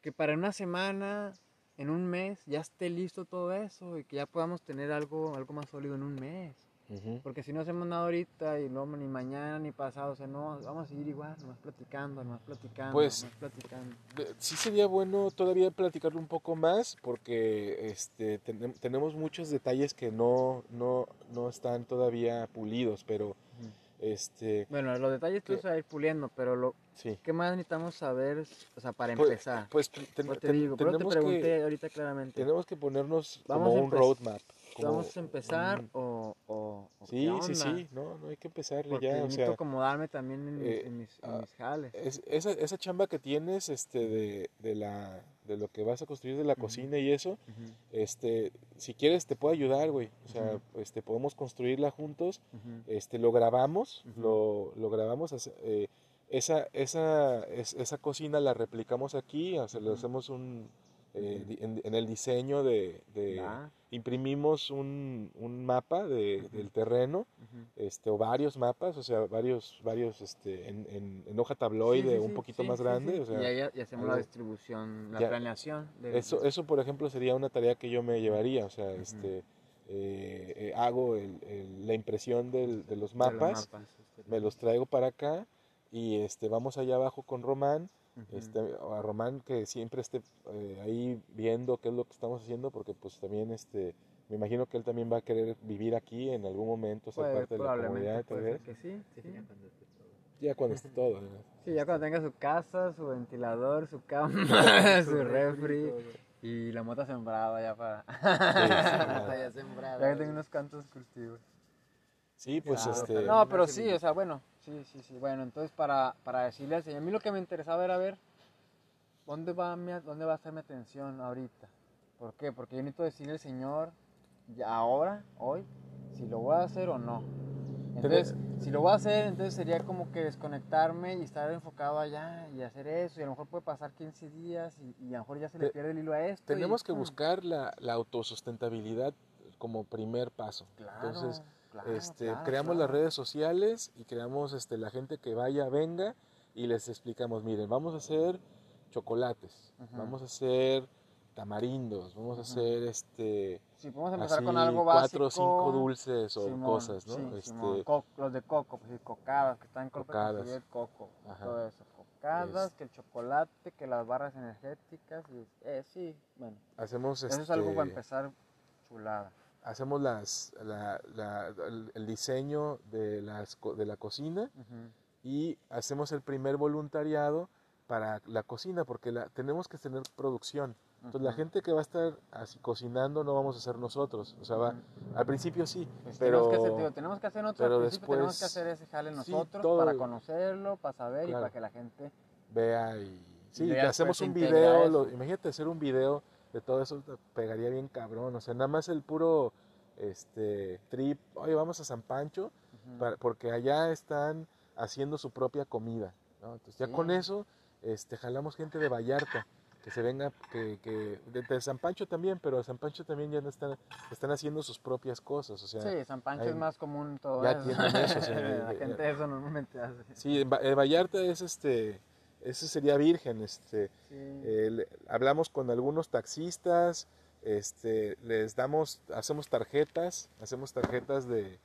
Que para una semana, en un mes, ya esté listo todo eso y que ya podamos tener algo, algo más sólido en un mes. Porque si no hacemos nada ahorita y luego ni mañana ni pasado, o sea, no, vamos a seguir igual, nomás platicando, nomás platicando, Pues, nomás platicando. Sí sería bueno todavía platicarlo un poco más porque este, tenem- tenemos muchos detalles que no, no, no están todavía pulidos, pero este, Bueno, los detalles tú que- se va a ir puliendo, pero lo, sí. ¿qué más necesitamos saber, o sea, para Pues- empezar? Pues ten- Pues te ten- digo, pero te pregunté que, ahorita claramente. tenemos que ponernos Vamos como un roadmap. Como ¿Vamos a empezar o, o, o Sí, sí, sí, no, no hay que empezarle Porque ya, o necesito sea, acomodarme también en mis, eh, en mis, en ah, mis jales. es- esa, esa chamba que tienes este, de, de, la, de lo que vas a construir de la cocina y eso, Ujú, este, si quieres te puedo ayudar, güey, o sea, Ujú. este, podemos construirla juntos, este, lo grabamos, lo, lo grabamos, eh, esa, esa, es- esa cocina la replicamos aquí, o sea, le hacemos un, eh, en, en el diseño de, imprimimos un, un mapa de- del terreno, este, o varios mapas, o sea, varios, varios, este, en, en, en hoja tabloide, Sí, sí, un sí, poquito más grande, o sea, y ahí y hacemos la distribución, la ya- planeación. de- eso, eso, por ejemplo, sería una tarea que yo me llevaría, o sea, este, eh, eh, hago el- el- la impresión del- de los de los mapas, mapas, este, me los traigo para acá y este, vamos allá abajo con Román, ujú. este, a Román que siempre esté eh, ahí viendo qué es lo que estamos haciendo, porque pues también este, me imagino que él también va a querer vivir aquí en algún momento, ser Puede- parte de la probablemente comunidad, tal puede que sí, sí. ya cuando esté todo. ¿no? Sí, ya cuando tenga su casa, su ventilador, su cama, su refri y la mota sembrada ya para... Sí, ya sembrada. ya que tengo unos cuantos cultivos. Sí, pues Claro, este, pero- No, pero sí, o sea, bueno, sí, sí, sí. Bueno, entonces para, para decirle al señor, a mí lo que me interesaba era ver dónde va, mi, dónde va a estar mi atención ahorita. ¿Por qué? Porque yo necesito decirle al señor, ya ahora, hoy, si lo voy a hacer o no. Entonces, si lo voy a hacer, entonces sería como que desconectarme y estar enfocado allá y hacer eso. Y a lo mejor puede pasar 15 días y, y a lo mejor ya se le pierde el hilo a esto. y, tenemos que pum. buscar la, la autosustentabilidad como primer paso. Claro, Entonces, claro, este, claro, creamos claro. las redes sociales y creamos este, la gente que vaya, venga y les explicamos, miren, vamos a hacer chocolates, vamos a hacer tamarindos, vamos a hacer este Sí, podemos empezar así con algo básico. cuatro o cinco dulces o Simón, cosas, ¿no? sí, Este, co- los de coco, pues cocadas, que están en Cocadas. el coco, Ajá. todo eso. Cocadas, Es- que el chocolate, que las barras energéticas, y, eh, sí, bueno. hacemos Eso es algo para este, empezar chulada. Hacemos las, la- la- el, diseño de, las, de la cocina Ujú. y hacemos el primer voluntariado para la cocina porque la, tenemos que tener producción. Entonces la Ujú. gente que va a estar así cocinando no vamos a ser nosotros. O sea, va, al principio sí, Pues pero tenemos, que hacer, tenemos que hacer nosotros, pero al principio tenemos que después- hacer ese jale sí, nosotros todo- para conocerlo, para saber y Claro. para que la gente... vea y sí, ya te hacemos después un video, lo- imagínate hacer un video de todo eso pegaría bien cabrón, o sea, nada más el puro este trip, oye, vamos a San Pancho para- porque allá están haciendo su propia comida, ¿no? Entonces ya Sí. con eso este jalamos gente de Vallarta que se venga que, que de, de San Pancho también, pero San Pancho también ya no están están haciendo sus propias cosas, o sea, Sí, San Pancho hay- es más común todo ya eso. tienen eso, o sea, la eh, gente eso normalmente hace. Sí, en Va- eh, Vallarta es este ese sería virgen. Este, Sí. eh, le- hablamos con algunos taxistas, este, les damos, hacemos tarjetas, hacemos tarjetas de,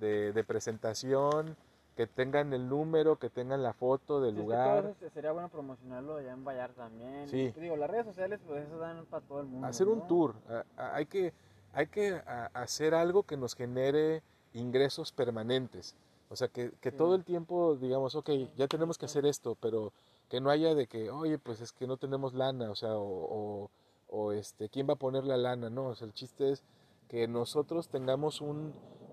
de, de presentación, que tengan el número, que tengan la foto del Sí, es que lugar. todo eso sería bueno promocionarlo allá en Vallarta también. Sí. Te Digo, las redes sociales, pues eso dan para todo el mundo. hacer un ¿no? tour. a- a- hay que, hay que a- hacer algo que nos genere ingresos permanentes. O sea, que, que Sí. todo el tiempo digamos, ok, ya tenemos que hacer esto, pero que no haya de que, oye, pues es que no tenemos lana, o sea, o, o- o, este, ¿quién va a poner la lana? No, o sea, el chiste es que nosotros tengamos un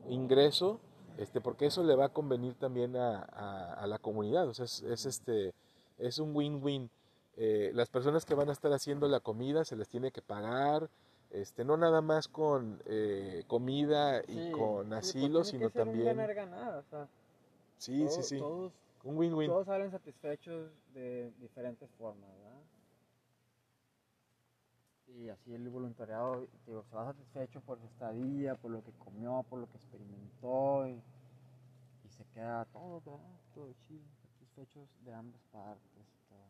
ingreso, este, porque eso le va a convenir también a, a- a la comunidad, o sea, es, es, este, es un win-win. Eh, las personas que van a estar haciendo la comida se les tiene que pagar, este, no nada más con eh, comida y Sí, con pues asilo, sino también... Ganar-ganar, o sea, Sí, sí, sí, Todos, un win-win. todos salen satisfechos de diferentes formas, ¿verdad? Y así el voluntariado, digo, se va satisfecho por su estadía, por lo que comió, por lo que experimentó y, y se queda todo, ¿verdad? Todo chido, satisfechos de ambas partes todo.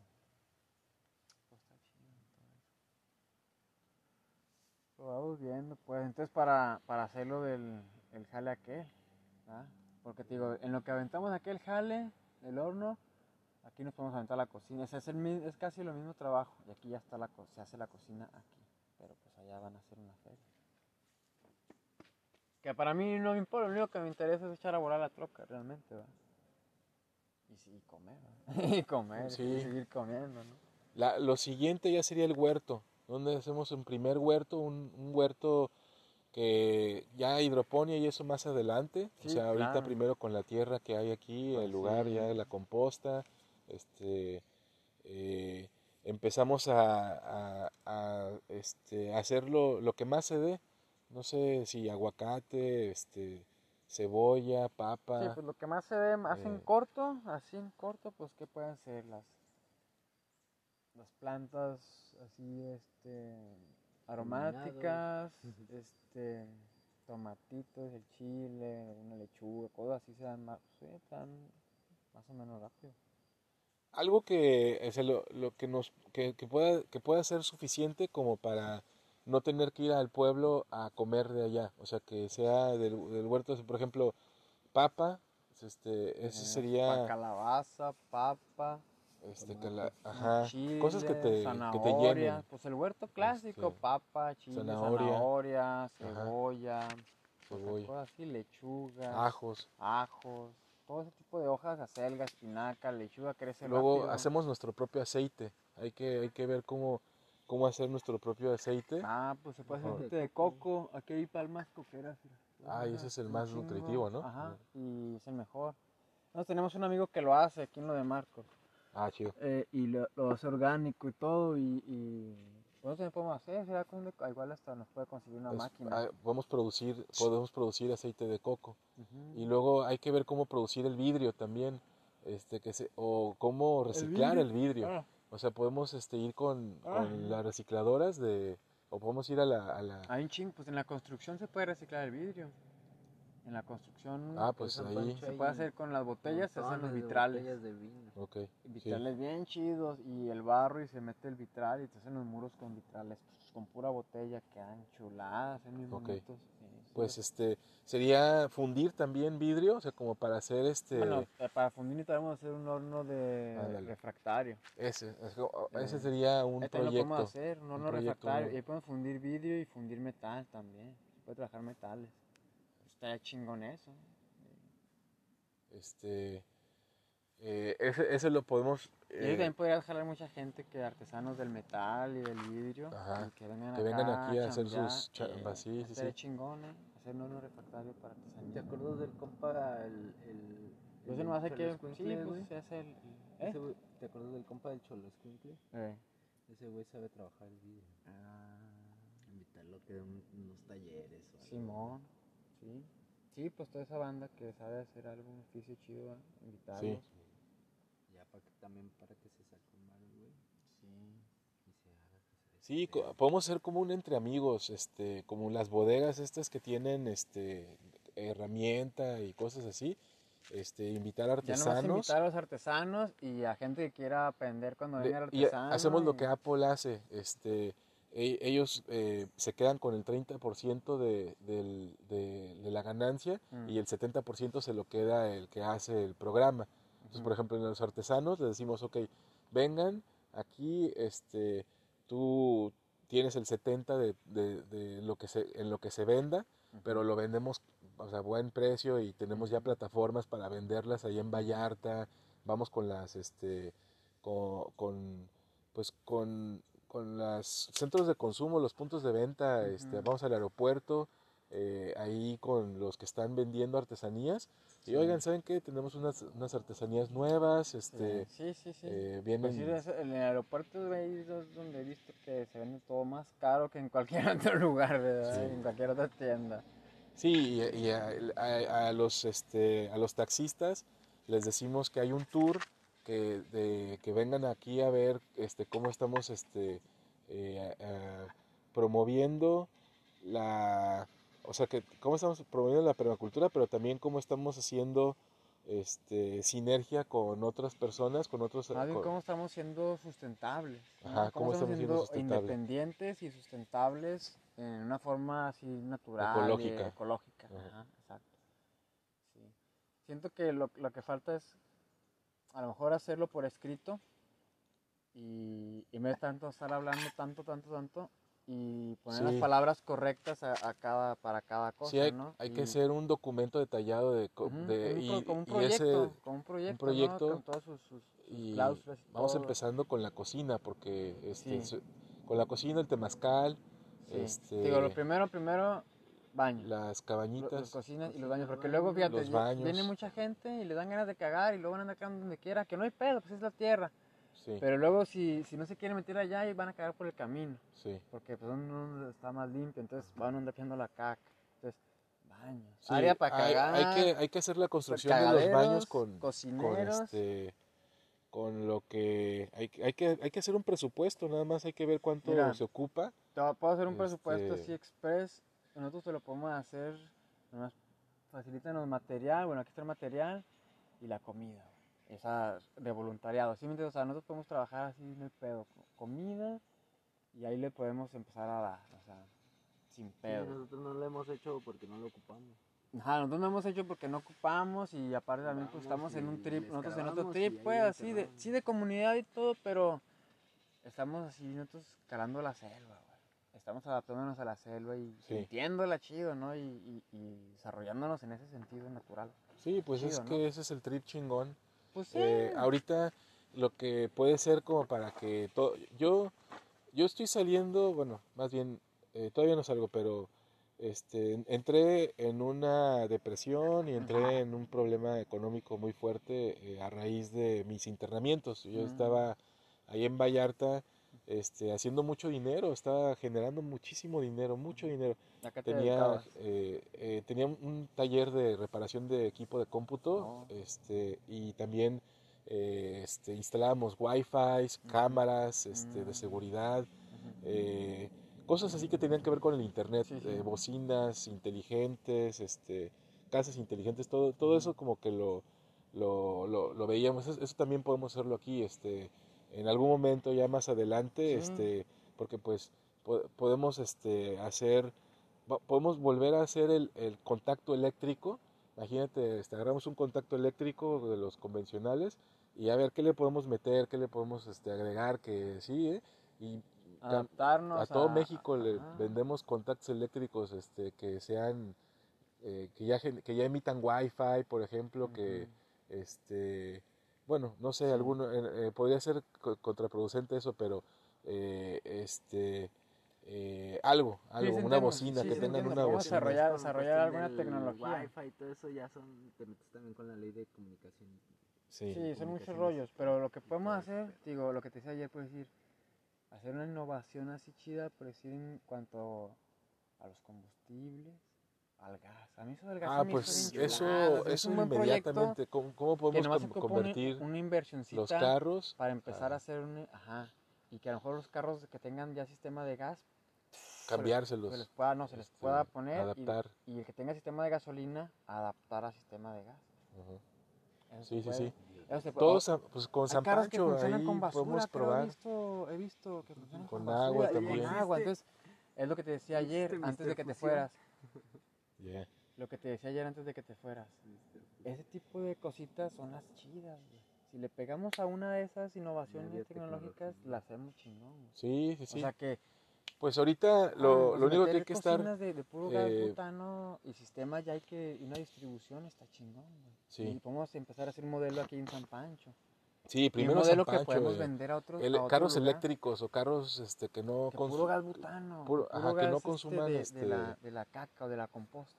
Está chido todo. Lo vamos viendo, pues, entonces para, para hacerlo del el jale aquel, ¿verdad? Porque te digo, en lo que aventamos aquel jale, el horno, aquí nos podemos aventar la cocina. Es, es, el, es casi lo mismo trabajo. Y aquí ya está la se hace la cocina aquí. Pero pues allá van a hacer una feria. Que para mí no me importa, lo único que me interesa es echar a volar la troca, realmente, ¿va? Y sí, comer, ¿va? y comer, Sí. y seguir comiendo, ¿no? La, lo siguiente ya sería el huerto, donde hacemos un primer huerto, un, un huerto que ya hidroponía y eso más adelante. Sí, o sea, ahorita claro. primero con la tierra que hay aquí, Pues el lugar sí. ya de la composta, este, eh, empezamos a, a- a, este, hacer lo, que más se dé. No sé si aguacate, este, cebolla, papa. Sí, pues lo que más se ve, más en eh, corto, así en corto, pues ¿qué pueden ser las las plantas así, este, aromáticas, este, tomatitos, el chile, una lechuga, cosas así se dan más, sí, dan más o menos rápido. algo que, o sea, lo, lo que nos que, que pueda que pueda ser suficiente como para no tener que ir al pueblo a comer de allá o sea que sea del, del huerto por ejemplo papa este ese Eh, sería calabaza, papa, este que la- ajá chile, cosas que te que te llenen pues el huerto clásico, Este, papa, chile, zanahoria. zanahoria, cebolla, pues, Cebolla. cosas así, lechuga, ajos ajos, todo ese tipo de hojas, acelga, espinaca, lechuga crece luego rápido. hacemos nuestro propio aceite hay que hay que ver cómo cómo hacer nuestro propio aceite Ah, pues se puede hacer aceite de coco, aquí hay palmas coqueras. Ah, y ese es el más nutritivo, ¿no? Ajá, y es el mejor. Nosotros tenemos un amigo que lo hace aquí en lo de Marcos. Ah chido Eh, y lo, lo hace orgánico y todo y, y nosotros también podemos hacer, igual hasta nos puede conseguir una máquina. ah, podemos producir podemos producir aceite de coco. Y luego hay que ver cómo producir el vidrio también, este que se o cómo reciclar vidrio? el vidrio. Ah. O sea, podemos este ir con, Ah. con las recicladoras de o podemos ir a la, a la ching, pues en la construcción se puede reciclar el vidrio. En la construcción Ah, pues ahí. Pancho se puede hacer con las botellas, se hacen los de vitrales. botellas de vino. Sí. Vitrales bien chidos y el barro y se mete el vitral y te hacen los muros con vitrales, pues, con pura botella, quedan chuladas, son bien Ok. bonitos. sí, sí. Pues este sería fundir también vidrio, o sea, como para hacer este Bueno, eh, para fundir necesitamos hacer un horno de refractario. ese es como- ese Eh, sería un también lo podemos proyecto. hacer, un horno proyecto refractario. Y ahí podemos fundir vidrio y fundir metal también. Se puede trabajar metales. Está chingón eso. Este eh, ese, ese lo podemos Y eh, también podría jalar mucha gente que artesanos del metal y del vidrio. Ajá, y que vengan, que vengan acá aquí a hacer sus chambas, sí, sí, estaría sí. chingón, ¿eh? Hacer un refractario para ¿Te artesanía. acuerdas del compa, el... el Pues el eso no hace que... Sí, güey? pues se hace el... Ese ¿Eh? güey- ¿Te acuerdas del compa del Cholescuincle? Eh. Ese güey sabe trabajar el vidrio. Ah, Invitarlo que unos talleres o algo. Simón, sí. Sí, pues toda esa banda que sabe hacer algún oficio chido, ¿eh? invitarlos. Ya para que también para que se saque un mal, güey. Sí. Y se haga. se Sí, podemos ser como un entre amigos, este, como las bodegas estas que tienen este herramienta y cosas así, este, invitar Ya no vas a artesanos. invitar a los artesanos y a gente que quiera aprender cuando venga el y artesano. hacemos lo y- que Apple hace. Este, ellos eh, se quedan con el 30% de, de, de la ganancia Mm. y el 70% se lo queda el que hace el programa. Entonces, por ejemplo, en los artesanos les decimos, ok, vengan aquí, este, tú tienes el 70 de, de- de lo que se, en lo que se venda, pero lo vendemos o sea, a buen precio y tenemos ya plataformas para venderlas ahí en Vallarta, vamos con las, este, con, con, pues con, con los centros de consumo, los puntos de venta, este, Ujú. vamos al aeropuerto, eh, ahí con los que están vendiendo artesanías, y Sí. oigan, ¿saben qué? Tenemos unas, unas artesanías nuevas, este, Sí, sí, sí. eh, Pues vienen... sí, es- en el aeropuerto es donde he visto que se vende todo más caro que en cualquier otro lugar, ¿verdad? Sí. En cualquier otra tienda. Sí, y, y a, a- a los este a los taxistas les decimos que hay un tour que de que vengan aquí a ver este cómo estamos este eh, eh, promoviendo la o sea que cómo estamos promoviendo la permacultura, pero también cómo estamos haciendo este sinergia con otras personas, con otros Más bien con- cómo estamos siendo sustentables. Ajá, cómo estamos siendo independientes y sustentables en una forma así natural. y Ecológica. ecológica. Ajá. Ajá, exacto. Sí. Siento que lo, lo que falta es a lo mejor hacerlo por escrito y, y de tanto estar hablando tanto, tanto, tanto y poner las palabras correctas a, a cada, para cada cosa, Sí, hay, ¿no? hay Y- que hacer un documento detallado de, Ujú, de- un y, como un proyecto, ese como un proyecto, proyecto ¿no? con todas sus, sus- sus y cláusulas y vamos todo. empezando con la cocina porque este, Sí. con la cocina el temazcal este, Digo, lo primero, primero, baño. las cabañitas Las cocinas y los baños, porque luego, fíjate, baños. viene mucha gente y le dan ganas de cagar y luego van a cagando donde quiera, que no hay pedo, pues es la tierra. sí, Pero luego si, si no se quieren meter allá y van a cagar por el camino, sí, porque pues uno está más limpio, entonces van a andar viendo la caca. Entonces, baños, sí, área para hay, cagar. hay que hay que hacer la construcción de los baños con con cocineros. este con lo que hay, que- hay que hay que hacer un presupuesto nada más hay que ver cuánto Mira, se ocupa Te puedo hacer un presupuesto Este- así express. Nosotros te lo podemos hacer. Nomás facilitan material. Bueno, aquí está el material y la comida. Esa de voluntariado. ¿sí? O sea, nosotros podemos trabajar así en el pedo. co- Comida y ahí le podemos empezar a dar. O sea, sin Sí, pedo. nosotros no lo hemos hecho porque no lo ocupamos. Ajá, nosotros no hemos hecho porque no ocupamos y aparte también pues estamos en un trip, nosotros en otro trip, pues así de, sí de comunidad y todo, pero estamos así nosotros calando la selva. Estamos adaptándonos a la selva y Sí. sintiéndola chido, ¿no? Y, y- y desarrollándonos en ese sentido natural. sí pues es que ese es el trip chingón Pues sí. Eh, ahorita lo que puede ser como para que todo yo yo estoy saliendo bueno más bien eh, todavía no salgo pero este en- entré en una depresión y entré en un problema económico muy fuerte eh, a raíz de mis internamientos yo Mm. estaba ahí en Vallarta este haciendo mucho dinero estaba generando muchísimo dinero mucho dinero. ¿A qué te tenía eh, eh, tenía un taller de reparación de equipo de cómputo Oh. este y también eh, este instalábamos wifi cámaras este de Mm. seguridad cosas así que tenían que ver con el internet Sí, sí. bocinas inteligentes este casas inteligentes todo todo eso como que lo lo, lo, lo veíamos. Eso, eso también podemos hacerlo aquí este en algún momento ya más adelante Sí. este porque pues po- podemos este hacer podemos volver a hacer el, el contacto eléctrico imagínate este, agarramos un contacto eléctrico de los convencionales y a ver qué le podemos meter qué le podemos este agregar que sí ¿eh? y Adaptarnos a todo México le vendemos contactos eléctricos este que sean eh, que ya que ya emitan wifi por ejemplo que este bueno no sé alguno eh, eh, podría ser co- contraproducente eso pero eh, este eh, algo algo sí una bocina sí, que sí tengan una bocina desarrollar- alguna tecnología. Wi-Fi y todo eso ya son, te metes también con la ley de comunicación. sí, Sí, son muchos rollos, pero lo que podemos hacer, digo, lo que te decía ayer, puedes decir, hacer una innovación así chida, por decir, en cuanto a los combustibles, al gas. A mí eso del gas ah pues eso es eso un buen proyecto inmediatamente cómo, cómo podemos com- una- convertir una, los carros para empezar a a hacer un, ajá, y que a lo mejor los carros que tengan ya sistema de gas, cambiárselos se les pueda, no, se les este, pueda poner y- adaptar y, el que tenga sistema de gasolina, adaptar a sistema de gas. Eso se Sí, sí, sí. Todos, O- pues con San Pancho ahí con basura, podemos creo, He probar. visto, he visto que funcionan con, Con agua basura, y también. Con agua. Entonces, es lo que te decía ayer, Existe antes de que te fueras. Yeah. Lo que te decía ayer antes de que te fueras. Ese tipo de cositas son las chidas, güey. Si le pegamos a una de esas innovaciones Media tecnológicas, la hacemos chingón, güey. Sí, sí, sí. O sea que pues ahorita lo, ah, lo único que hay que estar... de, de puro gas eh, butano y sistema ya hay que y una distribución está chingón, güey. Sí. Y podemos empezar a hacer modelo aquí en San Pancho. Sí, Y un primero modelo San que podemos eh, vender a otros el- a otro carros lugar. eléctricos o carros este que no Que puro gas butano. puro- puro ajá, que no este, consuman, de este- la, de la caca o de la composta.